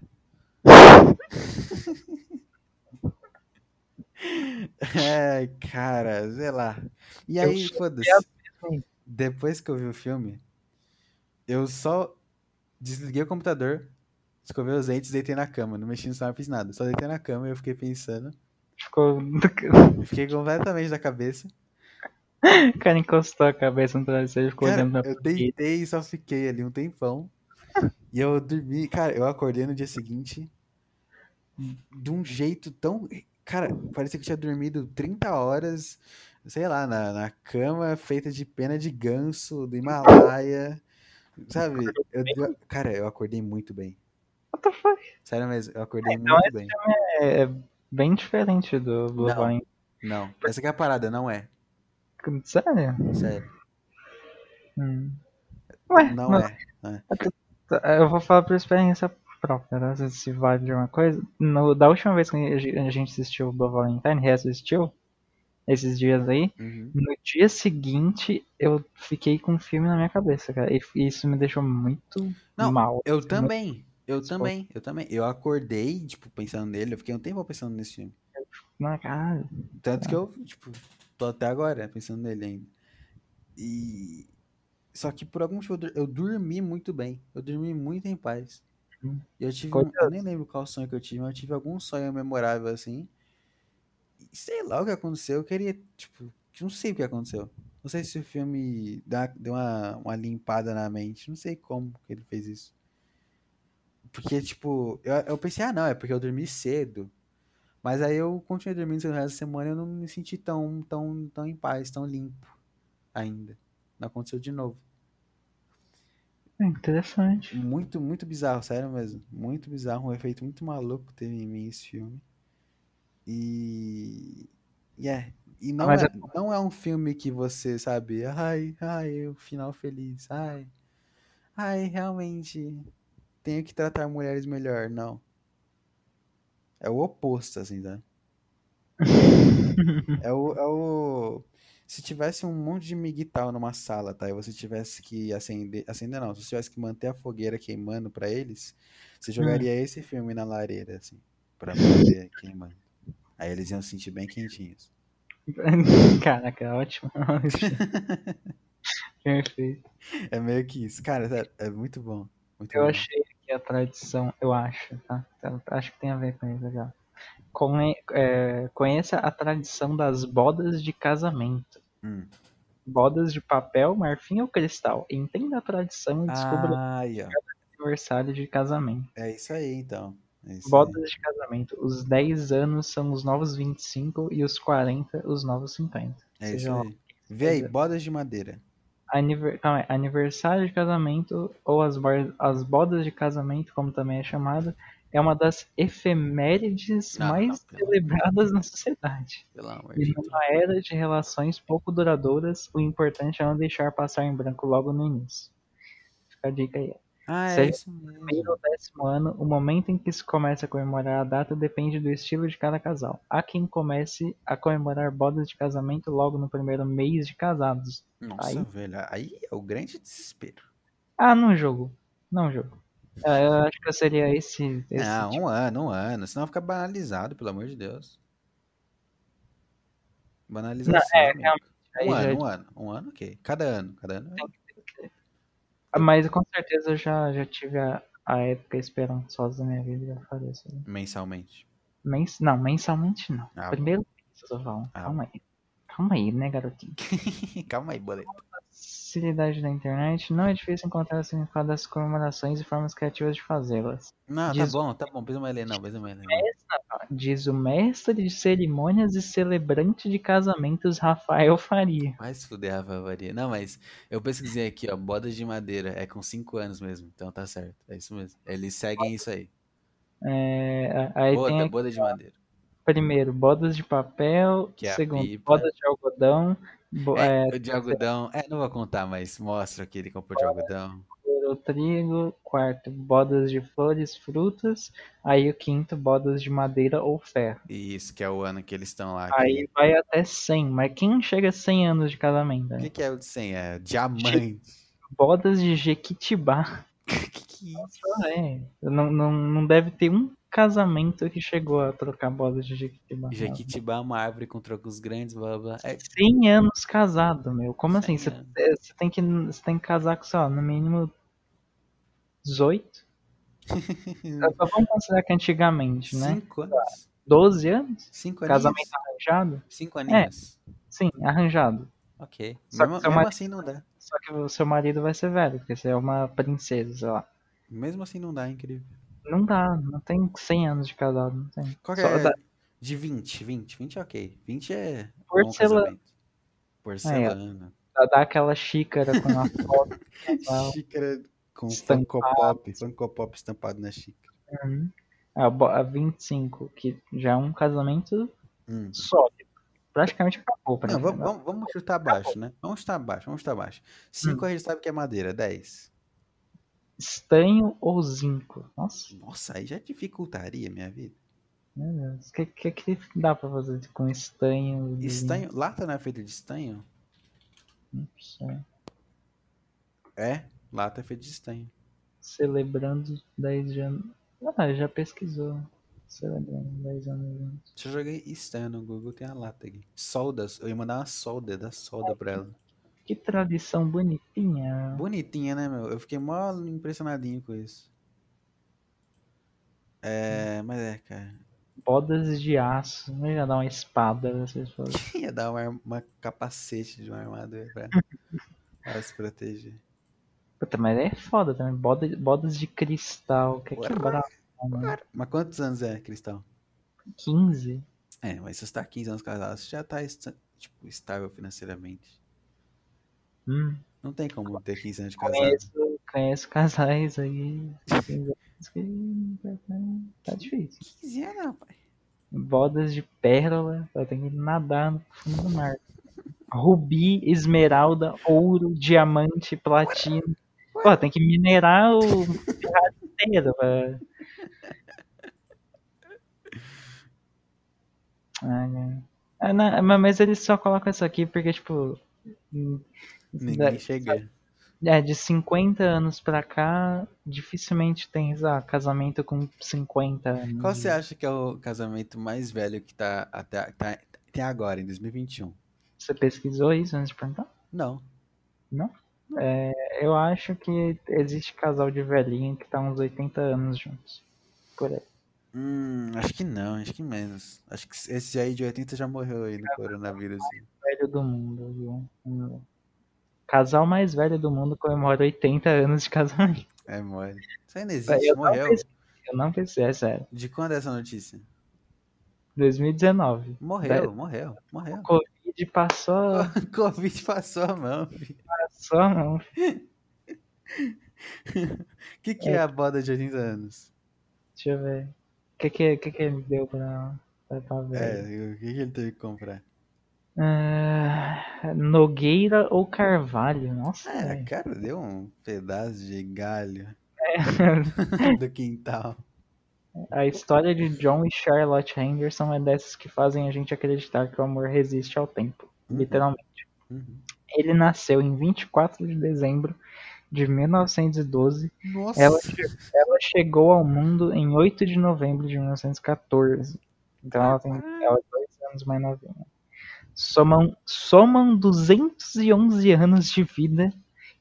É, cara, sei lá. E Eu aí, foda-se. mesmo. Depois que eu vi o filme, eu só desliguei o computador, escovei os dentes e deitei na cama. Não mexi no celular, fiz nada. Só deitei na cama e eu fiquei pensando. Ficou. Fiquei completamente da cabeça. O cara encostou a cabeça no travesseiro e ficou Cara, olhando pra eu deitei e só fiquei ali um tempão. E eu dormi. Cara, eu acordei no dia seguinte de um jeito tão. Cara, parecia que eu tinha dormido 30 horas. sei lá, na, na cama feita de pena de ganso do Himalaia. Sabe? Eu, eu- cara, eu acordei muito bem. What the fuck? Sério mesmo, eu acordei Então muito esse bem. É, é bem diferente do Blue Não. Não, essa que é a parada, não é. Sério? Sério. Hum. Ué, não mas- é. Eu vou falar por experiência própria, né? Se- Se vale de uma coisa. No, da última vez que a gente- assistiu o Blue Valentine, reassistiu, esses dias aí, Uhum. no dia seguinte eu fiquei com o filme na minha cabeça, cara. E isso me deixou muito Não, mal. Eu também. Eu Só- também, eu também. Eu acordei, tipo, pensando nele, eu fiquei um tempo pensando nesse filme. Na cara. Tanto que eu, tipo, tô até agora pensando nele ainda. E. Só que por algum motivo eu dormi muito bem. Eu dormi muito em paz. Hum. E eu tive. um- Coitado. eu nem lembro qual sonho que eu tive, mas eu tive algum sonho memorável assim. E sei lá o que aconteceu. Eu queria, tipo, não sei o que aconteceu. Não sei se o filme dá- deu uma, uma limpada na mente. Não sei como que ele fez isso. Porque, tipo, eu, eu pensei, ah, não, é porque eu dormi cedo. Mas aí eu continuei dormindo no resto da semana e eu não me senti tão, tão, tão em paz, tão limpo ainda. Não aconteceu de novo. É interessante. Muito, muito bizarro, sério mesmo. Muito bizarro, um efeito muito maluco teve em mim esse filme. E. E é. E não, Mas é, não é um filme que você, sabe, ai, ai, o final feliz, ai. Ai, realmente tenho que tratar mulheres melhor, não. É o oposto, assim, tá? É o, é o. Se tivesse um monte de miguital numa sala, tá? E você tivesse que acender. Acender não, se você tivesse que manter a fogueira queimando pra eles, você jogaria esse filme na lareira, assim. Pra manter queimando. Aí eles iam se sentir bem quentinhos. Caraca, é ótimo. Perfeito. É meio que isso. Cara, sério, é muito bom. Muito Eu bom. achei a tradição, eu acho, tá? Eu Acho que tem a ver com isso já. Conhe- é, conheça a tradição das bodas de casamento. Hum. Bodas de papel, marfim ou cristal. Entenda a tradição e descubra o Ai, ó. aniversário de casamento. É isso aí, então. É isso aí. Bodas de casamento. Os 10 anos são os novos 25 e os 40 os novos 50. É isso Seja aí. Vê aí, bodas de madeira. Aniver... calma aí, aniversário de casamento ou as, bar- as bodas de casamento, como também é chamada, é uma das efemérides Não, mais não, celebradas na sociedade. E numa era de relações pouco duradouras, o importante é não deixar passar em branco logo no início. Fica a dica aí. Ah, é Seja isso Primeiro mesmo. ou décimo ano, o momento em que se começa a comemorar a data depende do estilo de cada casal. Há quem comece a comemorar bodas de casamento logo no primeiro mês de casados. Nossa, Aí- velho. Aí é o grande desespero. Ah, não jogo. Não jogo. É, Eu acho que seria esse. esse Não, tipo. um ano, um ano. Senão fica banalizado, pelo amor de Deus. Banalização. Não, é, aí Um já- ano, um ano. Um ano, ok. Cada ano, cada ano. Ah, Mas com certeza eu já, já tive a, a época esperançosa da minha vida. Já falei isso. aí. Mensalmente. Mens... Não, mensalmente não. Ah, Primeiro mês. Ah, Calma aí. Calma aí, né, garotinho? Calma aí, boleto. Facilidade da internet. Não é difícil encontrar o significado das comemorações e formas criativas de fazê-las. Não, tá Diz- bom, tá bom. Precisa mais ler, não. Precisa mais ler. não. Diz o mestre de cerimônias e celebrante de casamentos Rafael Faria. Vai se fuder, Rafa Varia. Não, mas eu pesquisei aqui, ó. Bodas de madeira. É com 5 anos mesmo. Então tá certo. É isso mesmo. Eles seguem isso aí. É, aí tem Boda, aqui, boda de madeira. primeiro bodas de papel, Que é segundo pipa. bodas de algodão, bo- É, é, de algodão. É, não vou contar, mas mostra que ele comprou de algodão. Terceiro, trigo, quarto bodas de flores, frutas, aí o quinto bodas de madeira ou ferro. E isso que é o ano que eles estão lá. Aí que- vai até 100, mas quem chega a 100 anos de casamento? O né? que, que é o de 100? É diamante. Bodas de Jequitibá. que que é isso? É, não, não, não deve ter um casamento que chegou a trocar bodas de Jequitibá. Jequitibá é uma árvore com troncos grandes, blá blá. É 100 anos casado, meu. Como assim? 100 Você anos. é, você tem, que, você tem que casar com, sei lá, no mínimo 18? Então, Vamos considerar que antigamente, né? 5 anos? 12 anos? 5 aninhos? Casamento arranjado? 5 aninhos? Sim, arranjado. Ok. Só Mesmo, mesmo marido- assim não dá. Só que o seu marido vai ser velho, porque você é uma princesa, sei lá. Mesmo assim não dá, é incrível. Não dá, não tem 100 anos de casado, não tem. Qual Só é? dá- De 20, 20. 20 é ok. 20 é Porcela-. Porcelana. Dá, dá aquela xícara com a foto casal. Xícara com Estampado. Funko Pop. Funko Pop estampado na xícara. Uhum. A, bo- a 25, que já é um casamento Hum. sólido. Praticamente acabou pra Não, vamos, né? vamos, vamos chutar baixo, né? Vamos chutar baixo, vamos chutar baixo. 5 Hum. a gente sabe que é madeira, 10. Estanho ou zinco? Nossa, Nossa, aí já dificultaria minha vida. meu Deus. O que, que, que dá pra fazer com estanho? Estanho, lata não é feita de estanho? Não sei. É, lata é feita de estanho. Celebrando 10 anos. Ah, já pesquisou. Celebrando 10 anos antes. Se eu joguei estanho no Google, tem a lata aqui. Soldas, eu ia mandar uma solda, dar solda pra ela. Que tradição bonitinha. Bonitinha, né, meu? Eu fiquei mó impressionadinho com isso. É, mas é, cara. Bodas de aço. Não ia dar uma espada, vocês falam. Ia dar uma, uma capacete de uma armadura pra, pra se proteger. Puta, mas é foda também. Boda, bodas de cristal. Quer Ué. quebrar? Mas quantos anos é, Cristal? 15. É, mas se você tá 15 anos casado, você já tá esta- tipo, estável financeiramente. Hum. Não tem como ter 15 anos de casado. Conheço, conheço casais aí. de 15 anos que tá, difícil. 15 anos, rapaz. Bodas de pérola. Vai ter que nadar no fundo do mar. Rubi, esmeralda, ouro, diamante, platina. Pô, tem que minerar o pirata inteiro, ai. Ah, não, mas- eles só colocam isso aqui porque, tipo. Ninguém chega. É, de 50 anos pra cá, dificilmente tem ah, casamento com 50 anos. Qual você acha que é o casamento mais velho que tá até, tá, até agora, em 2021? Você pesquisou isso antes de perguntar? Não. É, eu acho que existe casal de velhinho que tá uns 80 anos juntos. Por aí. Hum, acho que não, acho que menos. Acho que esse aí de 80 já morreu aí no coronavírus. Velho do mundo, viu? Hum. Casal mais velho do mundo comemora 80 anos de casamento. É mole. Isso aí não existe, Eu não, morreu. pesquisei, eu não pensei, é sério. De quando é essa notícia? 2019. Morreu, morreu, morreu. O Covid passou, Covid passou a mão. filho. Passou, não. O que, que é a boda de 80 anos? Deixa eu ver. O que que, que que ele deu pra, pra, pra ver? É, o que, que ele teve que comprar? Ah, Nogueira ou Carvalho? Nossa, É, velho. cara, deu um pedaço de galho do quintal. A história de John e Charlotte Henderson é dessas que fazem a gente acreditar que o amor resiste ao tempo. Uhum. Literalmente. Uhum. Ele nasceu em 24 de dezembro de 1912. Nossa! Ela, ela chegou ao mundo em 8 de novembro de 1914. Então ela tem ela é dois anos mais novinha. Somam, somam 211 anos de vida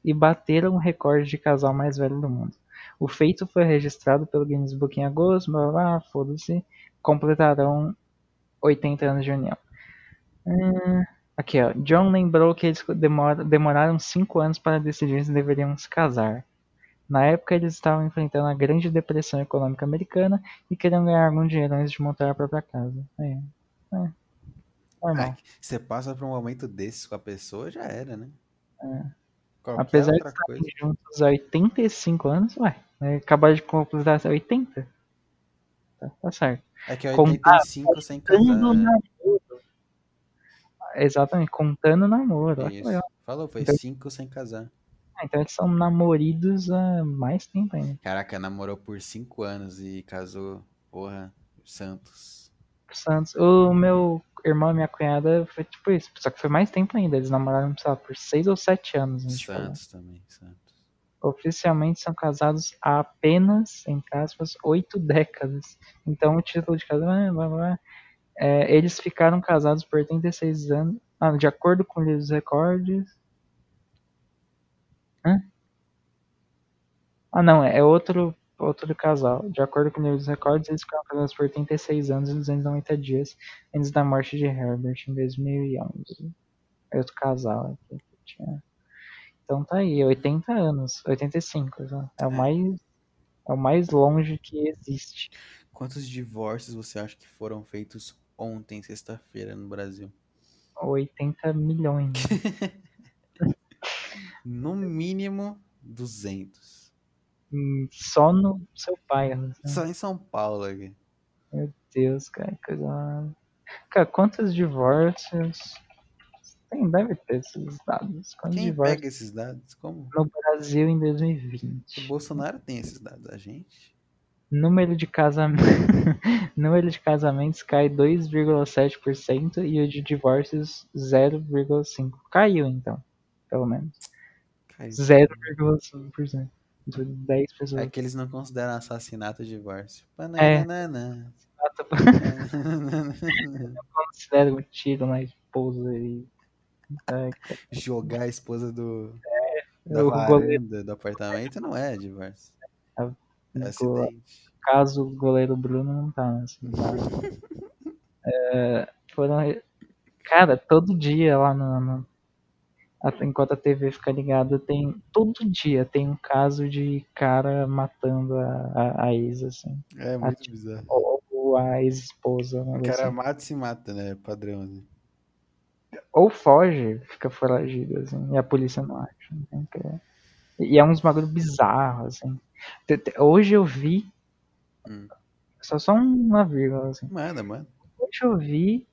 e bateram o recorde de casal mais velho do mundo. O feito foi registrado pelo Guinness Book em agosto, blá, blá foda-se. Completarão 80 anos de união. Hum, aqui, ó. John lembrou que eles demora- demoraram 5 anos para decidir se deveriam se casar. Na época, eles estavam enfrentando a grande depressão econômica americana e queriam ganhar algum dinheiro antes de montar a própria casa. É, é. Normal. Você passa por um momento desses com a pessoa, já era, né? Qualquer É. Apesar de estarem coisa. juntos há 85 anos, ué, né, acabaram de completar 80? Tá, tá certo. É que é Contar- 85 sem casar. Né? Namoro. Exatamente, contando namoro. olha que Isso. legal. Falou, foi Então- 5 sem casar. Ah, Então eles são namoridos há mais tempo ainda. Caraca, namorou por 5 anos e casou, porra, Santos. Santos. O meu irmão e minha cunhada foi tipo isso, só que foi mais tempo ainda. Eles namoraram, sei lá, por 6 ou 7 anos. Santos também, Santos. Oficialmente são casados há apenas, entre aspas, 8 décadas. Então o título de casamento, é, eles ficaram casados por 86 anos. Ah, de acordo com o livro dos recordes. Hã? Ah, não, é, é outro, outro casal. De acordo com o livro dos recordes, eles ficaram casados por 86 anos e 290 dias antes da morte de Herbert em 2011. É outro casal aqui que tinha. Então tá aí, 80 anos, 85, né? é o mais é o mais longe que existe. Quantos divórcios você acha que foram feitos ontem, sexta-feira, no Brasil? 80 milhões. No mínimo 200. Hum, Só no seu pai. né? Só em São Paulo aqui. Meu Deus, cara, que coisa. Cara, quantos divórcios. Tem, deve ter esses dados. Quantos Quem divórcios pega esses dados? Como? no Brasil em O 2020? Bolsonaro tem esses dados, a gente. Número de casamentos. Número de casamentos cai 2,7% e o de divórcios 0,5%. Caiu então, pelo menos. Caiu. 0,5%. De 10 pessoas. É que eles não consideram assassinato divórcio. É. Bananana. Considera um tiro na esposa e. Ai, cara. Jogar a esposa do, da O goleiro, varanda do apartamento não é divórcio. É acidente. caso o goleiro Bruno não tá nessa. É, foram. Cara, todo dia lá no. no- a- enquanto a TV fica ligada, tem. Todo dia tem um caso de cara matando a, a, a ex, assim. É muito bizarro. Ou, a ex-esposa. O cara assim. mata e se mata, né? Padrão. Né? Ou foge, fica foragido, assim, e a polícia não acha. Então, que é- E é uns bagulho bizarro, assim. Hoje eu vi. Hum. Só, só uma vírgula, assim. Manda, mano. Hoje eu vi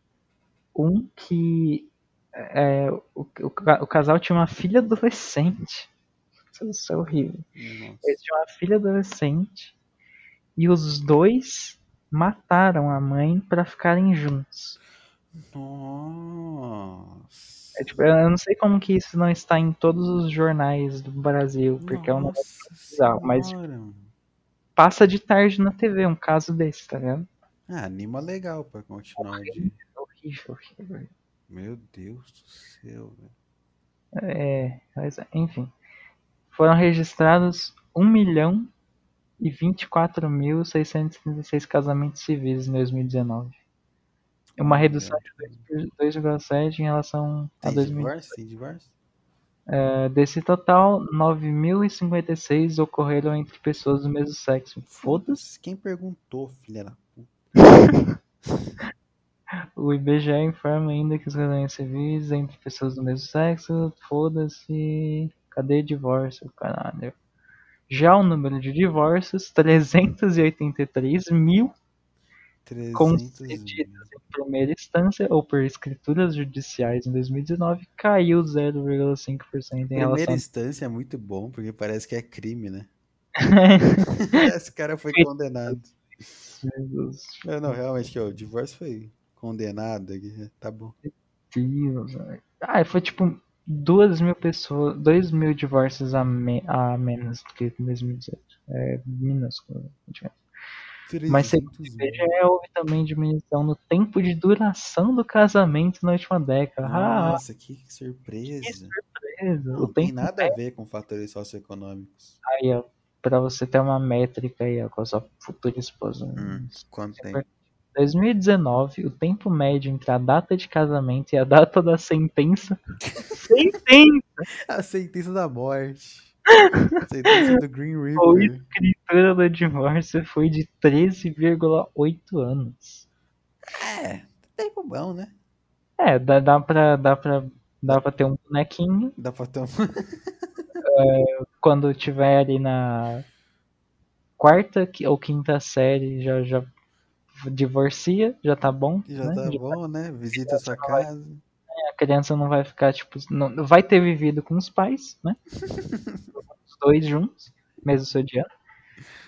um que. é, o, o, o casal tinha uma filha adolescente. Isso é horrível. Nossa. Eles tinham uma filha adolescente. E os dois mataram a mãe pra ficarem juntos. Nossa. É, tipo, eu não sei como que isso não está em todos os jornais do Brasil, porque é um negócio Nossa bizarro, mas- mano. passa de tarde na TV um caso desse, tá ligado? Ah, anima legal pra continuar dia. É horrível, horrível. Meu Deus do céu, velho. É, mas, enfim. Foram registrados 1 milhão e 24.636 casamentos civis em 2019. Uma redução de 2,7 em relação a Tem 2000. divórcio? Tem divórcio? É, Desse total, 9.056 ocorreram entre pessoas do mesmo sexo. Foda-se. Quem perguntou, filha da puta? O IBGE informa ainda que os casamentos civis entre pessoas do mesmo sexo, foda-se. Cadê divórcio, caralho? Já o número de divórcios, 383 mil 300 concedidos em primeira instância ou por escrituras judiciais em 2019, caiu 0,5% em Primeira relação instância é muito bom, porque parece que é crime, né? Esse cara foi condenado. Jesus, Não, não, realmente, o divórcio foi condenado. Tá bom. Deus. Ah, foi tipo 2 mil pessoas, 2 mil divórcios a, me- a menos do que em 2018. É minúsculo. Mas segundo o 300 mil. IBGE, houve também diminuição no tempo de duração do casamento na última década. Ah, Nossa, que surpresa. beleza. Não o tem tempo nada a ver com fatores socioeconômicos. aí, ó, pra você ter uma métrica aí, ó, com a sua futura esposa. Hum, quanto tem? 2019, o tempo médio entre a data de casamento e a data da sentença. sentença! A sentença da morte. A sentença do Green Ou Reaper. escritura do divórcio foi de 13,8 anos. É, tempo bom, né? É, dá, dá, pra, dá, pra, dá pra ter um bonequinho Dá pra ter um... quando tiver ali na quarta ou quinta série, já, já divorcia, já tá bom. Já né? tá Já- bom, né? Visita a sua casa. A criança não vai ficar, tipo, não, vai ter vivido com os pais, né? dois juntos, mesmo se odiando.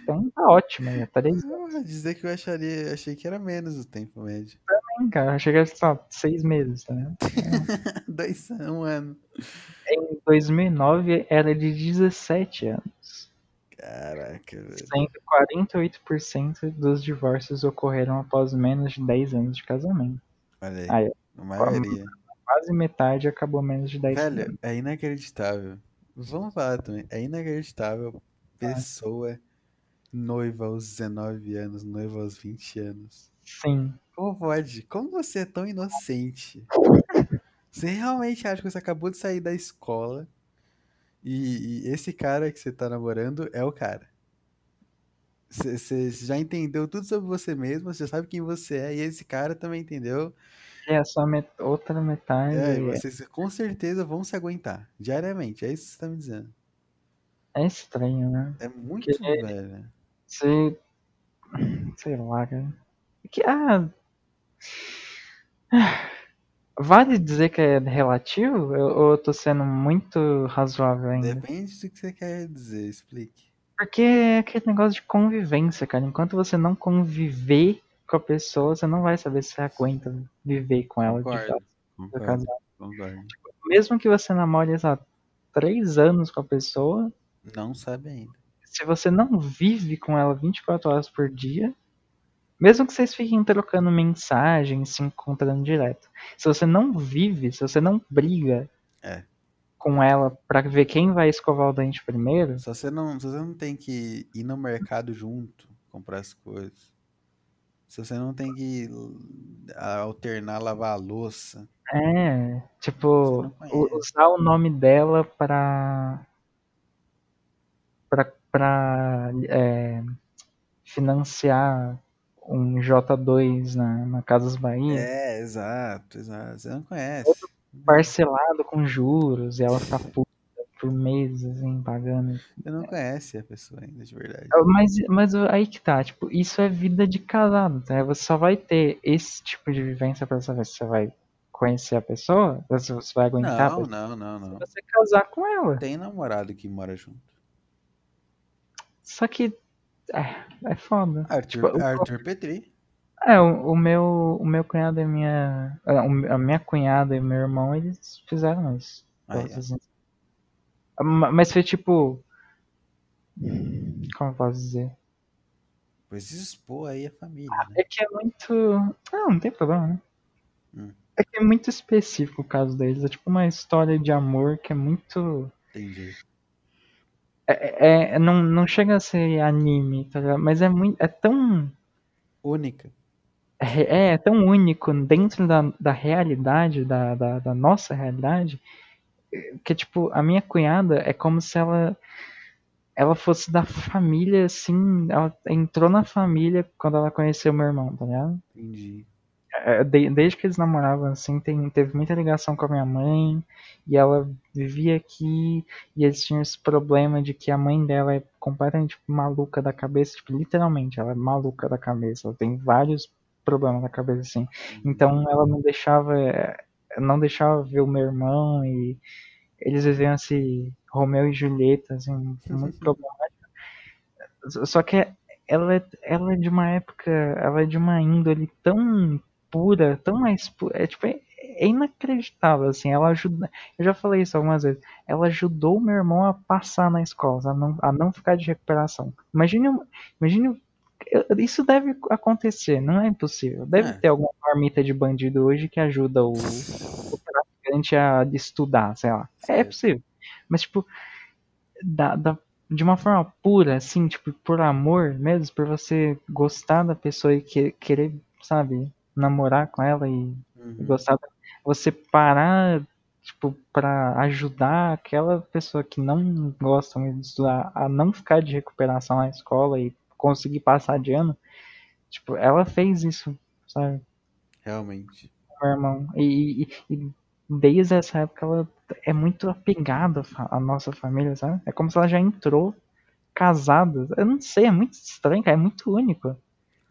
Então tá ótimo, né? Três Ah, dizer que eu acharia, achei que era menos o tempo médio. anos, cara. Chega a só seis meses, tá vendo? Dois anos, um ano. Em 2009 era de 17 anos. Caraca, velho. Sendo 48% dos divórcios ocorreram após menos de 10 anos de casamento. Olha aí. Aí, a maioria. Quase metade acabou menos de 10 anos. Velho, é inacreditável. Vamos falar também. É inacreditável pessoa noiva aos 19 anos, noiva aos 20 anos. Sim. Como pode? Como você é tão inocente? Você realmente acha que você acabou de sair da escola e, e esse cara que você tá namorando é o cara? Você, você já entendeu tudo sobre você mesmo, você já sabe quem você é, e esse cara também entendeu. A sua met outra metade. É, e É, vocês com certeza vão se aguentar diariamente. É isso que você tá me dizendo. é estranho, né? É muito Que- velho. Você. Sei lá, cara. Que, ah. Vale dizer que é relativo? Eu- Ou eu tô sendo muito razoável ainda? Depende do que você quer dizer, explique. Porque é aquele negócio de convivência, cara. Enquanto você não conviver com a pessoa, você não vai saber se você aguenta viver com ela de Concordo. fato. Concordo, casado. concordo. Mesmo que você namore há três anos com a pessoa, Não sabe ainda. se você não vive com ela 24 horas por dia, mesmo que vocês fiquem trocando mensagens, se encontrando direto, se você não vive, se você não briga É. com ela pra ver quem vai escovar o dente primeiro, Só você não, se você não tem que ir no mercado junto, comprar as coisas. Se você não tem que alternar lavar a louça. é, tipo, usar o nome dela pra pra, pra é, financiar um J2 na, na Casas Bahia, É, exato, exato. Você não conhece. parcelado com juros, e ela ficar puta por meses, assim, pagando. Você não conhece a pessoa ainda, de verdade. Mas, mas aí que tá, tipo, isso é vida de casado, tá? Você só vai ter esse tipo de vivência pra saber se você vai conhecer a pessoa, se você vai aguentar Não, não, não, não. se você casar com ela. Tem namorado que mora junto. Só que é, é foda. Arthur, Tipo, o- Arthur Petri. É, o, o meu o meu cunhado e minha a, o- minha cunhada e o meu irmão, eles fizeram isso. Ser Ma- Mas foi tipo. Como eu posso dizer? Pois expor aí a família, né? É que é muito. Não, não tem problema, né? Hum. É que é muito específico o caso deles. É tipo uma história de amor que é muito. Entendi. É, é- não, não chega a ser anime, tá ligado? Mas é muito. É tão. Única. É, é tão único dentro da, da realidade, da, da, da nossa realidade, que tipo, a minha cunhada é como se ela ela fosse da família, assim, ela entrou na família quando ela conheceu meu irmão, tá ligado? Entendi. É, de- desde que eles namoravam, assim, tem, teve muita ligação com a minha mãe, e ela vivia aqui, e eles tinham esse problema de que a mãe dela é completamente maluca da cabeça, tipo, literalmente, ela é maluca da cabeça, ela tem vários problemas na cabeça, assim. Então ela não deixava, não deixava ver o meu irmão, e eles viviam esse Romeu e Julieta, assim, muito problemático. Só que ela, é- ela é de uma época, ela é de uma índole tão pura, tão mais pura, é tipo, é, é inacreditável, assim, ela ajuda, eu já falei isso algumas vezes, ela ajudou meu irmão a passar na escola, a não, a não ficar de recuperação. Imagine, imagine, isso deve acontecer, não é impossível, deve É. ter alguma marmita de bandido hoje que ajuda o, o traficante a estudar, sei lá, é Certo. possível, mas tipo, da, da- de uma forma pura, assim, tipo, por amor mesmo, por você gostar da pessoa e que- querer, sabe, namorar com ela e Uhum. gostar dela, você parar, tipo, pra ajudar aquela pessoa que não gosta muito de estudar a não ficar de recuperação na escola e conseguir passar de ano, tipo, ela fez isso, sabe? Realmente. meu irmão. E, e- e desde essa época ela é muito apegada à nossa família, sabe? É como se ela já entrou casada. Eu não sei, é muito estranho, cara, é muito único.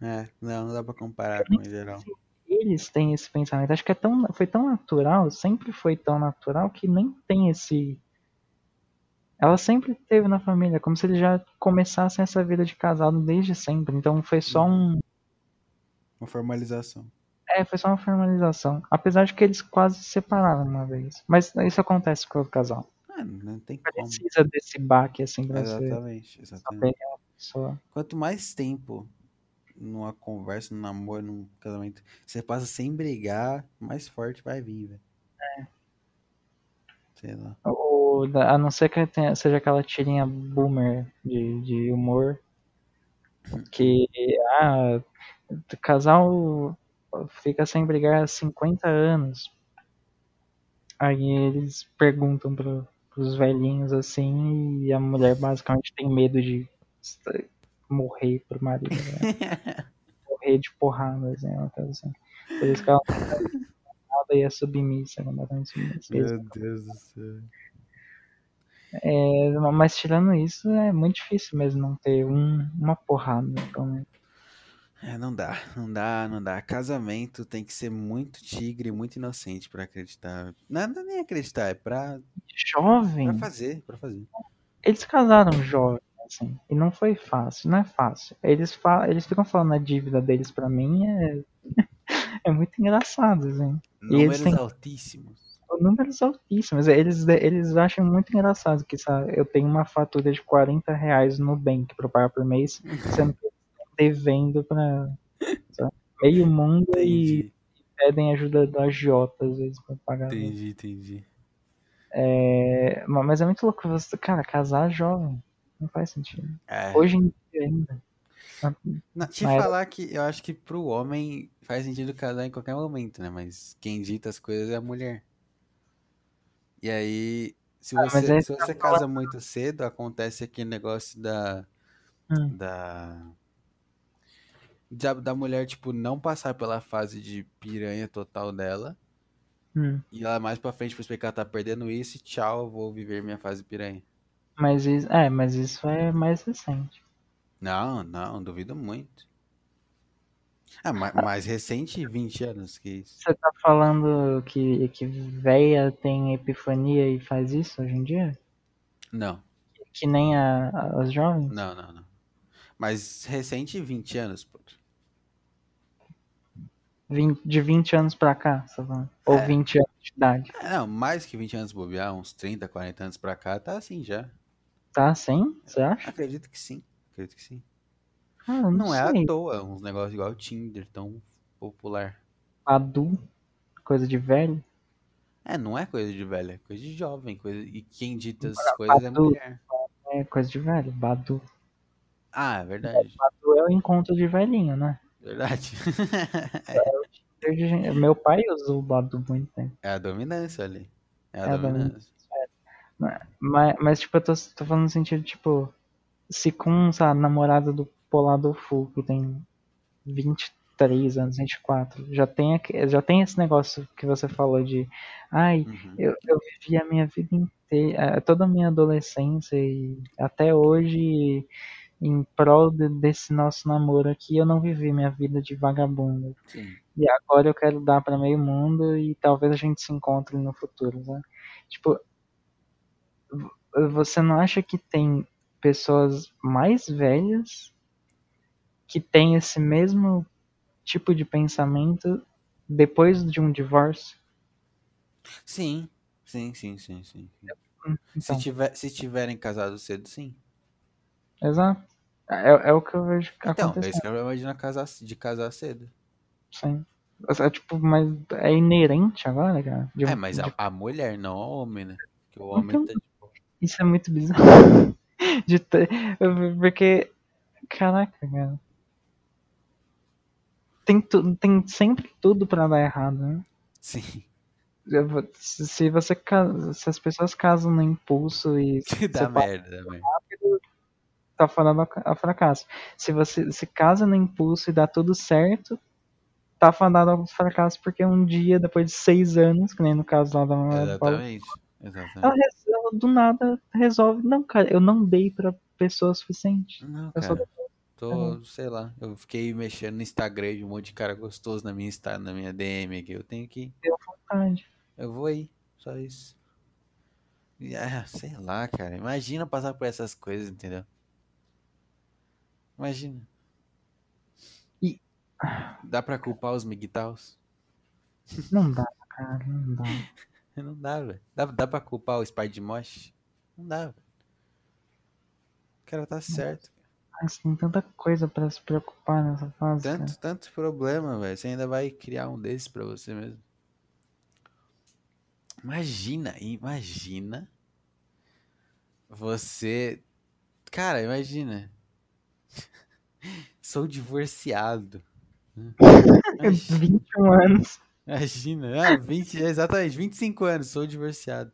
É, não, não dá pra comparar com o geral. Eles têm esse pensamento. Acho que é tão, foi tão natural, sempre foi tão natural que nem tem esse. Ela sempre teve na família, como se eles já começassem essa vida de casado desde sempre. Então foi só um. Uma formalização. É, foi só uma formalização. Apesar de que eles quase se separaram uma vez. Mas isso acontece com todo casal. Ah, não tem como. Precisa desse baque assim pra você Exatamente, exatamente. é uma pessoa. Quanto mais tempo numa conversa, num namoro, num casamento, você passa sem brigar, mais forte vai vir, velho. É. Sei lá. A não ser que tenha- seja aquela tirinha boomer de, de humor. Que, ah, o casal fica sem brigar há 50 anos. Aí eles perguntam pro, pros velhinhos assim, e a mulher basicamente tem medo de morrer pro marido, né? morrer de porrada, assim, uma coisa assim. Por isso que ela e é submissa, completamente submissa. Meu Deus do céu. É, mas tirando isso, é muito difícil mesmo não ter um, uma porrada, pelo menos. É, não dá, não dá, não dá. Casamento tem que ser muito tigre, muito inocente pra acreditar. Nada nem acreditar, é pra, Jovem, pra fazer, pra fazer. eles casaram jovem, assim, e não foi fácil, não é fácil. Eles, fa eles ficam falando a dívida deles pra mim, é, é muito engraçado, assim. E Números têm- altíssimos. Números altíssimos. Eles, eles acham muito engraçado que sabe, eu tenho uma fatura de 40 reais no Bank eu pagar por mês, sendo que devendo pra sabe, meio mundo e Entendi, pedem ajuda da agiota às vezes pra pagar. entendi, entendi. É, ma- mas é muito louco você, cara, casar jovem. Não faz sentido. É, Hoje em dia ainda. Na- te era- falar que eu acho que pro homem faz sentido casar em qualquer momento, né? Mas quem dita as coisas é a mulher. E aí, se Ah, mas você, aí se tá você casa muito cedo, acontece aquele negócio da, Hum. da, da, da mulher, tipo, não passar pela fase de piranha total dela. Hum. E ela mais pra frente perceber que ela tá perdendo isso e tchau, eu vou viver minha fase piranha. Mas isso, é, mas isso é mais recente. Não, não, duvido muito. Ah, ma- mais recente, 20 anos que isso. Você tá falando que, que véia tem epifania e faz isso hoje em dia? Não, Que nem a- a- as jovens? não, não, não. Mas recente, 20 anos, pô. De 20 anos pra cá, você tá? Ou É. 20 anos de idade? É, Não, mais que 20 anos bobear, uns 30, 40 anos pra cá, tá assim já. Tá assim? Você acha? Acredito que sim, acredito que sim. Ah, não, Não é à toa uns negócios igual o Tinder, tão popular. Adu, coisa de velho. É, não é coisa de velho, é coisa de jovem. Coisa... E quem dita as coisas é mulher. É coisa de velho. Badu. Ah, é verdade. Badu é o encontro de velhinho, né? Verdade. Eu de- Meu pai usou o Badu muito tempo. É a dominância ali. É a É a dominância. Mas, mas tipo, eu tô, tô falando no sentido, tipo, se com, a namorada do Polado Full, que tem 23 anos, 24, já tem, já tem esse negócio que você falou de, ai, Uhum. eu, eu vivi a minha vida inteira, toda a minha adolescência e até hoje em prol de- desse nosso namoro aqui, eu não vivi minha vida de vagabundo. Sim. E agora eu quero dar pra meio mundo e talvez a gente se encontre no futuro, né? Tipo, você não acha que tem pessoas mais velhas que têm esse mesmo tipo de pensamento depois de um divórcio? Sim, sim, sim, sim, sim. Hum, Se, Então, tiver, se tiverem casado cedo, sim. exato. É, é o que eu vejo Então, é acontecendo, isso que eu imagino casar, de casar cedo. sim. É, tipo, mas é inerente agora, cara? De- É, mas de- a, a mulher, não o homem, né? Porque o homem Então- tá tipo. Isso é muito bizarro. De ter- Porque, caraca, cara. Tem, tu, tem sempre tudo pra dar errado, né? Sim. Se você se as pessoas casam no impulso e Que dá merda, dá merda. tá falando ao fracasso. Se você se casa no impulso e dá tudo certo, tá fadado ao fracasso porque um dia, depois de seis anos, que nem no caso lá da da Paula, Exatamente. ela, ela do nada resolve, não, cara, eu não dei pra pessoa suficiente. Não, Eu só cara. Tô, sei lá, eu fiquei mexendo no Instagram de um monte de cara gostoso na minha, Insta- na minha DM aqui. Eu tenho que. vontade. Eu vou aí, só isso. Ah, sei lá, cara. Imagina passar por essas coisas, entendeu? Imagina. E- Dá pra culpar os migtaus? Não dá, cara, não dá. Não dá, velho. Dá, dá pra culpar o Spy de Mosh? Não dá, velho. O cara tá certo. Mas tem tanta coisa pra se preocupar nessa fase. cara. Tanto, tanto problema, velho. Você ainda vai criar um desses pra você mesmo. Imagina, imagina. Você. Cara, imagina. Sou divorciado. Imagina, 21 anos. Imagina. Ah, 20, exatamente, 25 anos, sou divorciado.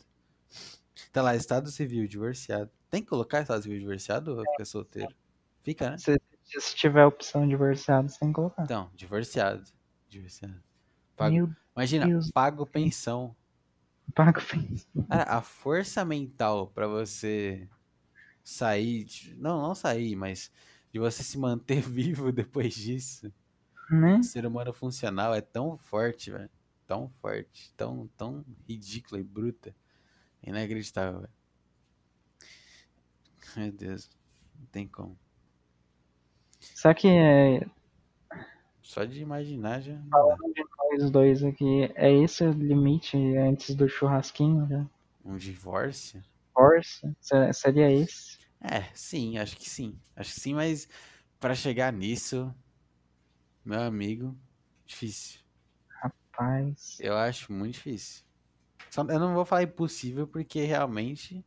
Tá lá, Estado Civil, divorciado. Tem que colocar Estado Civil divorciado ou fica solteiro? Fica, né? Se, se tiver opção divorciado, você tem que colocar. Então, divorciado. Divorciado. Pago- Meu Imagina, Deus. pago pensão. Pago pensão. Cara, a força mental pra você sair. de- Não, não sair, mas de você se manter vivo depois disso. Né? O ser humano funcional é tão forte, velho. Tão forte, tão, tão ridícula e bruta. Inacreditável, velho. Meu Deus. Não tem como. Só que é, Só de imaginar já. falando de nós dois aqui, é esse o limite antes do churrasquinho, né? Um divórcio? Se- Seria esse? É, sim, acho que sim. Acho que sim, mas pra chegar nisso, meu amigo, difícil. Paz. Eu acho muito difícil. Só- eu não vou falar impossível porque realmente,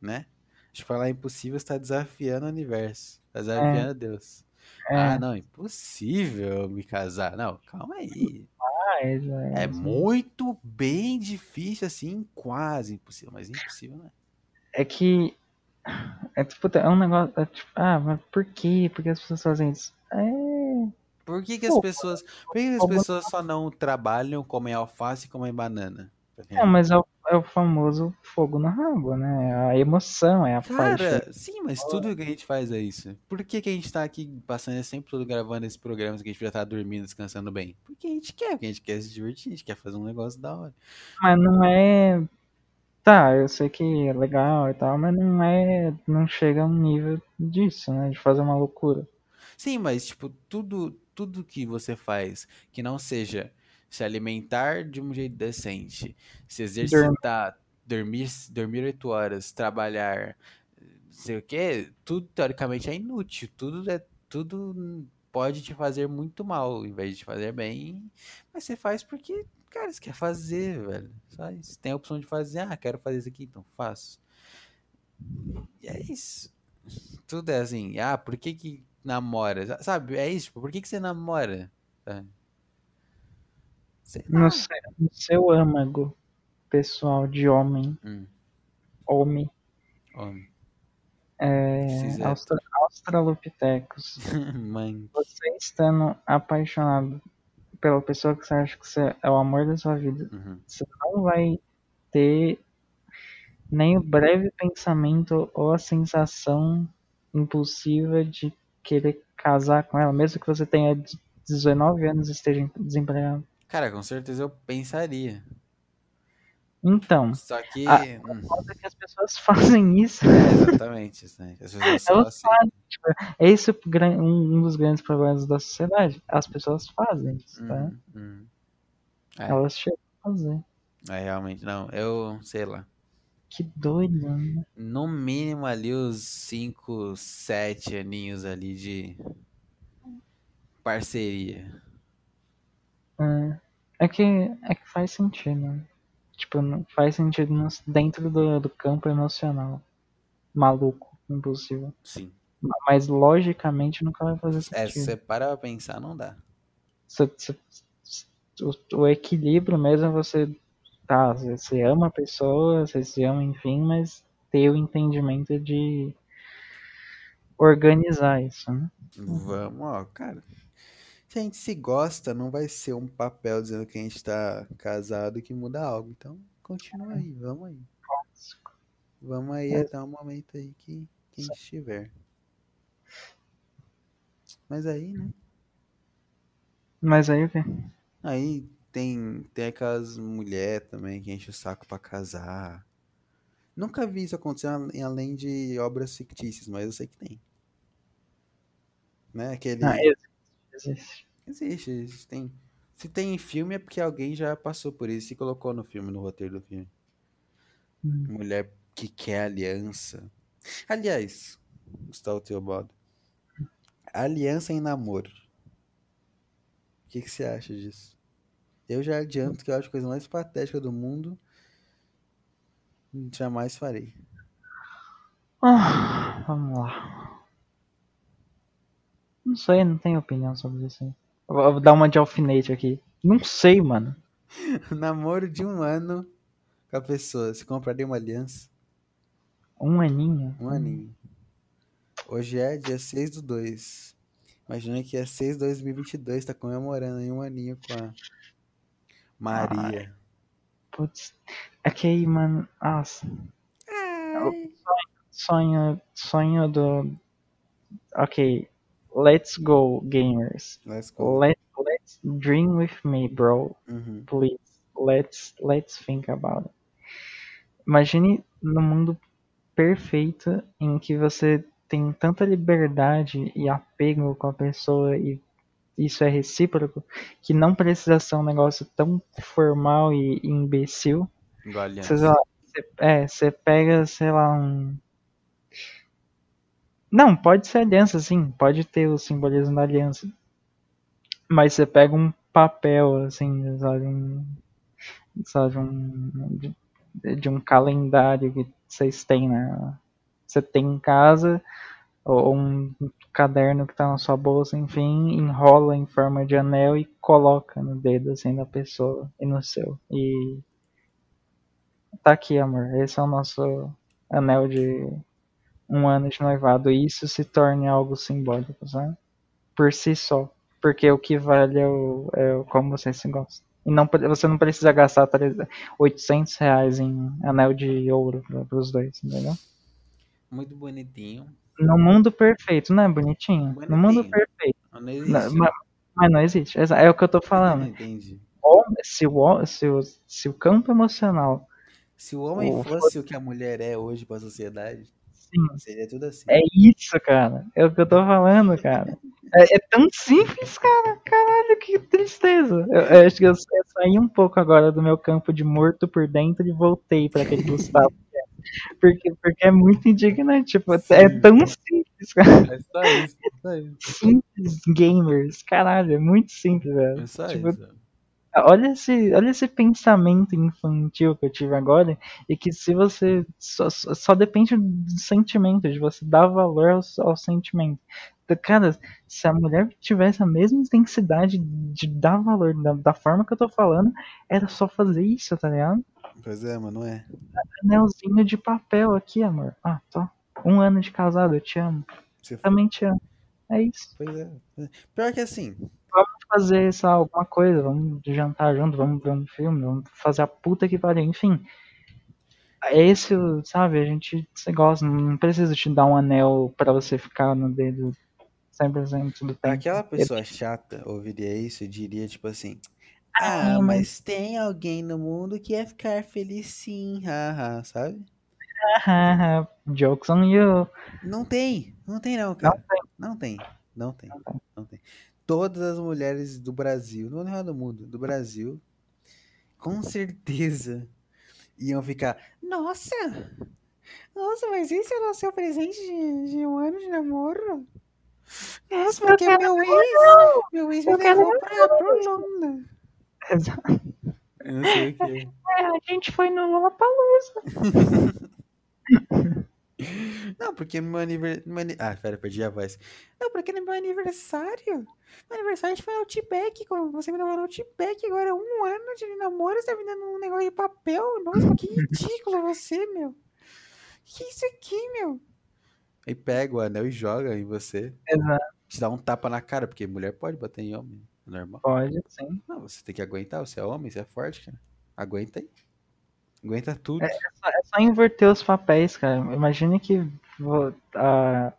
né? Acho que falar impossível está desafiando o universo. Está desafiando Deus. É, Ah, não, impossível me casar. Não, calma aí. paz, É muito bem difícil, assim, quase impossível. Mas impossível não é. É que. É, tipo, é um negócio. é tipo, ah, mas por quê? Por que as pessoas fazem isso? É. Por que, que as Pô, pessoas. Por que, que as pessoas só não trabalham, comem alface e comem banana? Tá É, vendo? mas é o, é o famoso fogo no rabo, né? A emoção, é a paixão. Cara, sim, mas tudo que a gente faz é isso. Por que, que a gente tá aqui passando esse tempo todo gravando esse programa que a gente já tá dormindo, descansando bem? Porque a gente quer, porque a gente quer se divertir, a gente quer fazer um negócio da hora. Mas não é. Tá, eu sei que é legal e tal, mas não é. Não chega a um nível disso, né? De fazer uma loucura. Sim, mas tipo, tudo, tudo que você faz que não seja se alimentar de um jeito decente, se exercitar, dormir, dormir oito horas, trabalhar, sei o quê, tudo teoricamente é inútil. Tudo é, tudo pode te fazer muito mal, em vez de te fazer bem. Mas você faz porque, cara, você quer fazer, velho. Só isso. Tem a opção de fazer, ah, quero fazer isso aqui, então faço. E é isso. Tudo é assim, ah, por que que namora? Sabe, é isso, tipo, por que que você namora? Sabe? Sei lá. No seu, no seu âmago pessoal de homem, Hum, homem, homem. é, Precisa- austra, australopithecus, Mãe. você estando apaixonado pela pessoa que você acha que você é o amor da sua vida, Uhum. você não vai ter nem o breve pensamento ou a sensação impulsiva de querer casar com ela, mesmo que você tenha 19 anos e esteja desempregado. Cara, com certeza eu pensaria. Então, Só que. Ah, hum, foda que as pessoas fazem isso. é exatamente. isso, né? As pessoas Elas assim. fazem, tipo, é esse o gran- um, dos grandes problemas da sociedade. As pessoas fazem isso, tá? Hum, hum. É, Elas chegam a fazer. é, realmente, não. Eu, sei lá. Que doido, né? No mínimo ali os 5, 7 aninhos ali de parceria. É, é que, é que faz sentido, né? Tipo, faz sentido dentro do, do campo emocional. Maluco, impossível. Sim. Mas logicamente nunca vai fazer É, se sentido. você para pra pensar, não dá. Você- você- o, o equilíbrio mesmo é você. Tá, você, ama a pessoa, você se ama, enfim, mas ter o entendimento de organizar isso, né? Vamos, ó, cara. Se a gente se gosta, não vai ser um papel dizendo que a gente tá casado que muda algo. Então, continua aí, vamos aí. Vamos aí É. até o momento aí que, que a gente estiver. Mas aí, né? Mas aí o quê? Aí tem, tem aquelas mulheres também que enchem o saco pra casar. Nunca vi isso acontecer a- além de obras fictícias, mas eu sei que tem. Né? Aquele. Ah, existe. existe. Existe, existe, tem. Se tem em filme é porque alguém já passou por isso e colocou no filme, no roteiro do filme. Hum. Mulher que quer aliança. Aliás, Gustavo Teobaldo. Aliança em namoro. O que, que você acha disso? Eu já adianto que eu acho a coisa mais patética do mundo. Jamais farei. Ah, vamos lá. Não sei, não tenho opinião sobre isso. Eu Vou vou dar uma de alfinete aqui. Não sei, mano. Namoro de um ano com a pessoa. Você compraria uma aliança? Um aninho? Um aninho. Hoje é dia 6 do 2. Imagina que é 6 de 2022, tá comemorando aí um aninho com a Maria. Putz. É que aí, mano. Nossa. Ai. Sonho. Sonho do. Ok. Let's go, gamers. Let's go. Let, let's dream with me, bro. Uhum. Please. Let's, let's think about it. Imagine no mundo perfeito em que você tem tanta liberdade e apego com a pessoa e isso é recíproco, que não precisa ser um negócio tão formal e imbecil. Você, lá, você- é, você pega, sei lá, um. Não, pode ser aliança, sim, pode ter o simbolismo da aliança. Mas você pega um papel, assim, sabe, um. Sabe, um. De, de um calendário que vocês têm, né? Você tem em casa, ou um caderno que tá na sua bolsa, enfim, enrola em forma de anel e coloca no dedo, assim, da pessoa e no seu. E. Tá aqui, amor. Esse é o nosso anel de um ano de noivado. E isso se torne algo simbólico, sabe? Por si só. Porque o que vale é o, é o como você se gosta. E não, você não precisa gastar 300 800 reais em anel de ouro para os dois, entendeu? Muito bonitinho. No mundo perfeito, não é bonitinho? No mundo perfeito. Não Não, existe. mas, mas não existe. É o que eu tô falando. Entendi. Se o, se o, se o campo emocional, Se o homem O- fosse o que a mulher é hoje pra sociedade, sim, seria tudo assim. É isso, cara. É o que eu tô falando, cara. É, é tão simples, cara. Caralho, que tristeza. Eu, eu acho que eu, eu saí um pouco agora do meu campo de morto por dentro e voltei pra aquele Gustavo. Porque, porque é muito indignante. Tipo, é Sim. tão simples, cara. É isso. É só isso. Simples gamers. Caralho, é muito simples, velho. É só Tipo, isso. Olha esse, olha esse pensamento infantil que eu tive agora e que se você só, só só depende do sentimento, de você dar valor ao, ao sentimento. Então, Cara, se a mulher tivesse a mesma intensidade de dar valor da, da forma que eu tô falando, era só fazer isso, tá ligado? Pois é, mas não é. Anelzinho de papel aqui, amor. Ah, tô. Um ano de casado, eu te amo. Você Também te amo. É isso. Pois é. Pior que assim, fazer sei alguma coisa, vamos jantar junto, vamos ver um filme, vamos fazer a puta que pariu, enfim. É esse, sabe, a gente você gosta, não precisa te dar um anel pra você ficar no dedo 100% do tempo. aquela pessoa chata ouviria isso e diria tipo assim: Ah, Ah, mas- tem alguém no mundo que é ficar feliz sim, haha, sabe? Jokes on you. Não tem, não tem não, cara. Não tem, não tem, não tem. Todas as mulheres do Brasil, não é do mundo, do Brasil, com certeza iam ficar, nossa, nossa, mas esse é o seu presente de, de um ano de namoro? Nossa, porque meu ex, meu ex me levou pra, pra Holanda. Exato. Eu não sei o que. É, a gente foi no Lollapalooza. Não, porque meu aniversário. Ah, pera, perdi a voz. Não, porque no meu aniversário. Meu aniversário a gente foi no Outback. Você me namorou no Outback. Agora um ano de namoro. Você tá me dando um negócio de papel. Nossa, que ridículo você, meu. Que isso aqui, meu? Aí pega o anel e joga em você. Exato. Te dá um tapa na cara, porque mulher pode bater em homem. É normal. Pode, sim. Não, você tem que aguentar. Você é homem, você é forte, cara. Aguenta aí. Aguenta tudo. É só, é só inverter os papéis, cara. Imagine que a-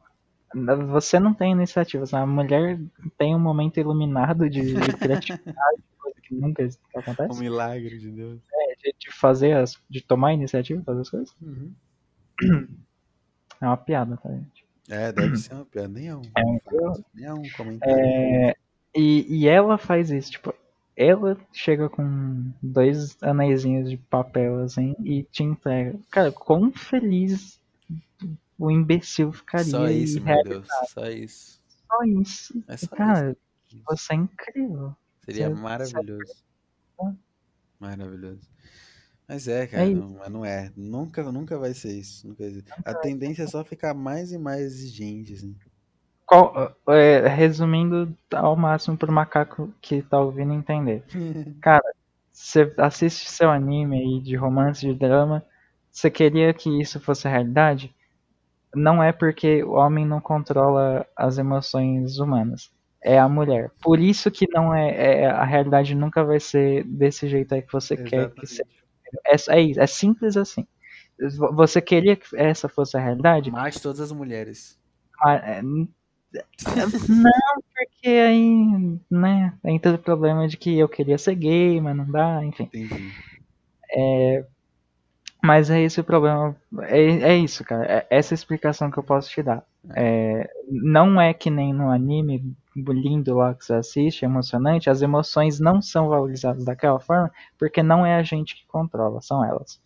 você não tem iniciativas. A mulher tem um momento iluminado de, de criatividade, coisa que nunca Um acontece. milagre de Deus. De, de fazer as, de tomar a iniciativa, fazer as coisas. Uhum. É uma piada, tá, gente? É, deve ser uma piada. Nem é um, É um- fato, nem é um comentário. É, e, e ela faz isso, tipo, ela chega com dois anéisinhos de papel, assim, e te entrega. Cara, quão feliz o imbecil ficaria Só isso, meu Deus. Só isso. só isso. É só Cara, isso. você é incrível. Seria Você- maravilhoso. você- Maravilhoso. Mas é, cara, É não, mas não é. Nunca, nunca vai ser isso. Nunca vai ser. A tendência é só ficar mais e mais exigente, assim. Qual- é, resumindo ao máximo pro macaco que tá ouvindo entender. Cara, você assiste seu anime aí de romance, de drama, você queria que isso fosse realidade? Não é porque o homem não controla as emoções humanas. é a mulher. Por isso que não é, é- a realidade nunca vai ser desse jeito aí que você quer que seja. É, é é simples assim. Você queria que essa fosse a realidade? Mate todas as mulheres. É, não, porque aí, né, entra o problema de que eu queria ser gay, mas não dá, enfim. Entendi. Mas é esse o problema. É, é isso, cara. É essa explicação que eu posso te dar. É, não é que nem no anime lindo lá que você assiste, emocionante, as emoções não são valorizadas daquela forma, porque não é a gente que controla, são elas.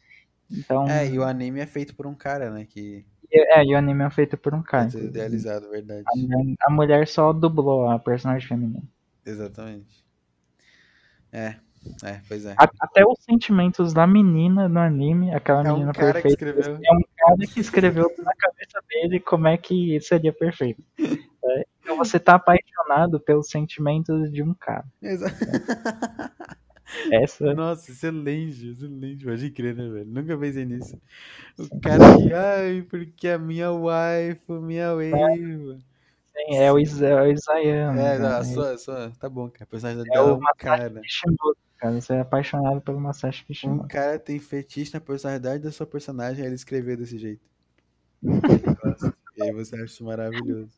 Então, É, e o anime é feito por um cara, né? Que é, e o anime é feito por um cara. é idealizado, verdade. A mulher, a mulher só dublou a personagem feminina. Exatamente. É, é, pois é. A- Até os sentimentos da menina no anime, aquela É menina perfeita, escreveu. é um cara que escreveu na cabeça dele como é que seria perfeito. É, Então você tá apaixonado pelos sentimentos de um cara. Exa- Essa Nossa, excelente, excelente. Pode crer, né, velho? Nunca pensei nisso. O cara que, ai, porque a minha wife, minha wave. sim, é o, Isa, é o Isayama. É, a sua, tá bom, cara. A personagem É dela é o um cara. Kishimoto, cara. Você é apaixonado pelo Masashi Um Kishimoto. cara tem fetiche na personalidade da sua personagem, ele escreveu desse jeito. E aí você acha isso maravilhoso.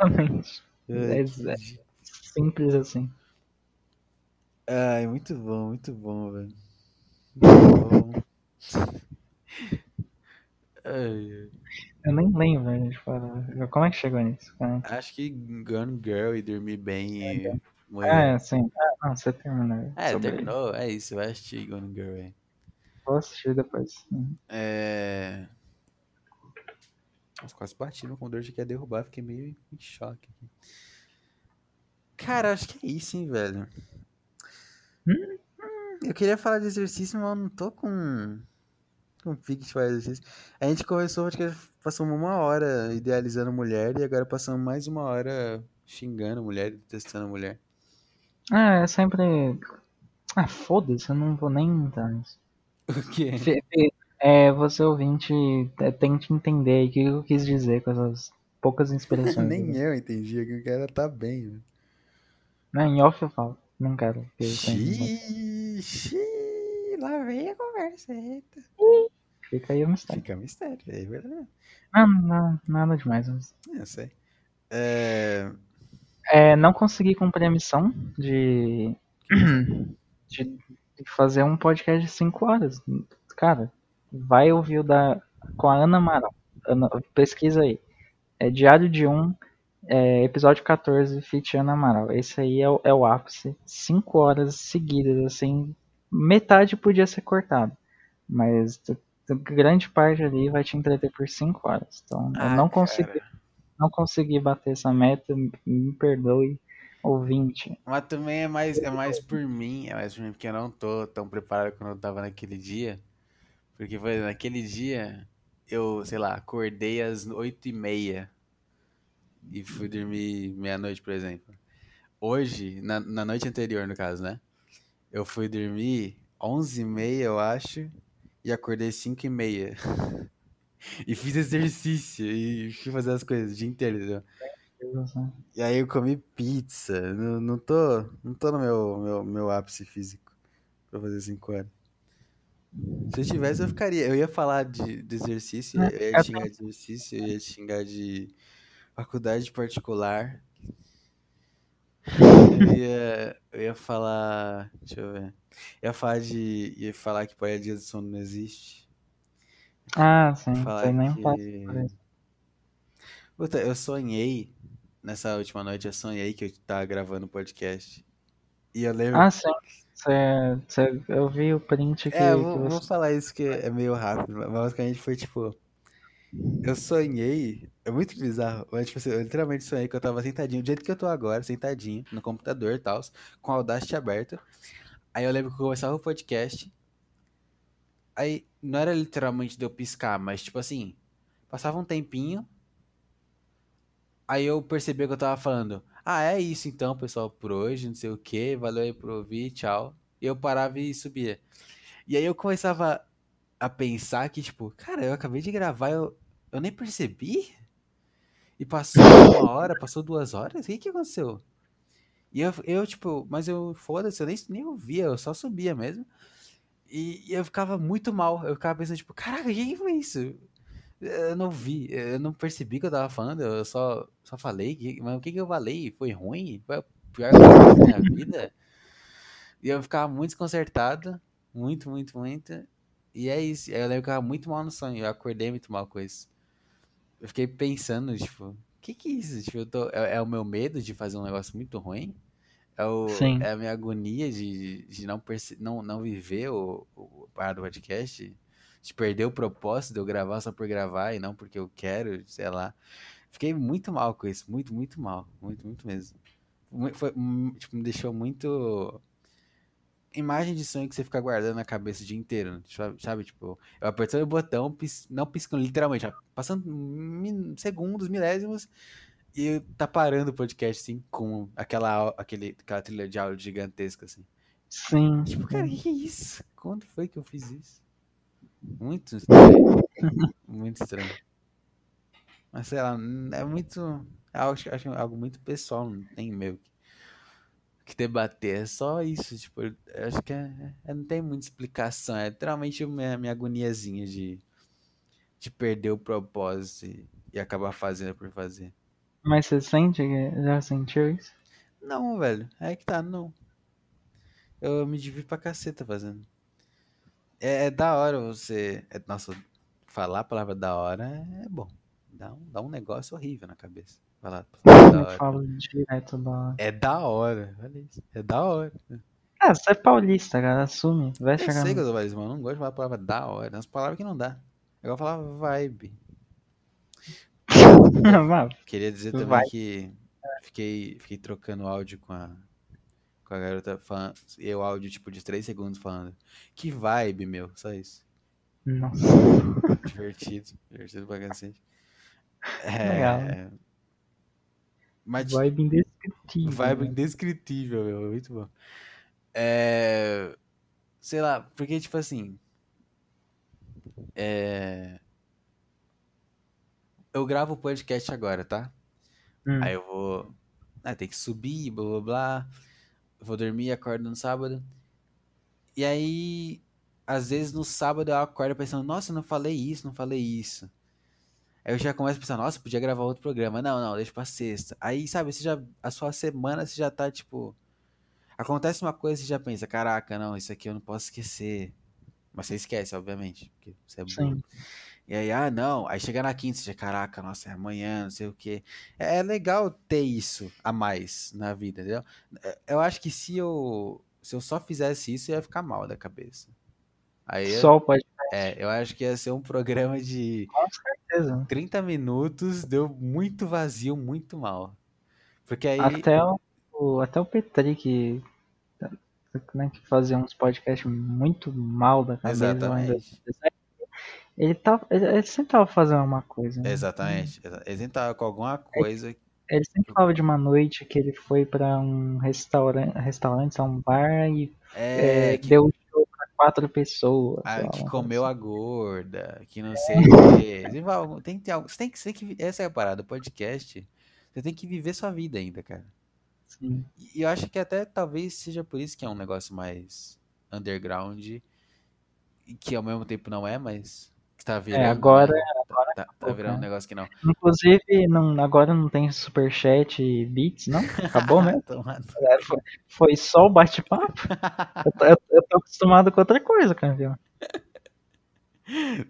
Exatamente. É, é di- simples assim. Ai, muito bom, muito bom, velho. Muito bom. Ai. Eu nem lembro, velho, de falar. Como é que chegou nisso? cara? Acho que Gone Girl e Dormir Bem e Ah, Mulher. é, sim. Ah, não, você terminou. É, sobre- terminou? É isso, vai assistir Gone Girl aí. Vou assistir depois. Uhum. É. Nossa, quase bati no computador, achei que ia derrubar, fiquei meio em choque aqui. Cara, acho que é isso, hein, velho. Hum? Eu queria falar de exercício, mas eu não tô com. com pique de fazer exercício. A gente começou, acho que passamos uma hora idealizando mulher e agora passamos mais uma hora xingando mulher, testando mulher. Ah, é sempre. Ah, foda-se, eu não vou nem entrar nisso. O quê? É, você ouvinte, é, tente entender o que eu quis dizer com essas poucas inspirações. Nem né? eu entendi que o cara tá bem. Não, em off eu falo. Não quero. Xiii, lá vem a conversa. Eita. Fica aí o mistério. Fica mistério, é verdade. Não, não, nada demais. Mas... Eu sei. É... É, não consegui cumprir a missão de, de de fazer um podcast de 5 horas. Cara, vai ouvir o da com a Ana Amaral. Ana- pesquisa aí. É Diário de um, é, episódio 14, Fit Ana Amaral. Esse aí é o, é o ápice. 5 horas seguidas, assim. Metade podia ser cortado. Mas grande parte ali vai te entreter por 5 horas. Então eu Ah, não consegui, não consegui bater essa meta. Me perdoe, ouvinte. Mas também é mais, é mais por mim, é mais por mim, porque eu não tô tão preparado quando eu tava naquele dia. Porque foi naquele dia, eu, sei lá, acordei às oito e meia e fui dormir meia-noite, por exemplo. Hoje, na, na noite anterior, no caso, né? Eu fui dormir onze e meia, eu acho, e acordei cinco e meia. E fiz exercício e fui fazer as coisas o dia inteiro, entendeu? E aí eu comi pizza. Não, não tô, não tô no meu, meu, meu ápice físico pra fazer 5 horas. Se eu tivesse, eu ficaria. Eu ia falar de, de exercício, eu ia É, xingar de exercício, eu ia xingar de faculdade particular. Eu ia, eu ia falar. Deixa eu ver. Eu ia falar de. ia falar que paralisia do sono não existe. Ah, sim. Falar nem que- por isso. Puta, eu sonhei. Nessa última noite, eu sonhei que eu tava gravando o podcast. E eu lembro. Ah, sim. Você, você, eu vi o print que, É, eu vou, vou você. falar isso que é meio rápido, mas basicamente foi tipo. Eu sonhei, é muito bizarro, mas tipo assim, eu literalmente sonhei que eu tava sentadinho, do jeito que eu tô agora, sentadinho, no computador e tal, com a Audacity aberta. Aí eu lembro que eu começava o podcast. Aí não era literalmente de eu piscar, mas tipo assim, passava um tempinho. Aí eu percebi que eu tava falando, ah, é isso então, pessoal, por hoje, não sei o que, valeu aí por ouvir, tchau. E eu parava e subia. E aí eu começava a pensar que, tipo, cara, eu acabei de gravar, eu, eu nem percebi? E passou uma hora, passou duas horas? O que que aconteceu? E eu, eu tipo, mas eu, foda-se, eu nem, nem ouvia, eu só subia mesmo. E, e eu ficava muito mal. Eu ficava pensando, tipo, caraca, quem foi isso? Eu não vi, eu não percebi que eu tava falando, eu só, só falei. que- Mas o que que eu falei? Foi ruim? Foi a pior coisa que na minha vida? E eu ficava muito desconcertado. Muito, muito, muito. E é isso. Eu lembro que eu muito mal no sonho. Eu acordei muito mal com isso. Eu fiquei pensando, tipo, o que que é isso? Tipo, eu tô, é, é o meu medo de fazer um negócio muito ruim? É, o, Sim. é a minha agonia de, de não, perce, não, não viver o, o parada do podcast? De perder o propósito de eu gravar só por gravar e não porque eu quero, sei lá. Fiquei muito mal com isso. Muito, muito mal. Muito, muito mesmo. Foi, tipo, me deixou muito imagem de sonho que você fica guardando na cabeça o dia inteiro, sabe? sabe? Tipo, eu apertando o botão, pis- não piscando, literalmente, passando min- segundos, milésimos, e tá parando o podcast, assim, com aquela, aquele, aquela trilha de áudio gigantesca, assim. Sim. Tipo, cara, que é isso? Quando foi que eu fiz isso? Muito estranho. muito estranho. Mas sei lá, é muito. Acho, acho algo muito pessoal, não tem meio que, debater. É só isso, tipo, eu acho que é, é- não tem muita explicação. É literalmente a minha, minha agoniazinha de, de perder o propósito e, e acabar fazendo por fazer. Mas você sente que já sentiu isso? Não, velho, é que tá, não. Eu me divirto pra caceta fazendo. É, é da hora você. é- nossa, falar a palavra da hora é bom. Dá um, dá um negócio horrível na cabeça. Da Eu hora. falo direto da. É da hora, olha isso. É da hora. Ah, você é paulista, cara. Assume. Vai Eu chegar sei que eu sou paulista, mas eu não gosto de falar a palavra da hora. Umas palavras que não dá. Eu vou falar vibe. Vai. Queria dizer também Vai. que fiquei, fiquei trocando áudio com a, com a garota falando. E o áudio, tipo, de 3 segundos falando. Que vibe, meu. Só isso. Nossa. Divertido. Divertido pra cacete. Legal. Mas Vibe indescritível. Vibe né? indescritível, meu. Muito bom. É. Sei lá, porque, tipo assim. É. Eu gravo o podcast agora, tá? Hum. Aí eu vou. Ah, tem que subir, blá blá blá. Vou dormir, acordo no sábado. E aí. Às vezes no sábado eu acordo pensando, nossa, eu não falei isso, não falei isso. Aí eu já começo a pensar, nossa, podia gravar outro programa. Não, não, deixa pra sexta. Aí, sabe, você já. A sua semana você já tá, tipo. Acontece uma coisa e você já pensa, caraca, não, isso aqui eu não posso esquecer. Mas você esquece, obviamente, porque você é burro. Sim. E aí, ah, não. Aí chega na quinta, você já, caraca, nossa, é amanhã, não sei o quê. É, é legal ter isso a mais na vida, entendeu? É, Eu acho que se eu, se eu só fizesse isso, eu ia ficar mal da cabeça. Aí, eu- Sol pode é, eu acho que ia ser um programa de certeza. 30 minutos, deu muito vazio, muito mal. Porque aí, Até o, até o Petri que, né, que fazia uns podcasts muito mal da cabeça. exatamente, Ele, tava, ele, ele sempre tava fazendo uma coisa. né? exatamente, exa- eles entraram com alguma coisa Ele sempre falava de uma noite que ele foi pra um restaurante, restaurante, um bar e é, é, que deu quatro pessoas. Ah, lá, que comeu a gorda, que não sei o quê. Tem que ter algo. Você tem que, você tem que. Essa é a parada, podcast. Você tem que viver sua vida ainda, cara. assim. E eu acho que até talvez seja por isso que é um negócio mais underground. E que ao mesmo tempo não é, mas. Que tá virando. agora- né? Tá, tá- tá virando um negócio que não. Inclusive, não, agora não tem superchat e beats, não? Acabou mesmo? É, foi, foi só o bate-papo? Eu, tô- eu, eu tô acostumado com outra coisa, campeão.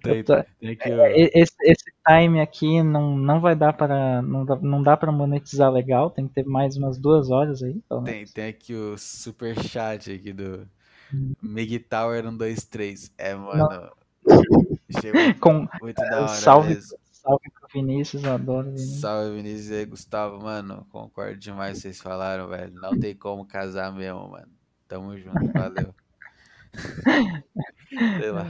Tem, tô- tem que o- E- Esse, esse time aqui não, não vai dar para não dá, não dá para monetizar legal, tem que ter mais umas duas horas aí, Tem, tem aqui o super chat aqui do Hum. Mig Tower 123. É, mano. Chegou Com muito da hora salve, mesmo. salve pro Vinícius, adoro Vinícius. Salve Vinícius e Gustavo, mano. Concordo demais que vocês falaram, velho. Não tem como casar mesmo, mano. Tamo junto, valeu. Sei lá.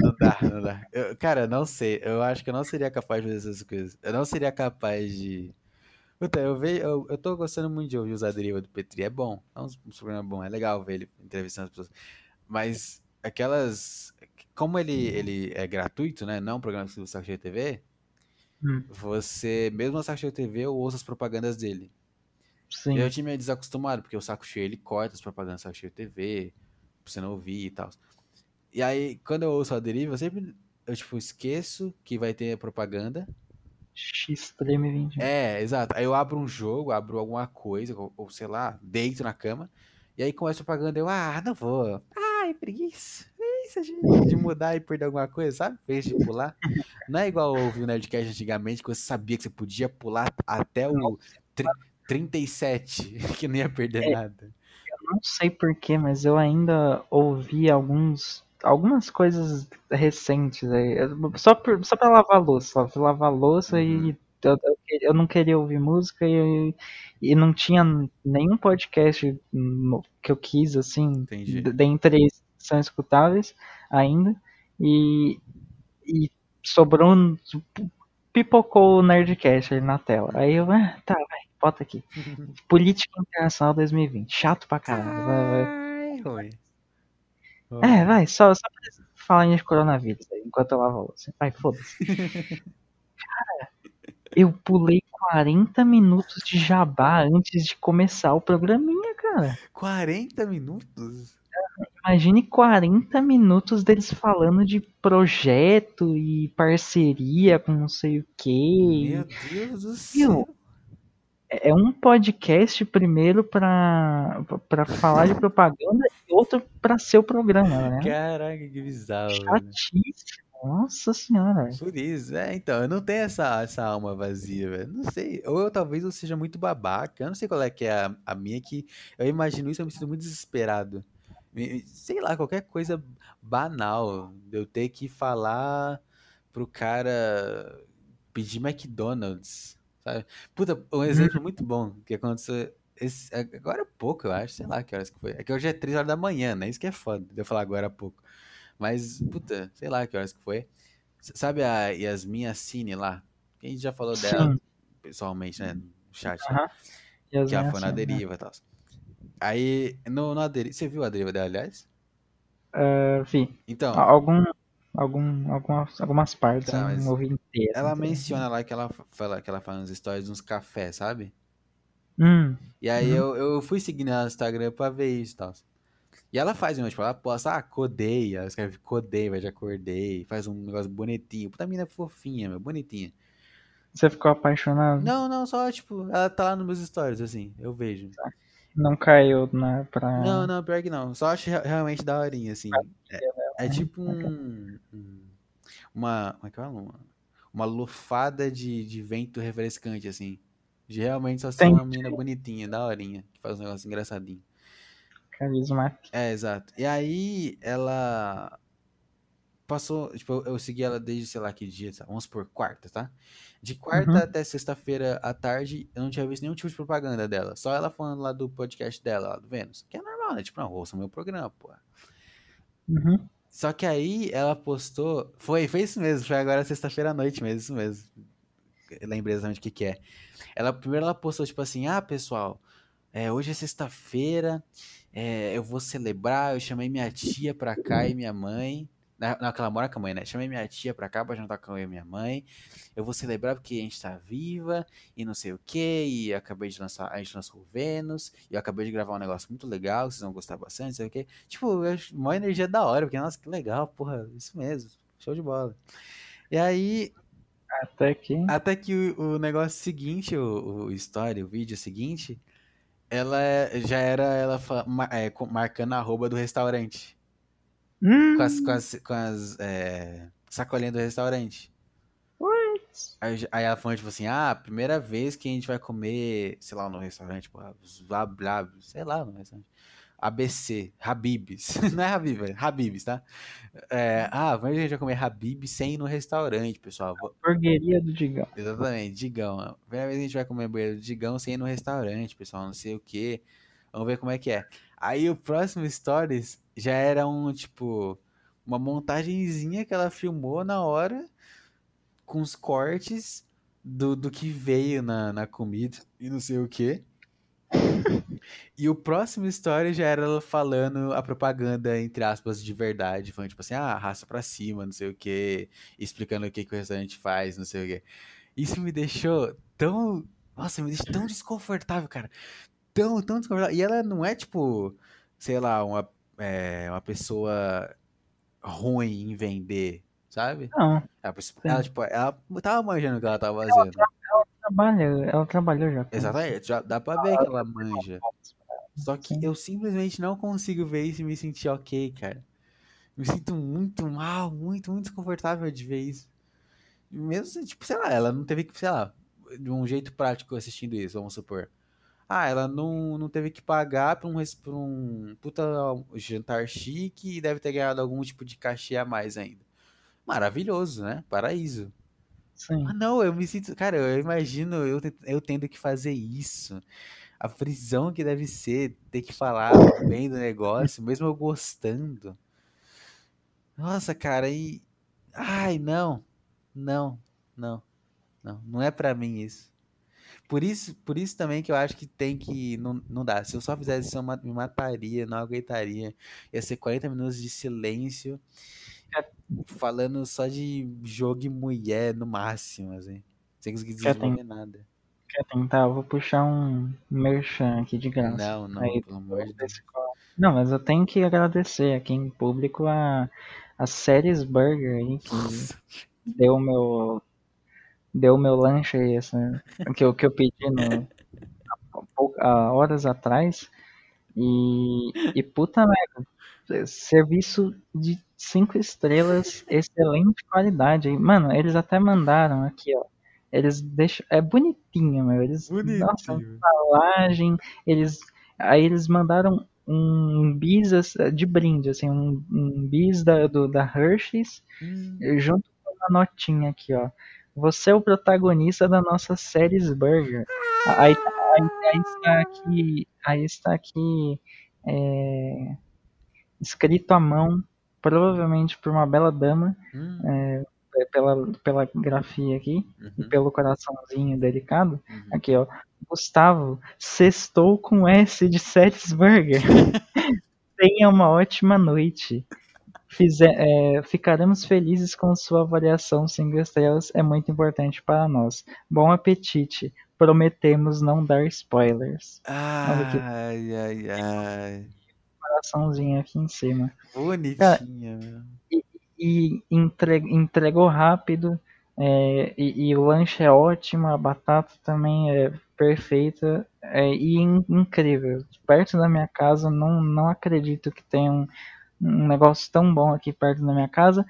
Não dá, não dá. Eu- cara, não sei. Eu acho que eu não seria capaz de fazer essas coisas. Eu não seria capaz de. Puta, eu, vejo, eu, eu tô gostando muito de ouvir os Deriva do Petri. É bom. É um, um programa bom. É legal ver ele entrevistando as pessoas. Mas aquelas. Como ele, ele é gratuito, né? Não é um programa do Saco TV. Hum. Você, mesmo no Saco TV, eu ouço as propagandas dele. Sim. E o time é desacostumado, porque o saco cheio ele corta as propagandas do saco cheio TV, pra você não ouvir e tal. E aí, quando eu ouço a deriva, eu sempre eu, tipo, esqueço que vai ter propaganda. X-Treme 20. É, exato. Aí eu abro um jogo, abro alguma coisa, ou, ou sei lá, deito na cama. E aí começa a propaganda, eu, ah, não vou. Ai, preguiça. Preguiça de, de mudar e perder alguma coisa, sabe? Fez de pular. Não é igual ouvir o Nerdcast antigamente, que você sabia que você podia pular até o tri- 37, que não ia perder nada. não sei porquê, mas eu ainda ouvi alguns, algumas coisas recentes aí. Eu- Só, por, só pra lavar louça. Só pra lavar louça Uhum. e eu, eu, eu não queria ouvir música e, e não tinha nenhum podcast que eu quis, assim, Entendi. dentre esses são escutáveis ainda. E, e sobrou um. Pipocou o Nerdcast ali na tela. Aí eu, ah, tá, vai, bota aqui. Política Internacional 2020. Chato pra caralho. Vai, vai. É, vai, só, só pra falar de coronavírus aí, enquanto eu lavo a louça. Vai, foda-se. Cara, eu pulei 40 minutos de jabá antes de começar o programinha, cara. 40 minutos? Imagine 40 minutos deles falando de projeto e parceria com não sei o que. Meu Deus do céu. É um podcast primeiro pra, pra falar de propaganda e outro pra ser o programa, né? Caraca, que bizarro. velho. Chatíssimo. Nossa senhora. Por isso, é, então, eu não tenho essa, essa alma vazia, velho. Não sei. Ou eu talvez eu seja muito babaca. Eu não sei qual é que é a, a minha que eu imagino isso, eu me sinto muito desesperado. Sei lá, qualquer coisa banal. de Eu ter que falar pro cara pedir McDonald's, sabe? Puta, um exemplo muito bom que aconteceu esse- agora há pouco, eu acho, sei lá que horas que foi. É que hoje é 3 horas da manhã, né? Isso que é foda de eu falar agora há pouco. Mas, puta, sei lá que horas que foi. Sabe a Yasmin Assine lá? A gente já falou dela Sim. pessoalmente, né? No chat. Aham. Que ela foi na né? deriva e tal. Aí, no, na deriva. Você viu a deriva dela, aliás? É, vi. Então, Algum, algum, algumas, algumas partes, Tá, não ouvi inteira. ela inteira. menciona lá que ela fala que ela faz uns stories uns cafés, sabe? Hum, E aí Uhum. eu, eu fui seguindo ela no Instagram pra ver isso e tal. E ela faz um, tipo, ela posta, ah, codei, ela escreve codei, vai de acordei, faz um negócio bonitinho. Puta mina fofinha, meu, bonitinha. você ficou apaixonado? Não, não, só, tipo, ela tá lá nos meus stories, assim, eu vejo. Não caiu, né? Pra... Não, não, pior que não. Só acho re- realmente daorinha, assim. É, é tipo um, um- Uma. Como é que fala? Uma, uma lufada de, de vento refrescante, assim. De realmente só ser uma menina bonitinha, daorinha, que faz um negócio engraçadinho. Carismático. É, exato. E aí ela passou, tipo, eu, eu segui ela desde, sei lá que dia, sabe? vamos por quarta, tá? De quarta Uhum. até sexta-feira à tarde, eu não tinha visto nenhum tipo de propaganda dela. Só ela falando lá do podcast dela, lá do Vênus. Que é normal, né? Tipo, não, ouça meu programa, pô. Uhum. Só que aí ela postou. Foi, foi isso mesmo, foi agora sexta-feira à noite mesmo, isso mesmo. Eu lembrei exatamente o que, que é. Ela, primeiro ela postou, tipo assim, ah, pessoal, é, hoje é sexta-feira, é, eu vou celebrar, eu chamei minha tia pra cá e minha mãe. Na- Não, que ela mora com a mãe, né? Chamei minha tia pra cá pra jantar com eu e minha mãe. Eu vou celebrar porque a gente tá viva e não sei o que. E acabei de lançar, a gente lançou o Vênus. E eu acabei de gravar um negócio muito legal, vocês vão gostar bastante, não sei o que. Tipo, eu acho uma energia da hora, porque, nossa, que legal, porra, isso mesmo, show de bola. E aí, Até que. até que o, o negócio seguinte, o, o story, o vídeo seguinte, ela já era ela é, marcando a arroba do restaurante. Hum, Com as, com as, com as é, sacolinhas do restaurante. Aí, já- aí ela falou, tipo assim, ah, primeira vez que a gente vai comer, sei lá, no restaurante, tipo, blá, blá, sei lá, no restaurante. ABC, Habibs. Não é Habib, é Habibs, tá? É, ah, vamos a gente vai comer Habibs sem ir no restaurante, pessoal. Hamburgueria do Digão. Exatamente, Digão. A primeira vez que a gente vai comer hambúrguer do Digão sem ir no restaurante, pessoal, não sei o que. Vamos ver como é que é. Aí o próximo Stories já era um, tipo, uma montagenzinha que ela filmou na hora, com os cortes do, do que veio na, na comida e não sei o que. E o próximo story já era ela falando a propaganda, entre aspas, de verdade. Falando, tipo assim, ah, raça pra cima, não sei o que. Explicando o que, que o restaurante faz, não sei o que. Isso me deixou tão Nossa, me deixa tão desconfortável, cara. Tão, tão desconfortável. E ela não é tipo, sei lá, uma, é, uma pessoa ruim em vender, sabe? Não, Ela, sim. ela, tipo, ela tava manjando o que ela tava fazendo. Trabalha, ela trabalhou já. Exatamente, já dá pra ver que ela manja. Só que Sim. eu simplesmente não consigo ver isso e me sentir ok, cara. Me sinto muito mal, muito, muito desconfortável de ver isso. Mesmo, tipo, sei lá, ela não teve que, sei lá, de um jeito prático assistindo isso, vamos supor. Ah, ela não, não teve que pagar pra um, pra um puta jantar chique e deve ter ganhado algum tipo de cachê a mais ainda. Maravilhoso, né? Paraíso. Sim. Ah, não, eu me sinto. Cara, eu imagino eu, eu tendo que fazer isso. A prisão que deve ser ter que falar bem do negócio, mesmo eu gostando. Nossa, cara, e. Ai, não. Não, não, não. Não é pra mim isso. Por isso, por isso também que eu acho que tem que. Não, não dá. Se eu só fizesse isso, eu me mataria, não aguentaria. Ia ser 40 minutos de silêncio, falando só de jogo e mulher no máximo, assim. Sem conseguir desenvolver nada. quer tentar? Eu vou puxar um merchan aqui de graça. Não, não, Aí, pelo amor de Deus. Não, mas eu tenho que agradecer aqui em público a, a Séries Burger aí, que deu o meu, deu meu lanche aí, essa, que, eu, que eu pedi no, pou- há horas atrás. E, e puta merda, serviço de cinco estrelas, excelente qualidade. Mano, eles até mandaram aqui, ó. Eles deixam. É bonitinho, meu. Eles. Nossa, Bonitinho. embalagem. Eles. Aí eles mandaram um bis assim, de brinde, assim, um, um bis da, do, da Hershey's Hum, junto com uma notinha aqui, ó. Você é o protagonista da nossa séries Burger. Aí, aí, aí está aqui, aí está aqui é, escrito à mão, provavelmente por uma bela dama, hum, é, pela, pela grafia aqui e uhum, pelo coraçãozinho delicado. uhum. Aqui, ó. Gustavo, sextou com S de séries Burger. Tenha uma ótima noite. Fize- é, ficaremos felizes com sua avaliação 5 estrelas, é muito importante para nós. Bom apetite. Prometemos não dar spoilers. Ai, ai, ai. coraçãozinho aqui em cima. Bonitinha, meu. E, e entre- entregou rápido. é, e, e o lanche é ótimo, a batata também é perfeita é, e in- incrível. Perto da minha casa, não, não acredito que tenha um, um negócio tão bom aqui perto da minha casa.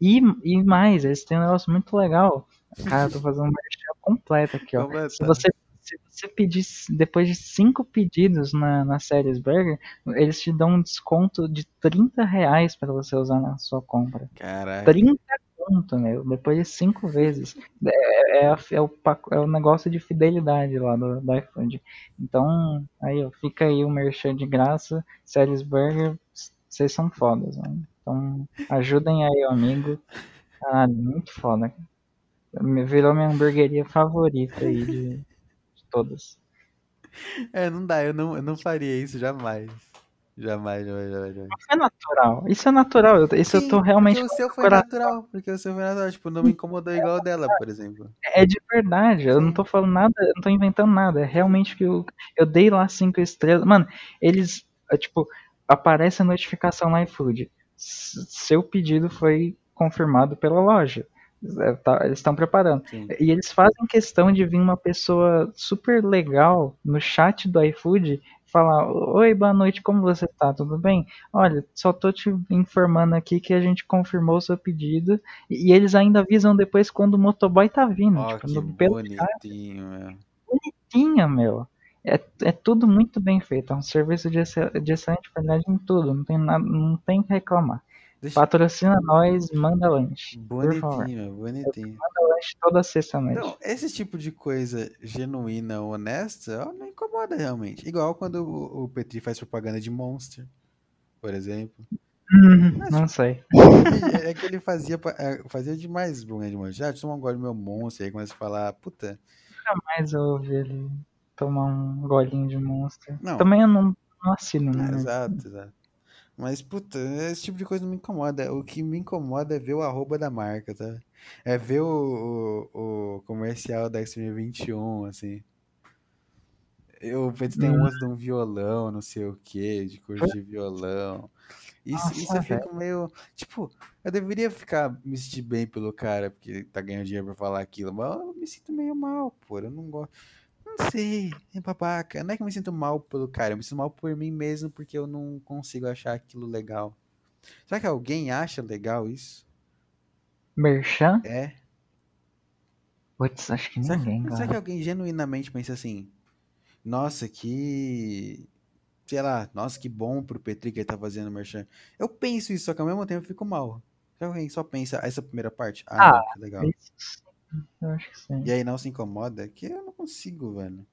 E, e mais, eles têm um negócio muito legal. Cara, eu tô fazendo uma merchan completa aqui, ó. Se você, se você pedir, depois de cinco pedidos na, na Séries Burger, eles te dão um desconto de 30 reais pra você usar na sua compra. Caraca. 30 conto, meu, depois de cinco vezes. É, é, a- é o, é o negócio de fidelidade lá do, do iFood. Então, aí, ó, fica aí o merchan de graça, Séries Burger, vocês são fodas, mano. Então, ajudem aí o amigo. Caralho, muito foda. Virou minha hamburgueria favorita aí de, de todas. É, não dá, eu não, eu não faria isso jamais. Jamais, jamais, jamais. Isso é natural. Isso é natural. Isso eu tô Sim, realmente porque o seu foi natural. Porque o seu foi natural. Tipo, não me incomodou igual o dela, por exemplo. É de verdade, eu não Sim. tô falando nada, eu não tô inventando nada. É realmente que eu, eu dei lá cinco estrelas. Mano, eles, é, tipo, aparece a notificação no iFood. Seu pedido foi confirmado pela loja. É, tá- eles estão preparando. Sim. E eles fazem questão de vir uma pessoa super legal no chat do iFood falar: Oi, boa noite, como você tá? Tudo bem? Olha, só tô te informando aqui que a gente confirmou o seu pedido. E, eles ainda avisam depois quando o motoboy tá vindo. Ó, tipo, que no, pelo bonitinho, meu. tinha, meu. É, é tudo muito bem feito. É um serviço de, de excelente qualidade em tudo. Não tem nada, não tem o que reclamar. Deixa... Patrocina nós, manda lanche. Bonitinho, bonitinho. Manda lanche toda sexta-noite. Não, esse tipo de coisa genuína, honesta, não incomoda realmente. Igual quando o, o Petri faz propaganda de Monster, por exemplo. Hum, Mas, não sei. É que ele fazia, é, fazia demais propaganda de Monster. Ah, deixa eu tomar um gole do meu Monster. Aí começa a falar, puta, Mas eu ouvi ele tomar um golinho de monstro. Não. Também eu não, não assino, Ah, né? exato, exato. Mas, puta, esse tipo de coisa não me incomoda. O que me incomoda é ver o arroba da marca, tá? É ver o, o, o comercial da Xtreme 21, assim. Eu, o Pedro tem um uso de um violão, não sei o que, de curso de violão. Isso, Nossa, isso eu fico meio. Tipo, eu deveria ficar me sentir bem pelo cara, porque tá ganhando dinheiro pra falar aquilo, mas eu me sinto meio mal, pô. Eu não gosto. Não sei, é babaca. Não é que eu me sinto mal pelo cara, eu me sinto mal por mim mesmo porque eu não consigo achar aquilo legal. Será que alguém acha legal isso? Merchan? É. Putz, acho que Será ninguém, que, será cara. que alguém genuinamente pensa assim? Nossa, que. Sei lá, nossa, que bom pro Petri que ele tá fazendo merchan. Eu penso isso, só que ao mesmo tempo eu fico mal. Será que alguém só pensa essa primeira parte? Ah, Ah, legal. Isso Eu acho que sim. E aí não se incomoda? Que eu não consigo, velho.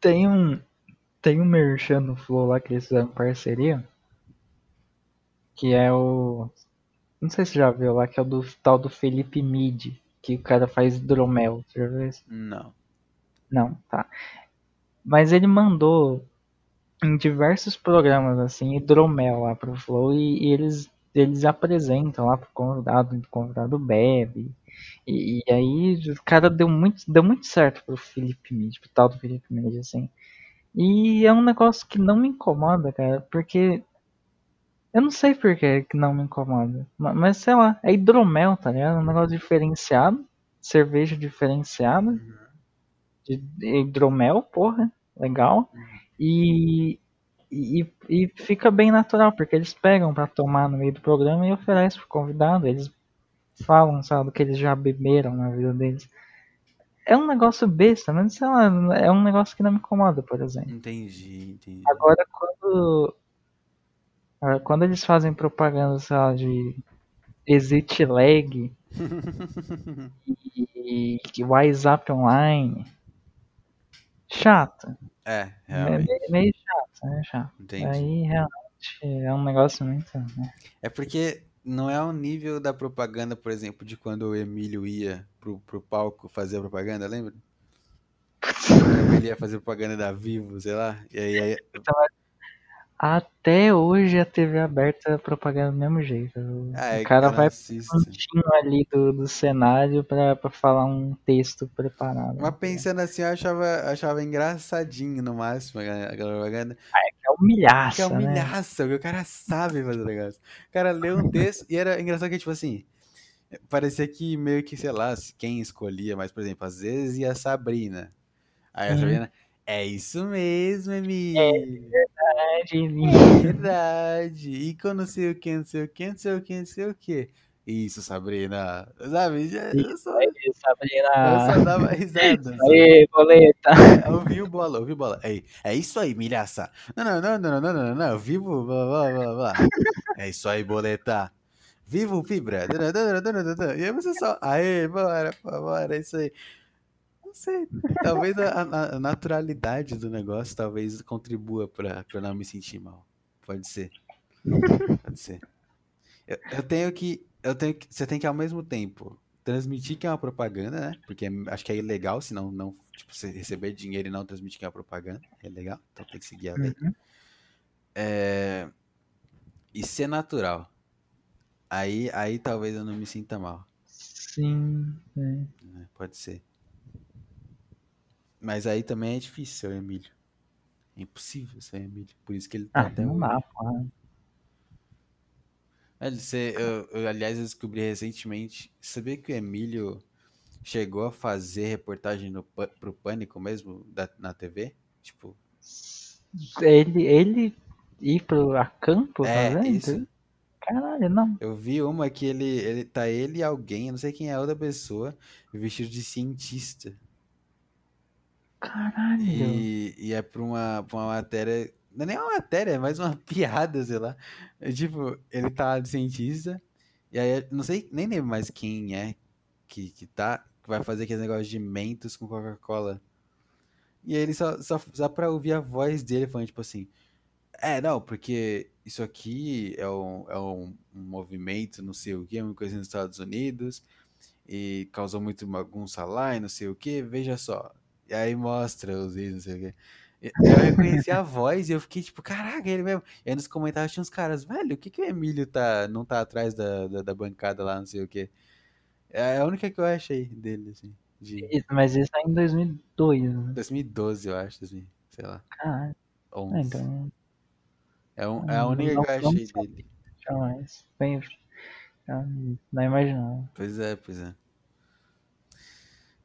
Tem um. Tem um merchan no Flow lá que eles fizeram parceria. Que é o. Não sei se você já viu lá, que é o do tal do Felipe Mid. Que o cara faz hidromel. Você já viu isso? Não. Não, tá. Mas ele mandou em diversos programas, assim, hidromel lá pro Flow e, e eles, eles apresentam lá pro convidado, o convidado bebe. E, e aí o cara deu muito, deu muito certo pro Felipe Mid, pro tal do Felipe Mid, assim. E é um negócio que não me incomoda, cara, porque. Eu não sei por que não me incomoda. ma- Mas sei lá, é hidromel, tá ligado? É um negócio diferenciado. Cerveja diferenciada. De hidromel, porra. Legal. E, e, e fica bem natural, porque eles pegam pra tomar no meio do programa e oferecem pro convidado. Eles falam, sabe, do que eles já beberam na vida deles. É um negócio besta, mas sei lá, é um negócio que não me incomoda, por exemplo. Entendi, entendi. Agora, quando. ah, Quando eles fazem propaganda, sei lá, de Exit Lag e, e WhatsApp Online. Chato. É, É realmente. meio, meio chato, né? Chato. Entendi. Aí realmente é um negócio muito. né? É porque não é o nível da propaganda, por exemplo, de quando o Emílio ia pro, pro palco fazer a propaganda, lembra? Ele ia fazer propaganda da Vivo, sei lá. E aí, aí- Até hoje a TV aberta é propaganda do mesmo jeito. O, ah, é o cara vai cantinho ali do, do cenário pra, pra falar um texto preparado. Mas pensando assim, eu achava, achava engraçadinho no máximo aquela propaganda. É humilhaça, Que é né? o cara sabe fazer o negócio. O cara leu um texto e era engraçado que, tipo assim, parecia que meio que, sei lá, quem escolhia, mas, por exemplo, às vezes ia a Sabrina. Aí a Uhum. Sabrina, é isso mesmo, Emílio. É, de- Verdade. E não sei o que, não sei o que, não sei o que, não sei o que. Isso, Sabrina. Sabe? Eu só, Aí, eu só Sabrina. dava risada. Aí, boleta. Ouvi o bola, ouvi o bola. É, é isso aí, milhaça. Não, não, não, não, não, não, não, não. Vivo, blá, blá, blá, blá. É isso aí, boleta. Vivo, fibra. E aí você só. Aê, bora, bora, é isso aí. Não sei. Talvez a, a- naturalidade do negócio talvez contribua pra, pra não me sentir mal. Pode ser. Pode ser. Eu, eu tenho que. Eu tenho que. Você tem que ao mesmo tempo transmitir que é uma propaganda, né? Porque é- acho que é ilegal, senão não. Tipo, você receber dinheiro e não transmitir que é uma propaganda. É legal. Então tem que seguir a lei. Uhum. É, E ser natural. Aí, aí talvez eu não me sinta mal. Sim. é. né? Pode ser. Mas aí também é difícil Emílio. É impossível ser o Emílio. Por isso que ele tá Ah, até não dá, porra. Velho, você, eu, eu, aliás, eu descobri recentemente. Sabia que o Emílio chegou a fazer reportagem no, pro Pânico mesmo, da, na TV? Tipo, Ele, ele ir pro a campo é, isso. Caralho, não. Eu vi uma que ele, ele tá ele e alguém, eu não sei quem é a outra pessoa, vestido de cientista. Caralho. E, e é pra uma, pra uma matéria. Não é nem uma matéria, é mais uma piada, sei lá. É tipo, ele tá de cientista, e aí não sei, nem lembro mais quem é que, que tá, que vai fazer aquele negócio de mentos com Coca-Cola. E aí ele só, só, só pra ouvir a voz dele falando, tipo assim. É, não, porque isso aqui é um, é um, um movimento, não sei o que, uma coisa nos Estados Unidos, e causou muito bagunça lá e não sei o que, veja só. E aí mostra os vídeos, não sei o que. Eu reconheci a voz e eu fiquei tipo, caraca, ele mesmo. E aí nos comentários tinha uns caras, velho, o que que o Emílio tá, não tá atrás da, da, da bancada lá, não sei o que. É a única que eu achei dele, assim, de Isso, Mas isso é em 2002. né? 2012, eu acho, 2000, sei lá. Ah, 11. então. É, um, é a única não- que eu achei sabe. dele. Jamais. Bem, eu não imaginava. Pois é, pois é.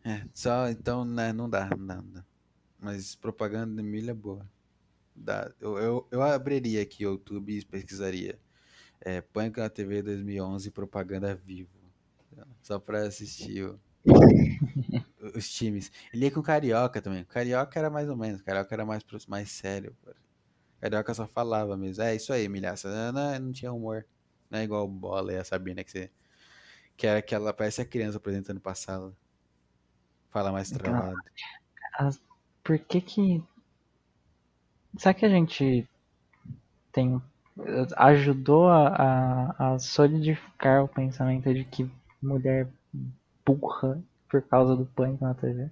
É, só então, né, não dá, não dá, não dá. Mas propaganda de milho é boa. Dá. Eu, eu, eu abriria aqui o YouTube e pesquisaria. É, Pânico na TV 2011 propaganda vivo. Só pra assistir o- os times. Ele ia com Carioca também. O Carioca era mais ou menos. O Carioca era mais, mais sério. O Carioca só falava mesmo. É isso aí, milhaça. Não, não tinha humor. Não é igual Bola e a Sabina que você. Que era aquela. Parece a criança apresentando pra sala. Fala mais Então, travado. As- por que que. Será que a gente tem. ajudou a, a, a solidificar o pensamento de que mulher burra por causa do pânico na TV?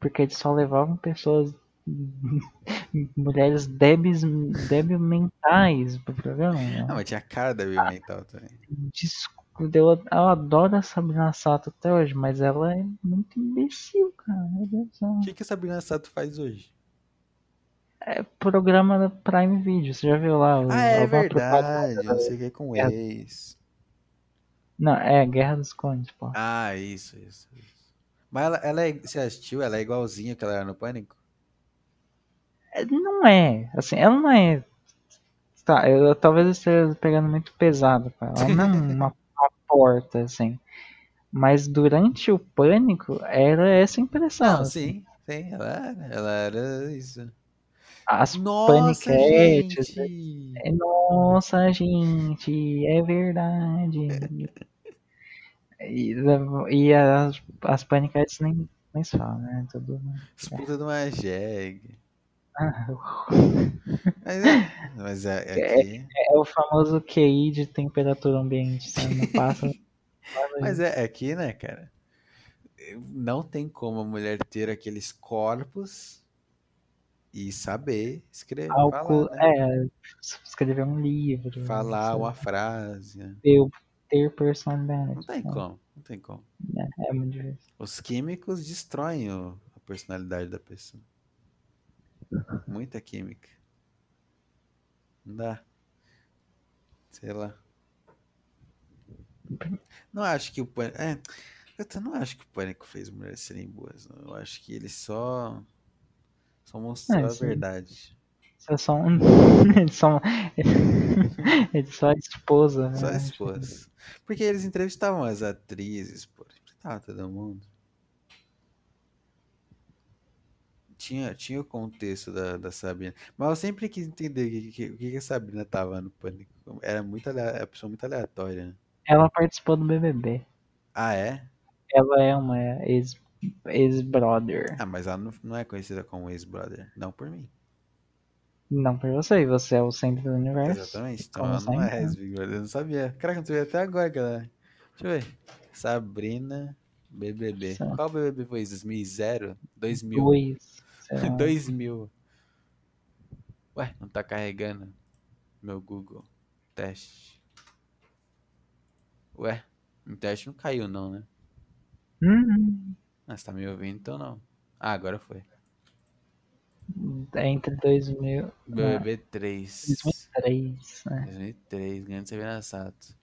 Porque eles só levavam pessoas. mulheres débeis, débil mentais pro programa. Ah, mas tinha cara da Bill Mental também. Desculpa, eu, eu adoro a Sabrina Sato até hoje, mas ela é muito imbecil, cara. O que, que a Sabrina Sato faz hoje? É programa da Prime Video, você já viu lá? o- Ah, é verdade. Sei o que é com É. ex. Não, é Guerra dos Clones, pô. Ah, isso, isso, isso. Mas ela, ela é. Você assistiu? Ela é igualzinha que ela era no Pânico? É, Não é, assim, ela não é. Tá, eu, talvez eu esteja pegando muito pesado ela. Ela não é uma, uma porta, assim. Mas durante o pânico era essa impressão. Não, assim. sim, sim, ela era. Ela era isso. As Nossa, paniquetes. gente! é, Nossa, gente, é verdade. E, e as, as paniquetes nem, nem se falam, né? Tudo. Disputa do Mageg. Ah, Mas é, mas é, é aqui. É o famoso QI de temperatura ambiente, sabe? Não passa. Mas é, é aqui, né, cara? Não tem como a mulher ter aqueles corpos e saber escrever, falar, né? É, escrever um livro. Falar uma frase. né? ter, ter personalidade. Não tem sabe? como, não tem como. É, é muito difícil. Os químicos destroem o- a personalidade da pessoa. Muita química. Não dá. Sei lá. Não acho que o pânico. É, eu não acho que o pânico fez mulheres serem boas. Não. Eu acho que ele só. Só mostrou É, a verdade. É só um. Eles são. Eles só a esposa, né? Só expôs. Porque eles entrevistavam as atrizes, pô. Entrevistavam todo mundo. tinha, tinha o contexto da, da Sabrina. Mas eu sempre quis entender o que, que, que, a Sabrina tava no pânico. Era muito aleatória, pessoa muito aleatória, né? Ela participou do BBB. Ah, é? Ela é uma ex-brother. Ex ah, mas ela não, não é conhecida como ex-brother. Não por mim. Não por você, você é o centro do universo. Exatamente, então ela não é né? ex-brother. Eu não sabia. Caraca, eu não sabia até agora, galera. É. Deixa eu ver. Sabrina BBB. Sim. Qual BBB foi isso? 2000? 2000? 2000. É. 2000. Ué, não tá carregando meu Google. Teste. Ué, o teste não caiu não, né? Uhum. Ah, tá me ouvindo então não. Ah, agora foi. Entre 2000. BBB ah, 3. 2003, né? 2003, grande Sabrina Sato.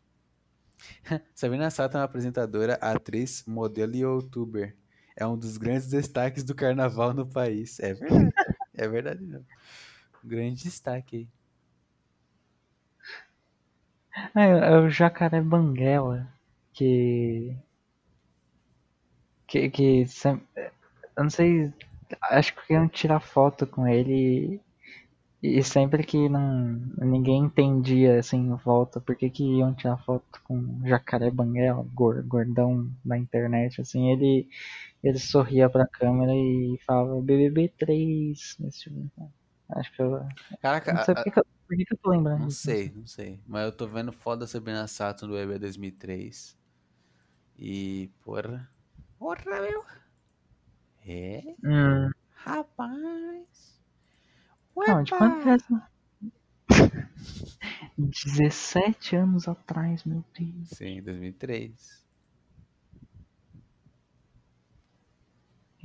sabina Sato é uma apresentadora, atriz, modelo e youtuber. É um dos grandes destaques do carnaval no país. É verdade. é verdade mesmo. Grande destaque aí. É, é o Jacaré Banguela, que. Que. que eu não sei. Acho que iam tirar foto com ele e, e sempre que não, ninguém entendia assim em volta por que, iam tirar foto com o Jacaré Banguela, gor- gordão da internet, assim, ele, ele sorria pra câmera e falava BBB 3. Esse tipo. Acho que eu. Caraca, Não sei a- por que, que eu, por que, que eu tô lembrando Não sei, não sei. Mas eu tô vendo foda da Sabrina Sato no EB 2003. E, porra. Porra, meu. É, Hum, rapaz. não, de quanto é essa? 17 anos atrás, meu Deus. Sim, 2003.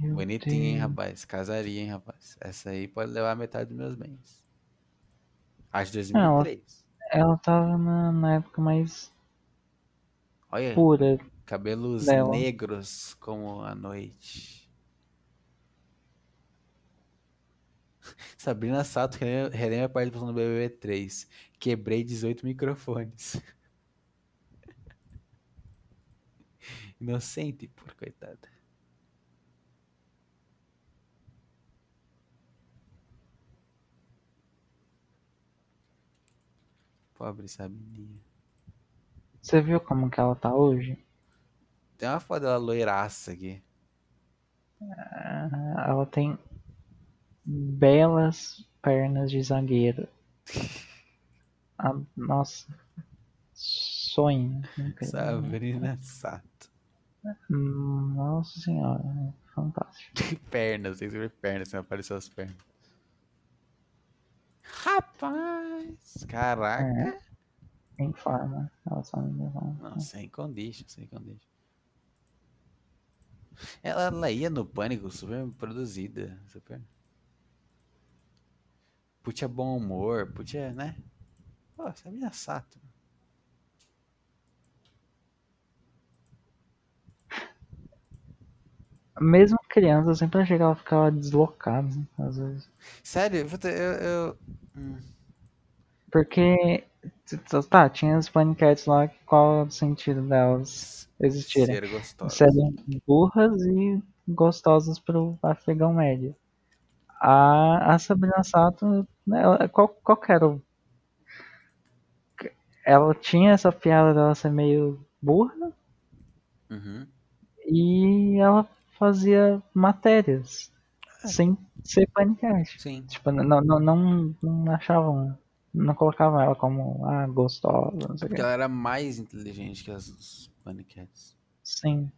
Meu Bonitinha, hein, rapaz? Casaria, hein, rapaz? Essa aí pode levar metade dos meus bens. Acho ela, 2003. ela tava na, na época mais Olha, pura cabelos dela. negros como a noite. Sabrina Sato relembra relembra a participação do BBB 3. Quebrei 18 microfones. Inocente, por coitada. Pobre Sabininha. Você viu como que ela tá hoje? Tem uma foto dela loiraça aqui. Ah, Ela tem belas pernas de zagueiro. Ah, nossa, sonho. Sabrina Sato. Nossa senhora, fantástico. Pernas, tem que ver pernas, não apareceu as pernas. Rapaz! Caraca! É. Em forma, ela só me levou. Não, sem condition, sem condition. Ela, ela ia no pânico super produzida, super. Putia bom humor, putia, né? Pô, Sabrina Sato. Mesmo criança, eu sempre achei que ela ficava deslocada, às vezes. Sério, eu. eu... hum, Porque, tá, tinha as paniquetes lá, qual é o sentido delas existirem? Ser gostosa. Serem burras e gostosas pro afegão médio. A, a Sabrina Sato, ela, qual, qual era o... Ela tinha essa piada dela ser meio burra Uhum. e ela fazia matérias sem ser. Sim. Tipo, não, não, não, não achavam, não colocavam ela como, ah, gostosa, não sei Porque ela era mais inteligente que as os Paniquetes. Sim.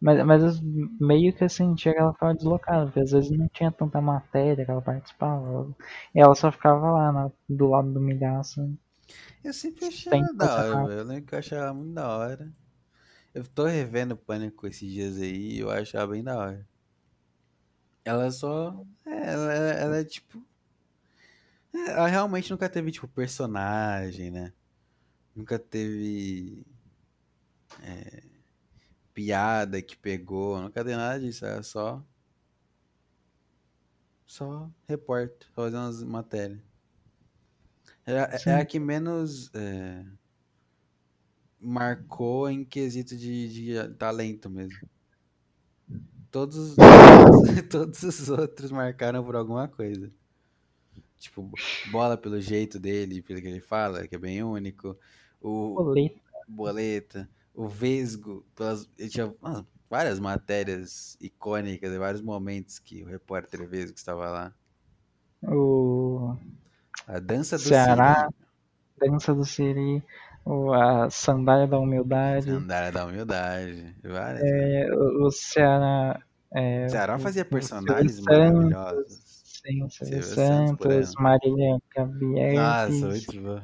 Mas, mas meio que eu sentia que ela ficava deslocada, porque às vezes não tinha tanta matéria que ela participava. E ela só ficava lá na- do lado do milhaço. Eu sempre achei da hora. Eu lembro que eu achava muito da hora. Eu tô revendo o Pânico esses dias aí e eu acho ela bem da hora. Ela só. é, Ela, ela, é tipo. é, Ela realmente nunca teve, tipo, personagem, né? Nunca teve. é, piada que pegou, nunca teve nada disso. Ela só. Só repórter, só fazendo umas matérias. É, é- é a que menos é, marcou em quesito de, de talento mesmo. Todos, todos, os outros marcaram por alguma coisa. Tipo, bola pelo jeito dele, pelo que ele fala, que é bem único. O Boleta. Boleta, o Vesgo, pelas, ele tinha ah, várias matérias icônicas, e vários momentos que o repórter Vesgo estava lá. O A dança do Ceará. Siri, Dança do Siri. O, a Sandália da Humildade. Sandália da Humildade, várias. É, o, o Ceará. É, O Ceará o- fazia o personagens Santos, maravilhosos. Sim, Silvio Santos, Santos. Marília Gabriel. Nossa, muito bom.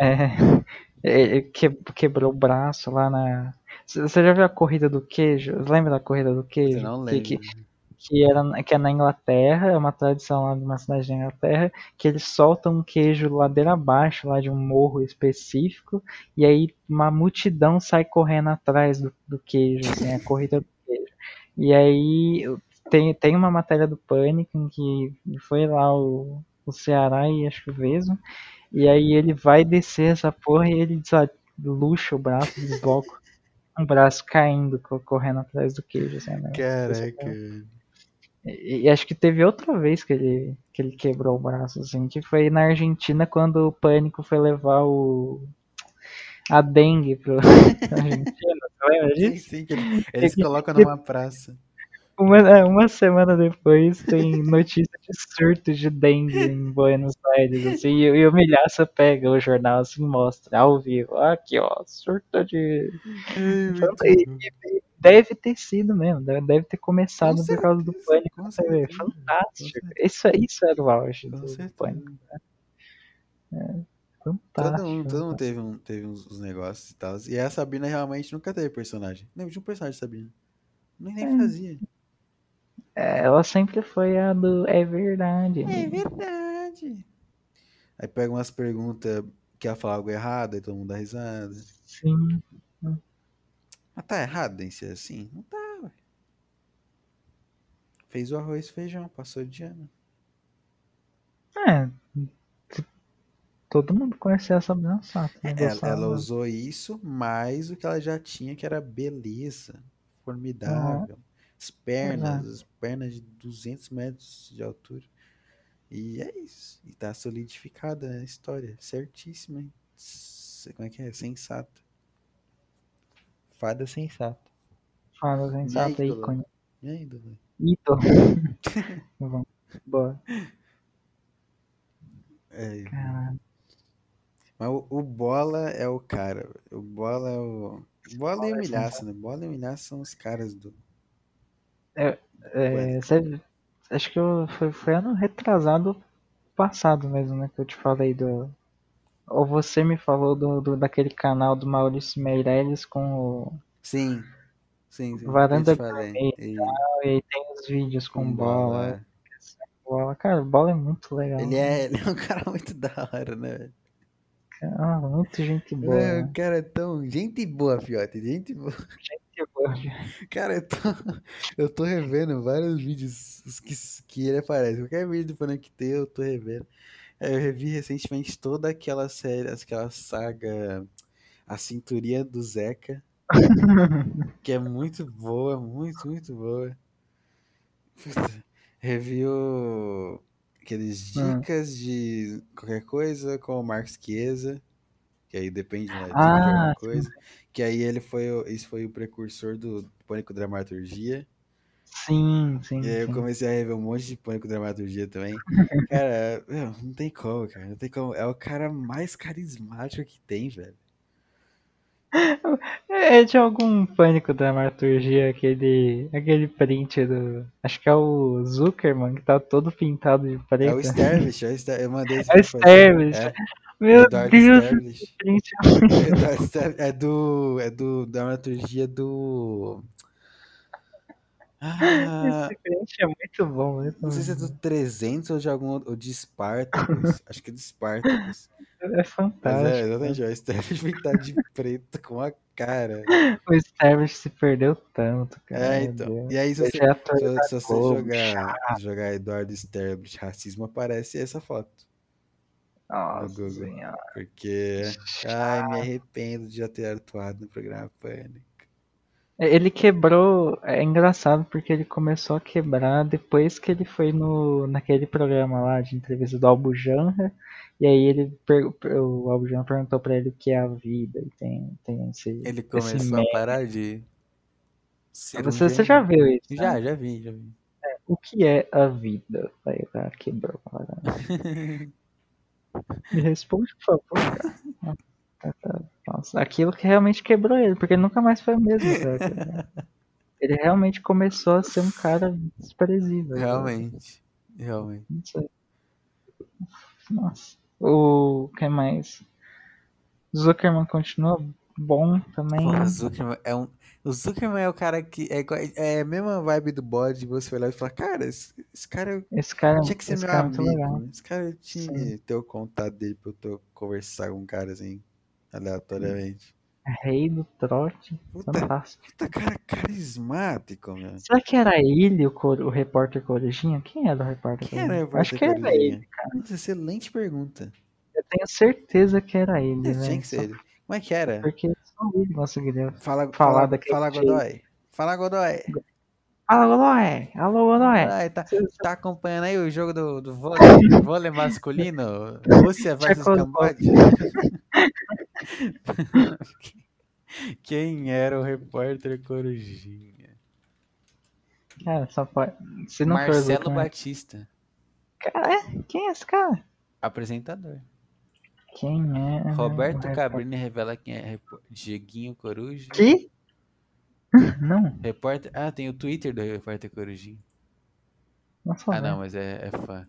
É, ele que- quebrou o braço lá na. Você já viu a corrida do queijo? Lembra da corrida do queijo? Não lembro. que, que, era, na- que é na Inglaterra, é uma tradição lá de uma cidade da Inglaterra, que eles soltam um queijo ladeira abaixo, lá de um morro específico, e aí uma multidão sai correndo atrás do, do queijo, assim, a corrida do queijo. E aí tem, tem uma matéria do Pânico em que foi lá o, o Ceará e acho que o Vesgo, e aí ele vai descer essa porra e ele desa- luxa o braço, desloca um braço caindo, co- correndo atrás do queijo. Assim, né? Caraca. E, e acho que teve outra vez que ele, que ele quebrou o braço, assim, que foi na Argentina quando o Pânico foi levar o a dengue pro Argentina, lembra Sim, disso? sim, que ele- eles colocam numa praça. Uma, é, uma semana depois tem notícia de surto de dengue em Buenos Aires, assim, e, e o Milhaça pega o jornal assim e mostra ao vivo. Aqui, ó, surto de. E- e- Deve ter sido mesmo, deve ter começado Com por causa do pânico. com fantástico. Isso, isso era o auge Com do, certeza. pânico. Todo Fantástico. mundo, todo mundo teve, um, teve uns, uns negócios e tal. E a Sabrina realmente nunca teve personagem. Não, tinha um personagem de Sabrina. Nem É. fazia. É, ela sempre foi a do é verdade. É verdade. Aí pega umas perguntas que ela fala algo errado, aí todo mundo dá risada. Sim. Mas tá errado em ser assim? Não tá, ué. Fez o arroz e feijão, passou de ano. É. Todo mundo conhecia essa Sato. né? Ela, Gostava ela dela. usou isso mais o que ela já tinha, que era beleza. Formidável. As pernas, as pernas de 200 metros de altura. E é isso. E tá solidificada a história. Certíssima, Como é que é? Sensata. Fada sensata. Fala, sensata, ídola. ícone. E aí, Dudu? Ídolo. Vamos. Boa. É, Caralho. mas o, o Bola é o cara. O Bola é o. Bola e o Bola é Milhaça, né? Bola e o Milhaça são os caras do. É, você- acho que eu, foi, foi ano retrasado passado mesmo, né? Que eu te falei do. Ou você me falou do, do- daquele canal do Maurício Meirelles com o. Sim. Sim, sim. Varanda falei. Gourmet E- E aí tem os vídeos com, com bola. bola. bola. Cara, bola é muito legal. Ele é, ele é um cara muito da hora, né? Ah, muito gente boa. É, né? o cara é tão. Gente boa, fiote. Gente boa. Gente boa. Cara, eu tô, eu tô revendo vários vídeos os que, que ele aparece. Qualquer vídeo do Pânico que tem, eu tô revendo. Eu revi recentemente toda aquela série, aquela saga A Cinturinha do Zeca, que é muito boa, muito, muito boa. Puta, Revi o... aqueles Hum. dicas de qualquer coisa com o Marcos Chiesa, que aí depende dica de Ah, alguma sim. coisa. Que aí ele foi, esse foi o precursor do Pânico Dramaturgia. Sim, sim. E aí eu sim. comecei a rever um monte de Pânico Dramaturgia também. Cara, meu, não tem como, cara. Não tem como. É o cara mais carismático que tem, velho. É de algum pânico dramaturgia, aquele, aquele print do. Acho que é o Zuckerman, que tá todo pintado de preto. É o Sterblish, é o Ster... eu mandei esse É o. Sterblish. É, Meu Eduardo Deus, Sterblish. É do. É do. Dramaturgia do. Ah, Esse print é muito bom. Muito não sei se é bom. do 300 ou de algum outro. Ou de Spartacus. Acho que é do Spartacus. É Mas fantástico. é, exatamente. É o Sterblish pintado de preto com a cara. O Sterblish se perdeu tanto, cara. É, então. E aí, se você, é se, se você jogar, jogar Eduardo Sterblish racismo, aparece essa foto. Nossa Google. Porque. Ai, me arrependo de já ter atuado no programa Pânico. Ele quebrou. É engraçado porque ele começou a quebrar depois que ele foi no naquele programa lá de entrevista do Albujanra. E aí ele o Albujanra perguntou pra ele o que é a vida. E tem, tem esse. Ele esse começou a meme. parar de. um Você, você já viu isso? né? Já, já vi, já vi. O que é a vida? Aí o cara quebrou. cara. Me responde, por favor, cara. Nossa, aquilo que realmente quebrou ele, porque ele nunca mais foi o mesmo. Ele realmente começou a ser um cara desprezível. cara. Realmente. Realmente. Não sei. Nossa. O que mais? Zuckerman continua bom também. Porra, Zuckerman é um. O Zuckerman é o cara que. É, é a mesma vibe do bode, você olhar e falar, cara, esse, esse cara Esse cara, tinha que ser meu é amigo. Esse cara tinha ter o contato dele pra eu conversar com um cara assim, aleatoriamente. Rei do trote. Puta, Fantástico. puta cara carismático, meu. Será que era ele o, cor- o repórter Corujinha? Quem era o repórter Quem era o Corujinha? Acho que era ele. Corujinha? Nossa, excelente pergunta. Eu tenho certeza que era ele, É, né? tinha que ser ele. Como é que era? Porque só ele conseguiria. Fala, falar fala, daquele fala jeito. Godoy. Fala Godoy. Fala, Godoy! Alô, Godoy! Godoy, tá, tá acompanhando aí o jogo do, do vôlei, vôlei masculino? Rússia versus. Camboja? Quem era o repórter Corujinha? Cara, só pode. Se não Marcelo Batista, Cara, é? Quem é esse cara? apresentador. Quem é? Roberto? Cabrini revela quem é Dieguinho Coruja. Que? Não, Repórter. Ah, tem o Twitter do repórter Corujinha. não sou Ah, não, não. mas é, é fã.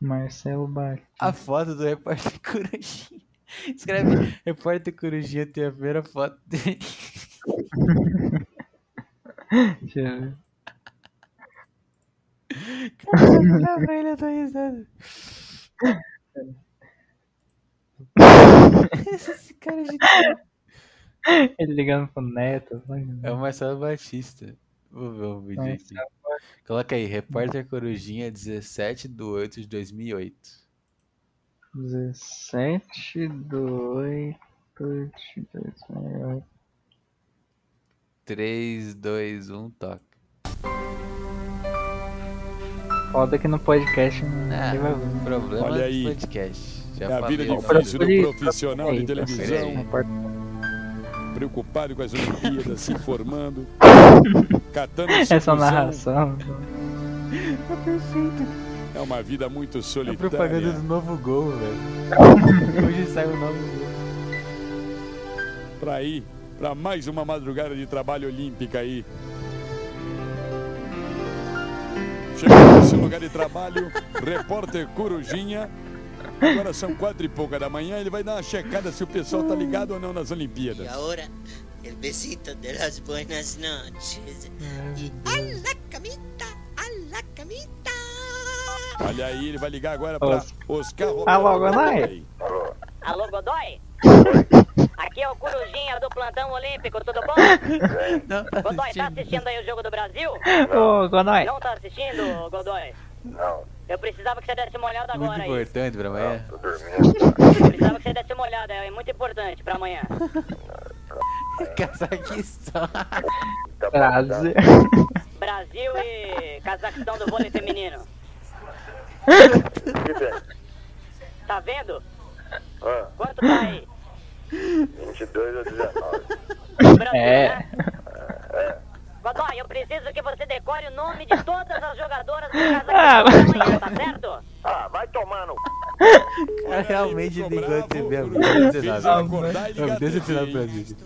Marcelo Bart. A foto do repórter Corujinha. Escreve repórter Corujinha tem a primeira foto dele. Deixa eu ver. Pra ele, eu tô risando. Esse cara é gigante. Ele ligando pro neto. vai. É o Marcelo Batista. Vou ver um vídeo aqui. Coloca aí, Repórter Corujinha, 17 de 8 de 2008. 17 do 8 de 2008. 3, 2, 1, toca. Foda que no podcast não Ah, vai ouvir. problema Olha aí. podcast. Já É a vida difícil do profissional de televisão. Preocupado com as Olimpíadas, se informando, catando Essa solução. narração. Tá perfeito. É uma vida muito É a solitária. propaganda do novo gol, velho. Hoje sai o novo gol. Pra ir pra mais uma madrugada de trabalho olímpica aí. Chegando nesse lugar de trabalho, repórter Corujinha. Agora são quatro e pouca da manhã, ele vai dar uma checada se o pessoal tá ligado ou não nas Olimpíadas. ahora, el besito de las buenas noches. Y a la camita, a la camita. Olha aí, ele vai ligar agora pra Oscar Romero. Alô, Godoy? Alô, Godoy? Aqui é o Corujinha do Plantão Olímpico, tudo bom? Não, tá Godoy, tá assistindo. assistindo aí o Jogo do Brasil? Ô, Godoy. Não tá assistindo, Godoy? Não. Eu precisava que você desse uma olhada Muito agora aí. importante pra amanhã. Eu precisava que você desse uma olhada, é muito importante pra amanhã. Cazaquistão. Brasil. Brasil e Cazaquistão do vôlei feminino. Tá vendo? Quanto tá aí? 22 a 19. Brasil, É. né? Godoy, eu preciso que você decore o nome de todas as jogadoras do Cazaquistão Ah, amanhã, tá certo? Ah, vai tomar no. cara realmente ligou o agora. Corujinha Decepcionado. Não, pra.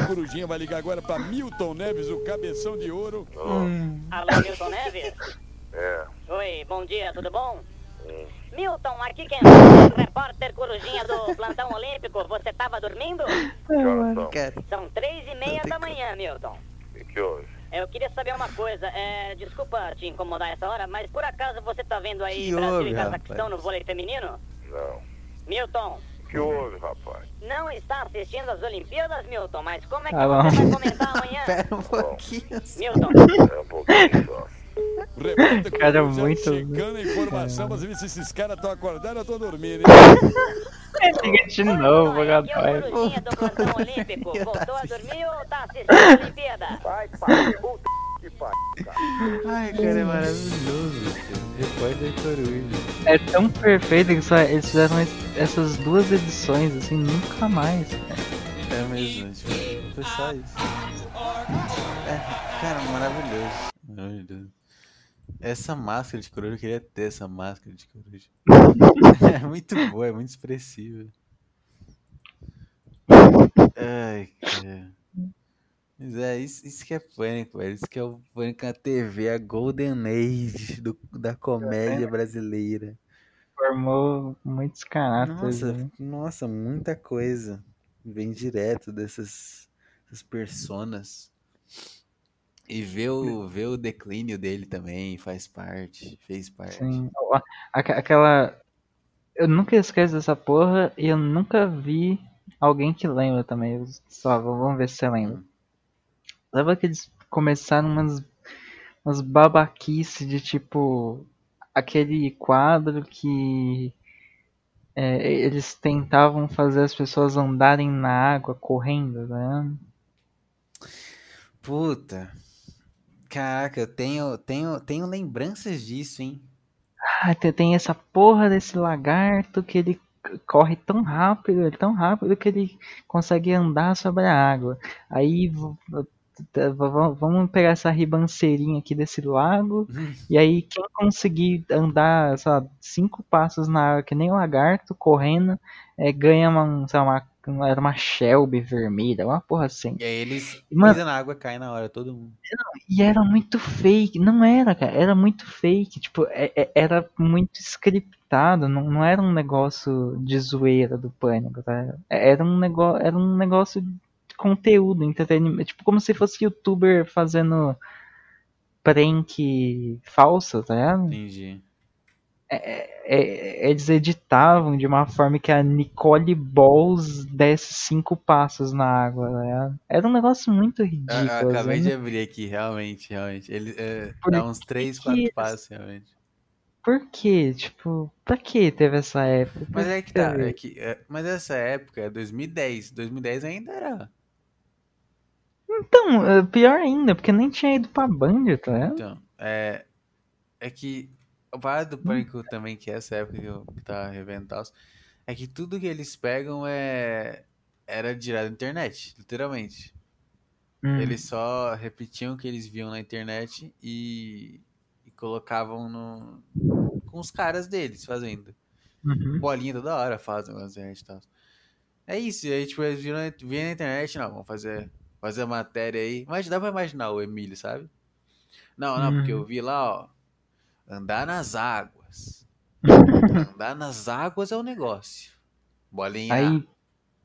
O Corujinha vai ligar agora pra Milton Neves, o cabeção de ouro. Alô, Milton Neves? É. Oi, bom dia, tudo bom? Milton, aqui quem fala é o repórter Corujinha do Plantão Olímpico. Você tava dormindo? Horas são? Três e meia da manhã, Milton. E que horas? Eu queria saber uma coisa, é, desculpa te incomodar essa hora, mas por acaso você tá vendo aí Que Brasil houve, e Cazaquistão no vôlei feminino? Não. Milton, Que houve, rapaz? não está assistindo as Olimpíadas, Milton, mas como é que Tá bom. você vai comentar amanhã? pera um pouquinho. Milton, É um pouquinho só. O repórter Cara, Corujinha muito- checando a informação, mas se esses caras estão acordados ou estão dormindo. hein? Liga de novo, é. Tá Voltou a assistindo. dormir ou tá assistindo a Olimpíada? Vai, pai, puta que pariu. Ai, cara, é maravilhoso. Repórter Coruja. É tão perfeito que só eles fizeram es- essas duas edições, assim, nunca mais. É mesmo, tipo, foi só isso. É, cara, maravilhoso. Maravilhoso. Essa máscara de coruja, eu queria ter essa máscara de coruja. É muito boa, é muito expressiva. Ai, cara. Mas é, isso, isso que é pânico, velho. Isso que é o pânico na TV, a Golden Age do, da comédia brasileira. Formou muitos caráteres. Nossa, né? nossa, muita coisa. Vem direto dessas, dessas personas. E ver o, ver o declínio dele também faz parte, fez parte. Sim. Aquela. Eu nunca esqueço dessa porra e eu nunca vi alguém que lembra também. Só, vamos ver se você lembra. Lembra que eles começaram umas, umas babaquices de tipo. Aquele quadro que. é, eles tentavam fazer as pessoas andarem na água correndo, né? Puta. Caraca, eu tenho, tenho, tenho lembranças disso, hein? Ah, tem, essa porra desse lagarto que ele corre tão rápido, tão rápido que ele consegue andar sobre a água. Aí vamos pegar essa ribanceirinha aqui desse lago, e aí quem conseguir andar, sei lá, cinco passos na água que nem um lagarto correndo, é, ganha uma, sei lá, uma, uma Shelby vermelha, uma porra assim. E aí eles pisam na água, cai na hora, todo mundo. E era muito fake. Não era, cara. Era muito fake. Tipo, é- é- era muito scriptado. Não, não era um negócio de zoeira do pânico, tá? É- Era um negócio, era um negócio conteúdo, entretenimento. Tipo, como se fosse youtuber fazendo prank falso, tá ligado? Entendi. É, eles editavam de uma forma que a Nicole Balls desse cinco passos na água, tá ligado? Era um negócio muito Eu, ridículo. eu acabei assim. de abrir aqui, realmente, realmente. Ele é, dá uns que 3, que 4 eles- passos, realmente. Por quê? Tipo, pra que teve essa época? Mas é que tá, é que, é, mas essa época é 2010. 2010 ainda era. Então, é, pior ainda, porque nem tinha ido pra Band, tá ligado? Então, é, é que o parado do pânico também, que é essa época que, eu, que tá revendo tal, é que tudo que eles pegam é era direto da internet, literalmente. Hum. Eles só repetiam o que eles viam na internet e, e colocavam no, com os caras deles fazendo. Uhum. Bolinha toda hora faz negócio na internet e tal. É isso, e aí tipo, eles viram, viram na internet, não, vamos fazer, fazer a matéria aí. Mas dá pra imaginar o Emílio, sabe? Não, não, porque eu vi lá, ó, andar nas águas. andar nas águas é o negócio. Bolinha. Aí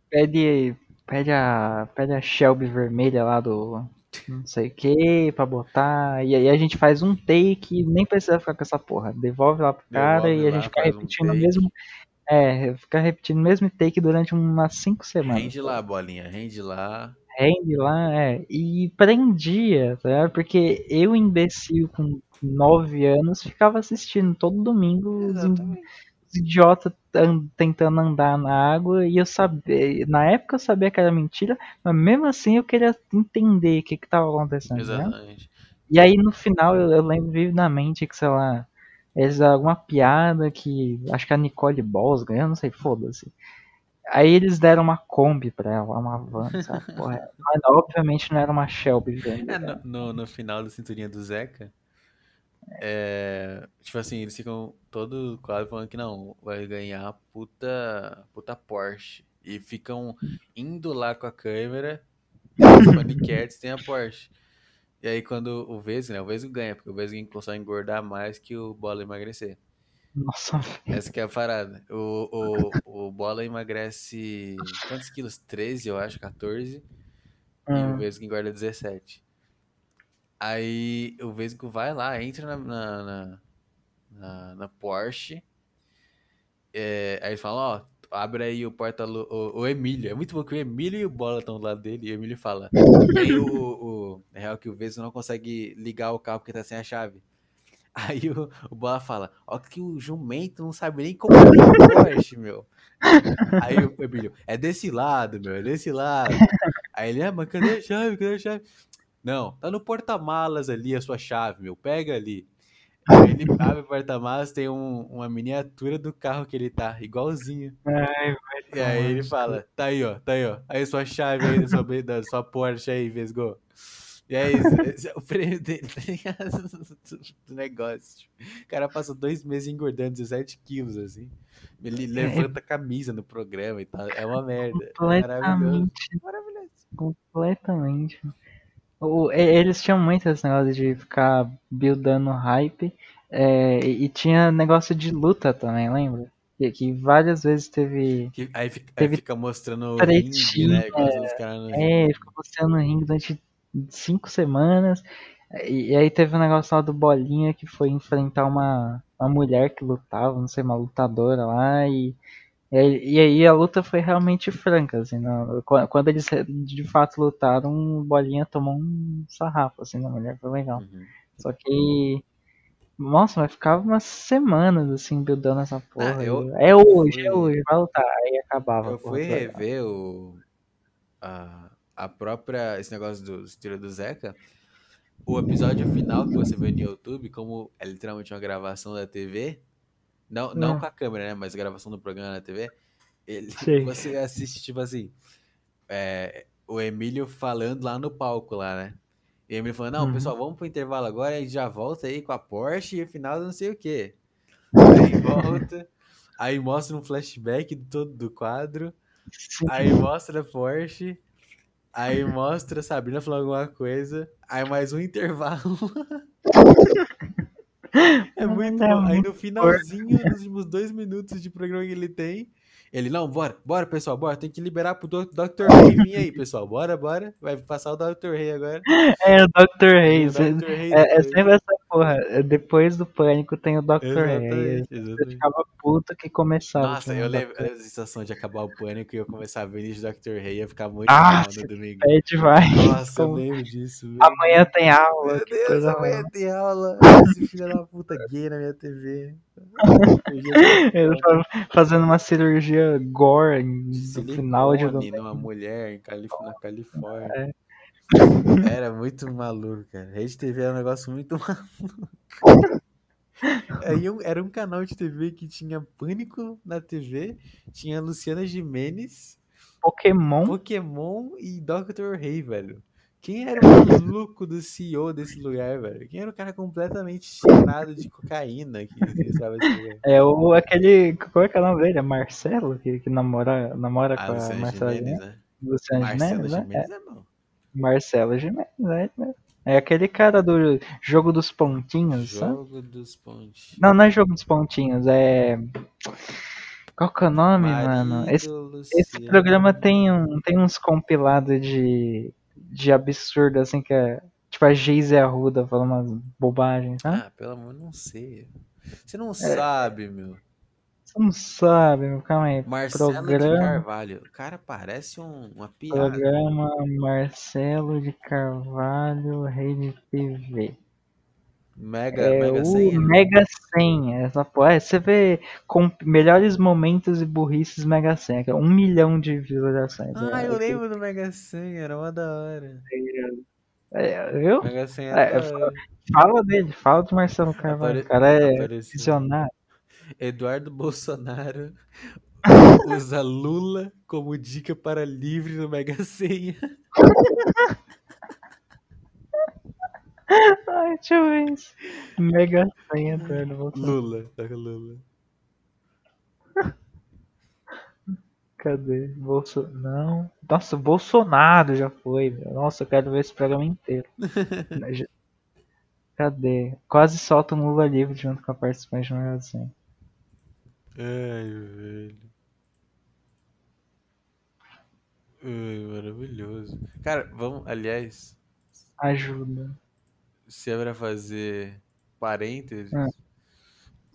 pede, pede, a, pede a Shelby vermelha lá do não sei o que pra botar. E aí a gente faz um take e nem precisa ficar com essa porra. Devolve lá pro cara Devolve e a lá, gente fica faz um repetindo o mesmo. É, fica repetindo o mesmo take durante umas 5 semanas. Rende lá, bolinha, rende lá. Rende lá, é. E prendia, tá ligado? Porque eu, imbecil com 9 anos, ficava assistindo todo domingo os Exatamente. os idiotas an- tentando andar na água e eu sabia, na época eu sabia que era mentira, mas mesmo assim eu queria entender o que que tava acontecendo, né? Exatamente. E aí no final eu, eu lembro vividamente que, sei lá, eles alguma piada que acho que a Nicole Balls ganhou, não sei, foda-se. Aí eles deram uma Kombi pra ela, uma van, sabe? Porra, mas obviamente não era uma Shelby grande. É, no, no, no final da cinturinha do Zeca, é, tipo assim, eles ficam todo quadro falando que não, vai ganhar puta, puta Porsche. E ficam indo lá com a câmera, e os paniquetes tem a Porsche. E aí quando o Vesgo, né, o Vesgo ganha, porque o Vesgo consegue engordar mais que o Bola emagrecer. Nossa, Essa que é a parada. O, o, o Bola emagrece quantos quilos? 13, eu acho, 14. E o hum, Vesgo engorda 17. Aí o Vesgo vai lá, entra na, na, na, na- Porsche. É, aí ele fala, ó, abre aí o porta o, o Emílio. É muito bom que o Emílio e o Bola estão do lado dele. E o Emílio fala. Aí o, o, é real que o Vesgo não consegue ligar o carro porque tá sem a chave. Aí o, o Bola fala, ó que o jumento não sabe nem como o Porsche, meu. Aí o Emílio, é desse lado, meu, é desse lado. Aí ele, ah, mas cadê a chave, cadê a chave? Não, tá no porta-malas ali a sua chave, meu, pega ali. Aí ele abre o porta-malas, tem um- uma miniatura do carro que ele tá, igualzinho. ai, E aí ele fala, tá aí, ó, tá aí, ó. Aí sua chave aí da sua, da sua Porsche aí, Vesgo. E é isso, esse é o prêmio dele, tá ligado? Do negócio. tipo. O cara passou dois meses engordando 17 quilos, assim. Ele levanta a camisa no programa e tal. É uma merda. É maravilhoso. completamente Maravilhoso. Completamente. Eles tinham muito esse negócio de ficar buildando hype. é, e tinha negócio de luta também, lembra? Que, várias vezes teve. Que- aí, fica, aí Teve fica mostrando o ringue, né? É, ficou mostrando o ringue durante cinco semanas. E, e aí teve um negócio lá do Bolinha que foi enfrentar uma, uma mulher que lutava, não sei, uma lutadora lá. E, e, aí, e aí a luta foi realmente franca, assim. não- quando, quando eles de fato lutaram, o Bolinha tomou um sarrafo, assim, na mulher, foi legal. Uhum. Só que. Nossa, mas ficava umas semanas assim, buildando essa porra. Ah, eu- é hoje, fui- é hoje, vai lutar. Aí acabava. Eu fui rever o, a, a própria. Esse negócio do estilo do Zeca. O episódio final que você vê no YouTube, como é literalmente uma gravação da TV, não, não Hum. com a câmera, né? Mas a gravação do programa na TV, ele, Sei. você assiste, tipo assim, é, o Emílio falando lá no palco, lá, né? E o Emílio falando, não, Uhum. pessoal, vamos pro intervalo agora, a gente já volta aí com a Porsche e afinal não sei o quê. Aí volta, aí mostra um flashback do todo do quadro, Sim. Aí mostra a Porsche. Aí mostra a Sabrina falando alguma coisa. Aí mais um intervalo. É muito É bom. Aí no finalzinho, nos últimos dois minutos de programa que ele tem, ele, não, bora, bora, pessoal, bora, tem que liberar pro Dr. Rei vir aí, pessoal, bora, bora. Vai passar o Dr. Rei agora. É o Dr. Dr. Rei É, é sempre essa porra. É, Depois do pânico tem o Dr. Exatamente, Eu ficava puto que começava. Nossa, tinha eu lembro Dr. a sensação de acabar o pânico e eu começar a ver do Dr. Rei ia ficar muito Ah, no domingo. Pede vai. Nossa, eu Como- lembro disso. velho. Amanhã tem aula. Meu Deus, coisa amanhã tem aula. Esse filho da puta gay na minha TV. Eu tava fazendo uma cirurgia gore no final de numa mulher em Calif na Califórnia. É. Era muito maluco, cara. Rede TV era um negócio muito maluco. Aí era um canal de TV que tinha Pânico na TV, tinha Luciana Gimenez, Pokémon. Pokémon e Dr. Rei, velho. Quem era o maluco do CEO desse lugar, velho? Quem era o cara completamente cheirado de cocaína que lugar? É o aquele. Qual é que é o nome dele? É Marcelo? Que, que namora, namora Ah, com a Marcela Gimenez? né? Luciana Marcela Gimenez, né? É bom. É, Marcelo Gimenez, é, né? É aquele cara do jogo dos pontinhos, sabe? Jogo dos pontes. Não, não é jogo dos pontinhos, é. Qual que é o nome, mano? Esse, Marido esse programa tem, um, tem uns compilados de, de absurdo, assim, que é. Tipo a Geise Arruda falando umas bobagens, sabe? Ah, pelo amor, não sei. Você É. não sabe, meu. Você não sabe, meu, calma aí. Marcelo de programa, Carvalho. O cara parece um- uma piada. programa Marcelo de Carvalho, Rede TV. Mega, É mega o senha. Mega Senha. Essa porra. É, você vê com melhores momentos e burrices Mega Senha. é Um milhão de visualizações. Ah, é, eu lembro do Mega Senha, era uma da hora. É, viu? Mega Senha É. Fala dele, fala do Marcelo Carvalho. Apare- O cara é apareceu. visionário. Eduardo Bolsonaro usa Lula como dica para livre no Mega Senha. Ai, deixa eu ver isso. Mega Senha, Eduardo Bolsonaro. Lula, toca Lula. Cadê? Bolso... Não. Nossa, Bolsonaro já foi, meu. Nossa, eu quero ver esse programa inteiro. Cadê? Quase solta um Lula livre junto com a participante do Mega Senha. Ai, velho. Ai, maravilhoso. Cara, vamos, aliás, Ajuda. se é pra fazer parênteses, Ah.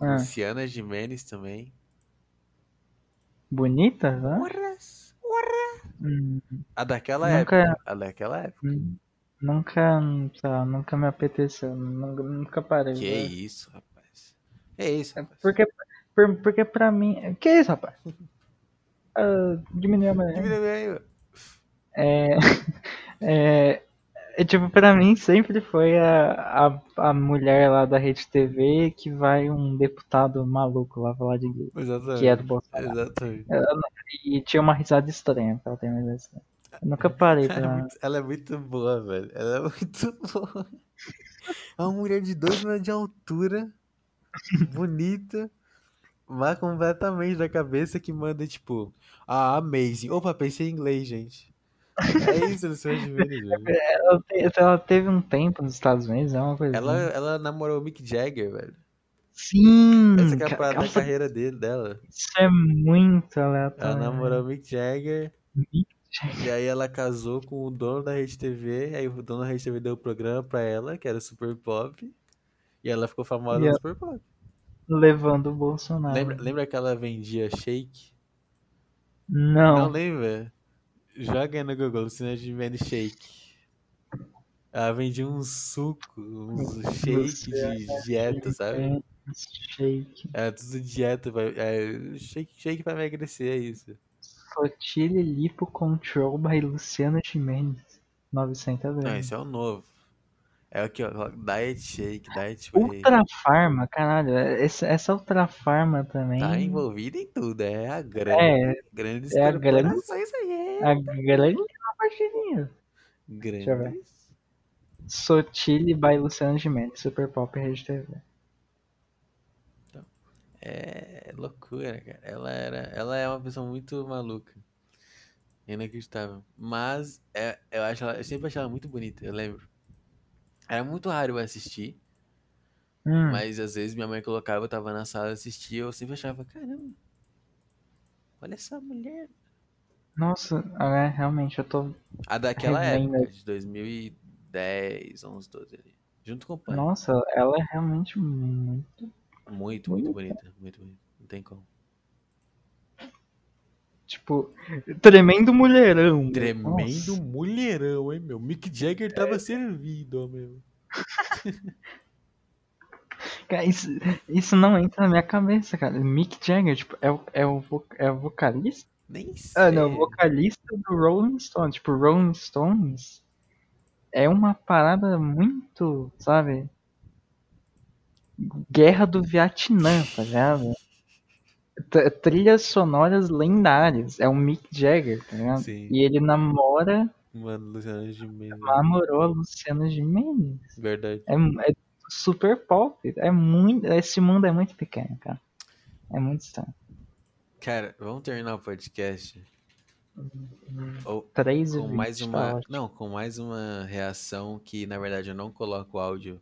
Ah, Luciana Gimenez também. bonita, né? Urras, urra. Hum, A daquela Nunca- época. A daquela época. hum, nunca, lá, nunca me apeteceu. Nunca, nunca parei. Que né? isso, rapaz. Que isso, rapaz. Porque, por- porque pra mim. Que isso, rapaz? Ah, diminuiu a mulher. Diminui aí. É, é, é, tipo, pra mim sempre foi a, a, a mulher lá da Rede TV que vai um deputado maluco lá falar de gay, Exatamente. que é do Bolsonaro. Exatamente. E tinha uma risada estranha, ela tem uma risada estranha. Eu nunca parei Ela é, pra. muito, ela é muito boa, velho. Ela é muito boa. É uma mulher de 2 metros de altura, bonita, mas completamente da cabeça que manda, tipo, ah, amazing. Opa, pensei em inglês, gente. É isso, Luciana Gimenez, velho. Ela, ela teve um tempo nos Estados Unidos, é uma coisa. Ela, assim. ela namorou o Mick Jagger, velho. Sim! Essa é a parada da carreira dele, dela. Isso é muito Ela aleatório. namorou o Mick Jagger. Mick E aí ela casou com o dono da Rede TV. Aí o dono da Rede TV deu o programa pra ela, que era Super Pop. E ela ficou famosa E no ela- Super Pop. Levando o Bolsonaro. Lembra, lembra que ela vendia shake? Não. Não lembra? Joga aí no Google, Luciana Gimenez Shake. Ela vendia um suco, um shake de dieta, sabe? Shake. É tudo dieta, vai- é, shake, shake pra emagrecer, é isso. Sotile Lipo Control by Luciana Gimenez. 900 Não, gramas. esse é o novo. É aqui, ó, Diet Shake, Diet Whey. Ultra Farma, caralho. Essa, essa Ultra Farma também. Tá envolvida em tudo, é a grande. É, grandes é a grande- aí, é. a grande parceirinha. eu ver. Sotile by Luciana Gimenez. Super Pop Rede TV. É loucura, cara. Ela era, ela é uma pessoa muito maluca. Inacreditável. Mas é, eu acho ela, eu sempre achei ela muito bonita, eu lembro. Era muito raro eu assistir, Hum, Mas às vezes minha mãe colocava, eu tava na sala assistia, eu sempre achava, caramba, olha essa mulher. Nossa, é, realmente, eu tô. A daquela Revendo. época, de 2010, 11, 12 ali. Junto com o pai. Nossa, ela é realmente muito. Muito, muito bonita, muito bonita. Não tem como. Tipo, tremendo mulherão. Tremendo Nossa. mulherão, hein, meu? Mick Jagger É. tava servido, ó, meu. Cara, isso, isso não entra na minha cabeça, cara. Mick Jagger, tipo, é, o- é, o, é o vocalista? Nem sei. Ah, não, vocalista do Rolling Stones. Tipo, Rolling Stones é uma parada muito, sabe? Guerra do Vietnã, tá ligado? Trilhas sonoras lendárias. É o Mick Jagger, tá ligado? Sim. E ele namora, Mano, Luciano Gimenez. namorou a Luciana Gimenez. Verdade. É, é super pop. É muito, esse mundo é muito pequeno, cara. É muito estranho. Cara, vamos terminar o podcast. Ou 3 e com 20, mais tá uma. ótimo. Não, com mais uma reação que na verdade eu não coloco o áudio.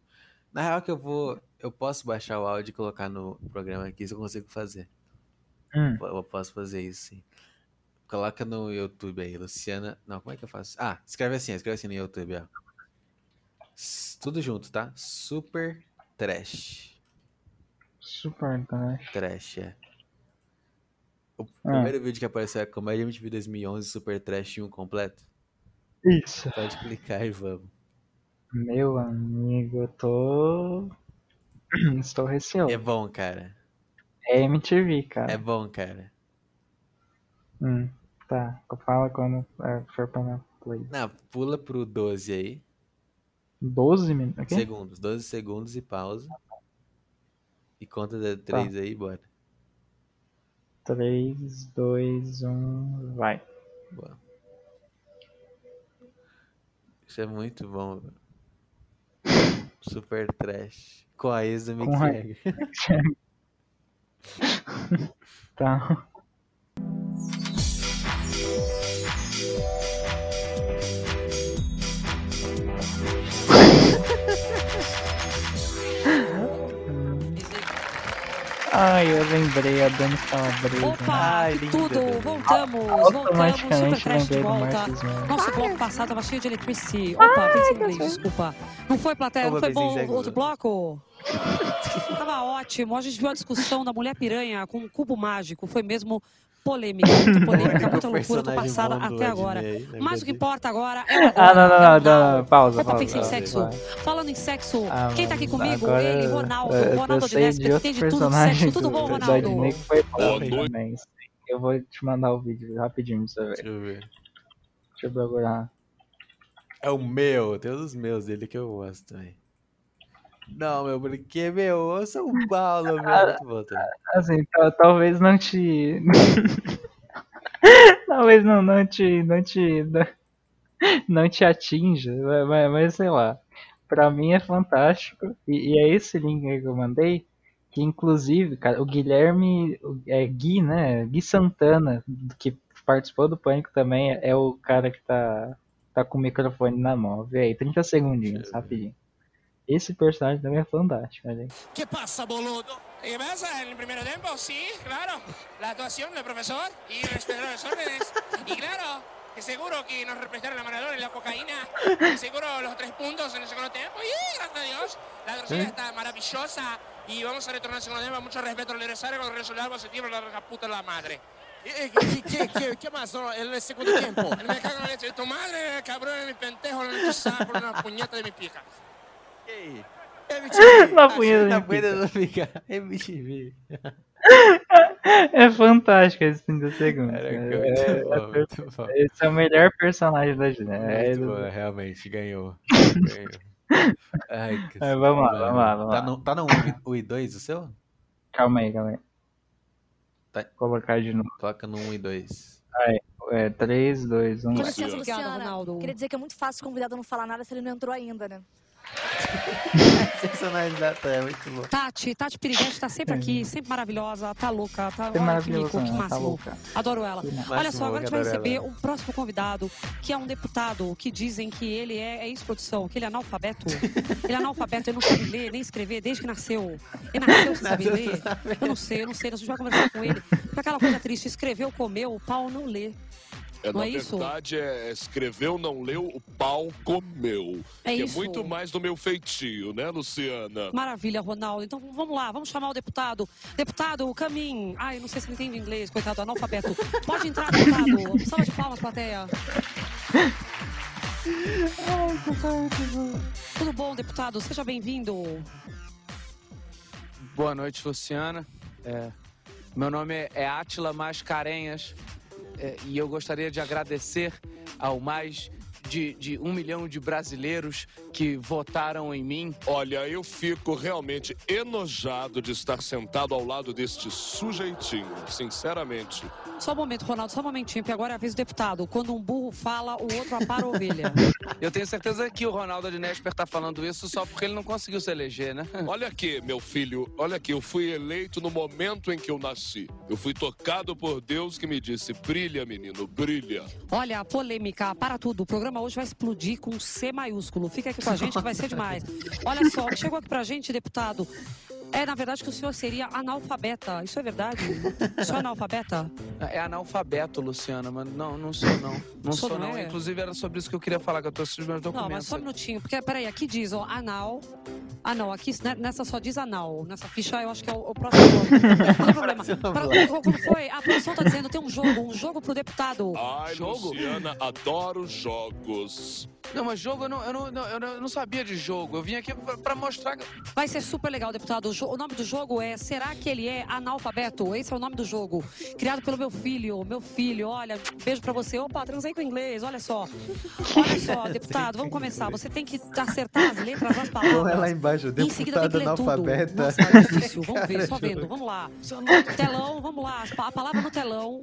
Na real que eu vou. Eu posso baixar o áudio e colocar no programa aqui, isso eu consigo fazer. Hum. Eu posso fazer isso sim. Coloca no YouTube aí, Luciana. Não, como é que eu faço? Ah, escreve assim, escreve assim no YouTube, ó. Tudo junto, tá? Super Trash. Super trash. Trash, é. O Ah. primeiro vídeo que apareceu é Comédia MTV 2011 Super Trash 1 completo. Isso. Pode clicar e vamos. Meu amigo, eu tô. Estou receoso. É bom, cara. É MTV, cara. É bom, cara. Hum, tá. Fala quando é, for pra minha play. Não, pula pro 12 aí. 12 minutos. Okay? Segundos. 12 segundos e pausa. E conta de 3 aí, bora. 3, 2, 1, vai. Boa. Isso é muito bom. velho. Super trash. Com a ex do Mick Jagger. Tá. Ai, eu lembrei, a Dani Calabresa. Opa, Ai, que linda, tudo! Voltamos, voltamos, Super Automaticamente Trash de volta. Nosso bloco passado tava cheio de electricity. Opa, pensei em inglês, desculpa. Não foi, plateia? Não Opa, foi bom outro bloco? Tava ótimo. A gente viu a discussão da mulher piranha com um cubo mágico. Foi mesmo polêmica, muito polêmica, muita loucura do Personagem passada bom do até agora. Na Mas o que importa agora é Ah, não, não, não, agora, não, não, pausa, Foi pra pensar em sexo. vai. Falando em sexo, Ah, quem tá aqui comigo? agora Ele, Ronaldo. eu- Ronaldo de outros entende tudo de personagens sexo. Tudo bom, Ronaldo? Que. Eu vou te mandar o vídeo rapidinho pra você ver. Deixa eu ver. Deixa eu procurar. É o meu, tem os meus dele que eu gosto também. Não, meu, porque, meu, eu São Paulo, meu, Ah, muito bom também. Assim, tal- talvez não te. talvez não, não te. Não te. Não, te atinja, mas, mas- sei lá. Pra mim é fantástico. E, e é esse link aí que eu mandei. Que inclusive, cara, o Guilherme. É Gui, né? Gui Santana, que participou do Pânico também, é o cara que tá, tá com o microfone na mão. Vê aí, 30 segundinhos, rapidinho. Esse personagem também é fantástico, aí. ¿Qué pasa, boludo? ¿Qué pasa? En el primer tiempo, sí, claro. La actuación del profesor y respetar las órdenes. Y claro, que seguro que nos respetaron la Maradona y la cocaína. Y seguro los tres puntos en el segundo tiempo. Y gracias a Dios, la grosería está maravillosa. Y vamos a retornar al segundo tiempo. Mucho respeto al adversario con el resultado positivo. La la puta de la madre. ¿Qué, qué, qué, qué más no, en el segundo tiempo? Me cago en la leche tu madre, cabrón, de mi pentejo, la leche por una puñeta de mi pija. Na punheta Na da punheta do ficar MTV. É fantástico esse 30 segundos. Caraca, cara. muito É- bom, é muito bom. Esse é o melhor personagem da Disney. É, Muito bom, realmente, ganhou. ganhou. Ai, que É, vamos lá, vamos lá, vamos tá lá. No, tá no 1 e 2 o seu? Calma aí, calma aí. Tá. Vou colocar de novo. Coloca no 1 e 2. É 3, 2, 1. Com licença, Luciana. Ronaldo. Queria dizer que é muito fácil o convidado não falar nada se ele não entrou ainda, né? Personalidade é muito bom. Tati, Tati Piriguete tá sempre aqui, sempre maravilhosa, tá louca, tá, Sempre que maravilhosa, que tá máximo. louca. Adoro ela. Máximo, Olha só, agora a gente vai receber ela. um próximo convidado, que é um deputado, que dizem que ele é, é ex-produção, que ele é analfabeto. ele é analfabeto, ele não sabe ler nem escrever desde que nasceu. Ele nasceu sem saber ler. Eu não sei, eu não sei, a gente vai conversar com ele. Porque aquela coisa triste, escreveu, comeu, o pau não lê. É, Não na é isso? verdade, é escreveu, não leu, o pau comeu. É que isso. é muito mais do meu feitio, né, Luciana? Maravilha, Ronaldo. Então vamos lá, vamos chamar o deputado. Deputado, Camin. Ai, não sei se ele entende inglês, coitado, analfabeto. Pode entrar, deputado. Salva de palmas, plateia. Tudo bom, deputado? Seja bem-vindo. Boa noite, Luciana. É, meu nome é- é Átila Mascarenhas é, e eu gostaria de agradecer ao mais de, de um milhão de brasileiros que votaram em mim. Olha, eu fico realmente enojado de estar sentado ao lado deste sujeitinho, sinceramente. Só um momento, Ronaldo, só um momentinho, porque agora é a vez do deputado. Quando um burro fala, o outro apara a ovelha. Eu tenho certeza que o Ronaldo de Nesper tá falando isso só porque ele não conseguiu se eleger, né? Olha aqui, meu filho, olha aqui, eu fui eleito no momento em que eu nasci. Eu fui tocado por Deus que me disse: brilha, menino, brilha. Olha, a polêmica, para tudo. O programa hoje vai explodir com C maiúsculo. Fica aqui com a gente que vai ser demais. Olha só, chegou aqui pra gente, deputado, é na verdade que o senhor seria analfabeta. Isso é verdade? O senhor é analfabeta? É analfabeto, Luciana, mas não, não sou não. Não Sou sou não não. é? Inclusive era sobre isso que eu queria falar, que eu trouxe os meus Não, documentos. mas só um minutinho, porque peraí, aqui diz, ó, anal. Ah, não, aqui né, nessa só diz anal. Nessa ficha eu acho que é o, o próximo bloco. Não tem problema. Pra- Como foi? A produção tá dizendo tem um jogo, um jogo pro deputado. Ai, Jogo? Luciana, adoro jogos. Não, mas jogo eu não, eu não, não- eu não, não sabia de jogo. Eu vim aqui pra, pra mostrar. Vai ser super legal, deputado. O, nome do jogo é Será que ele é analfabeto? Esse é o nome do jogo. Criado pelo meu filho. Meu filho, olha, beijo pra você. Opa, transei com inglês, olha só. Olha só, deputado, vamos começar. Você tem que acertar as letras das palavras. Porra, lá embaixo, Em seguida tem deputado que ler tudo. analfabeta. Nossa, é difícil. Vamos ver, só vendo. Vamos lá. Telão, vamos lá. A palavra no telão.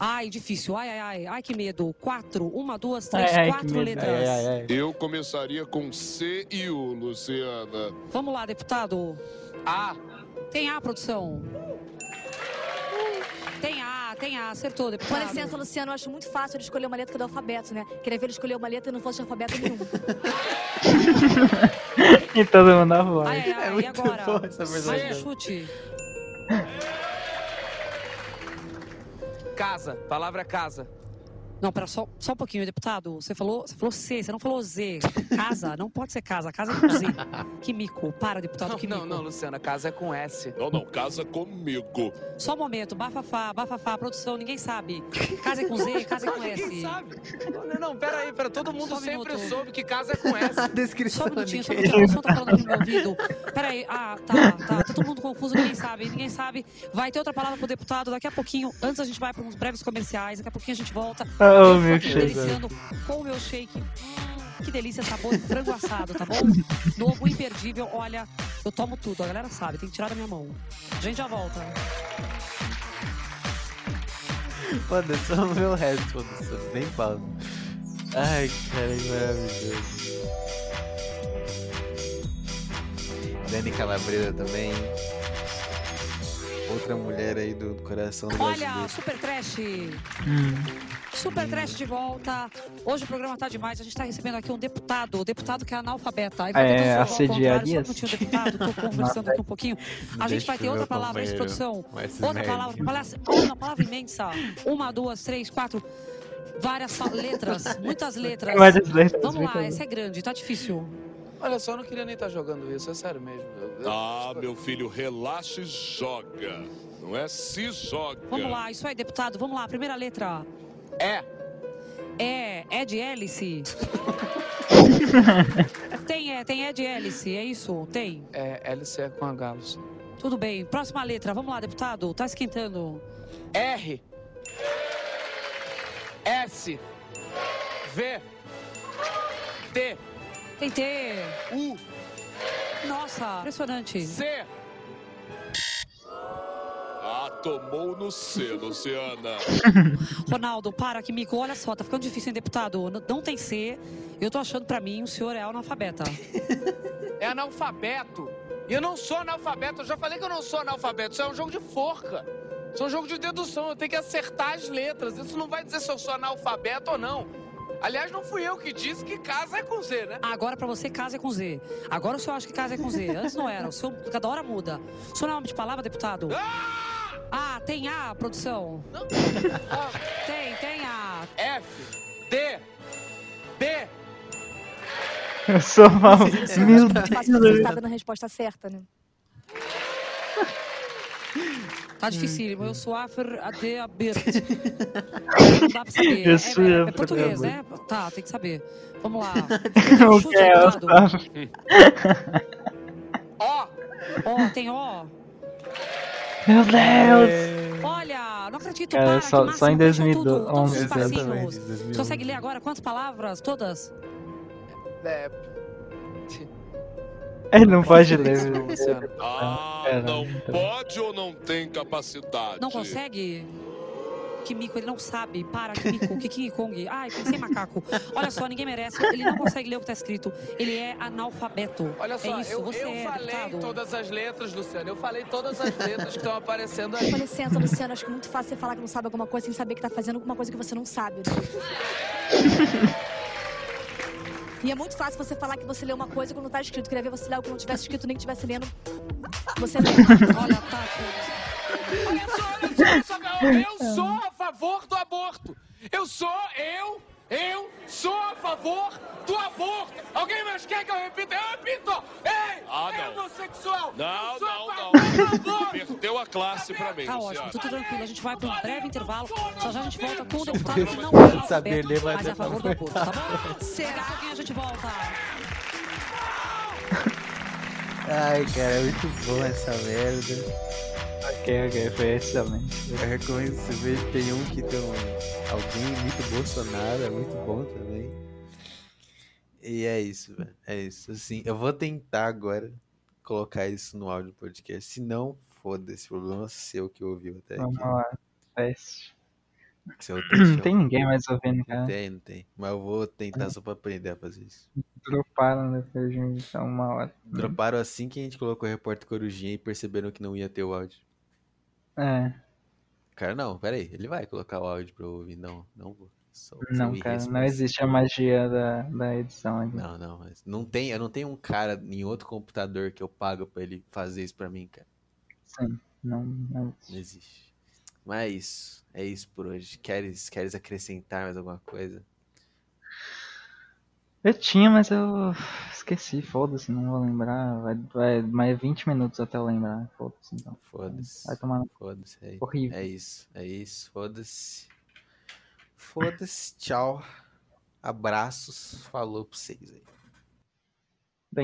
Ai, difícil. Ai, ai, ai. Ai, que medo. Quatro. Uma, duas, três, Ai, quatro letras. Ai, ai, ai. Eu começaria com C e U, Luciana. Vamos lá, deputado. Ah, Tem A, produção. Tem A, tem A. Acertou, Com deputado. licença, Luciano, eu acho muito fácil ele escolher uma letra que é do alfabeto, né? Queria ver ele escolher uma letra e não fosse de alfabeto nenhum. E todo mundo na voz. Ai, ai, ai. É e muito agora? boa essa um chute. Casa. Palavra casa. Não, pera, só, só um pouquinho, deputado. Você falou, você falou C, você não falou Z. Casa, não pode ser casa. Casa é com Z. Que mico. Para, deputado, Não, que não, mico. não, Luciana, casa é com S. Não, não, casa comigo. Só um momento. Bafafá, bafafá, produção, ninguém sabe. Casa é com Z, casa é com S. Ninguém sabe. Não, não, pera aí, pera. Todo mundo Só sempre minuto. soube que casa é com S. A Só descrição um minutinho, só um minutinho. A produção tá falando aqui no meu ouvido. Peraí, ah, tá, tá. Tá todo mundo confuso, ninguém sabe, ninguém sabe. Vai ter outra palavra pro deputado daqui a pouquinho. Antes a gente vai para uns breves comerciais, daqui a pouquinho a gente volta. Oh, Eu tô meu aqui shake. deliciando com o meu shake. Que delícia, sabor de frango assado, tá bom? Novo, imperdível. Olha, eu tomo tudo, a galera sabe, tem que tirar da minha mão. A gente já volta. Mano, é só ver o resto, foda-se, nem falo. Ai, cara, que maravilhoso. Dani Calabresa também. Outra mulher aí do coração do Olha, brasileiro. Super Trash. Hum. Super Trash de volta. Hoje o programa tá demais. A gente tá recebendo aqui um deputado, o deputado que é analfabeta. Aí É, um contrário, Só um minutinho, deputado. Tô conversando aqui um pouquinho. A gente Deixa vai ter outra palavra, companheiro produção. Outra palavra. uma palavra imensa. Uma, duas, três, quatro. Várias letras, muitas letras. Várias letras, Vamos lá, essa é grande, tá difícil. Olha só, eu não queria nem estar jogando isso, é sério mesmo. Eu- eu- Ah, meu filho, relaxa e joga. Não é se joga. Vamos lá, isso aí, deputado. Vamos lá, primeira letra. É. É, é de hélice. tem, é, tem é de hélice, é isso? Tem. É, LC é com a Galos. Tudo bem. Próxima letra. Vamos lá, deputado. Tá esquentando. R. S. V. T. Tem T. U. Nossa, impressionante. C. Ah, tomou no C, Luciana. Ronaldo, para, Quimico, olha só, tá ficando difícil, hein, deputado? Não tem C. Eu tô achando pra mim o senhor é analfabeta. É analfabeto. E eu não sou analfabeto. Eu já falei que eu não sou analfabeto. Isso é um jogo de forca. Isso é um jogo de dedução. Eu tenho que acertar as letras. Isso não vai dizer se eu sou analfabeto ou não. Aliás, não fui eu que disse que casa é com Z, né? Agora pra você, casa é com Z. Agora o senhor acha que casa é com Z. Antes não era. O senhor, cada hora muda. O senhor não é homem de palavra, deputado? Ah, tem A, produção. Tem, tem A. F, D, B. Eu sou mal. Meu fácil você Deus. tá dando a resposta certa, né? Tá dificílimo. Eu sou Afer AD Abert. Não dá pra saber. É, é- é Afer português, né? Tá, tem que saber. Vamos lá. O que é? Ó. Ó, tem ó. Meu Deus! Olha, não acredito, Cara, para, só- que só em máximo, fechou tudo, todos os 2011. espacinhos. Exatamente, Você 2011. consegue ler agora quantas palavras? Todas? É, Ele não pode ler. Luciano. Ah, Pera, não pode ou não tem capacidade? Não consegue? Kimiko, ele não sabe. Para, Kimiko. Que King Kong. Ai, pensei em macaco. Olha só, ninguém merece. Ele não consegue ler o que tá escrito. Ele é analfabeto. Olha só, é isso, eu, você eu é falei deputado. todas as letras, Luciano. Eu falei todas as letras que estão aparecendo aí. Com licença, Luciano, acho que é muito fácil você falar que não sabe alguma coisa sem saber que tá fazendo alguma coisa que você não sabe. E é muito fácil você falar que você lê uma coisa quando não tá escrito. Queria ver você ler o que não tivesse escrito, nem que tivesse lendo. Você lê. Olha, tá. Olha só, olha só, olha só, eu sou a favor do aborto. Eu sou, eu, eu sou a favor do aborto. Alguém mais quer que eu repita? Eu repito. Ei, Ah, não. homossexual. Não, não, a não. aborto. Perdeu a classe pra mim, Tá ótimo, tudo tranquilo. A gente vai para um breve intervalo. Já já a gente volta com o deputado que não Pode é saber ler, mas é é a favor do aborto, tá bom? Será que a gente volta? Ai, cara, é muito bom essa merda. Ok, ok, foi excelente. Eu recomendo você ver, tem um que tem um, alguém muito Bolsonaro, é muito bom também. E é isso, velho. É isso. Assim, eu vou tentar agora colocar isso no áudio do podcast. Se não, foda-se, problema seu que ouviu até Vamos aqui. lá. Teste. Não tem ninguém mais ouvindo, cara. Tem, não tem. Mas eu vou tentar só pra aprender a fazer isso. Droparam depois de então, uma hora. Droparam assim que a gente colocou o repórter Corujinha e perceberam que não ia ter o áudio. É. Cara, não, peraí. Ele vai colocar o áudio pra eu ouvir. Não, não vou. Sou Não, cara, não existe a magia da, da edição aqui. Não, não, mas não tem, eu não tenho um cara em outro computador que eu pago pra ele fazer isso pra mim, cara. Sim, não, não Não existe. Mas é isso. É isso por hoje. Queres, queres acrescentar mais alguma coisa? Eu tinha, mas eu esqueci, foda-se, não vou lembrar. Vai, vai mais 20 minutos até eu lembrar. Foda-se então. Foda-se. Vai tomar Foda-se. É, Horrível. é isso. É isso. Foda-se. Foda-se. Tchau. Abraços. Falou pra vocês aí.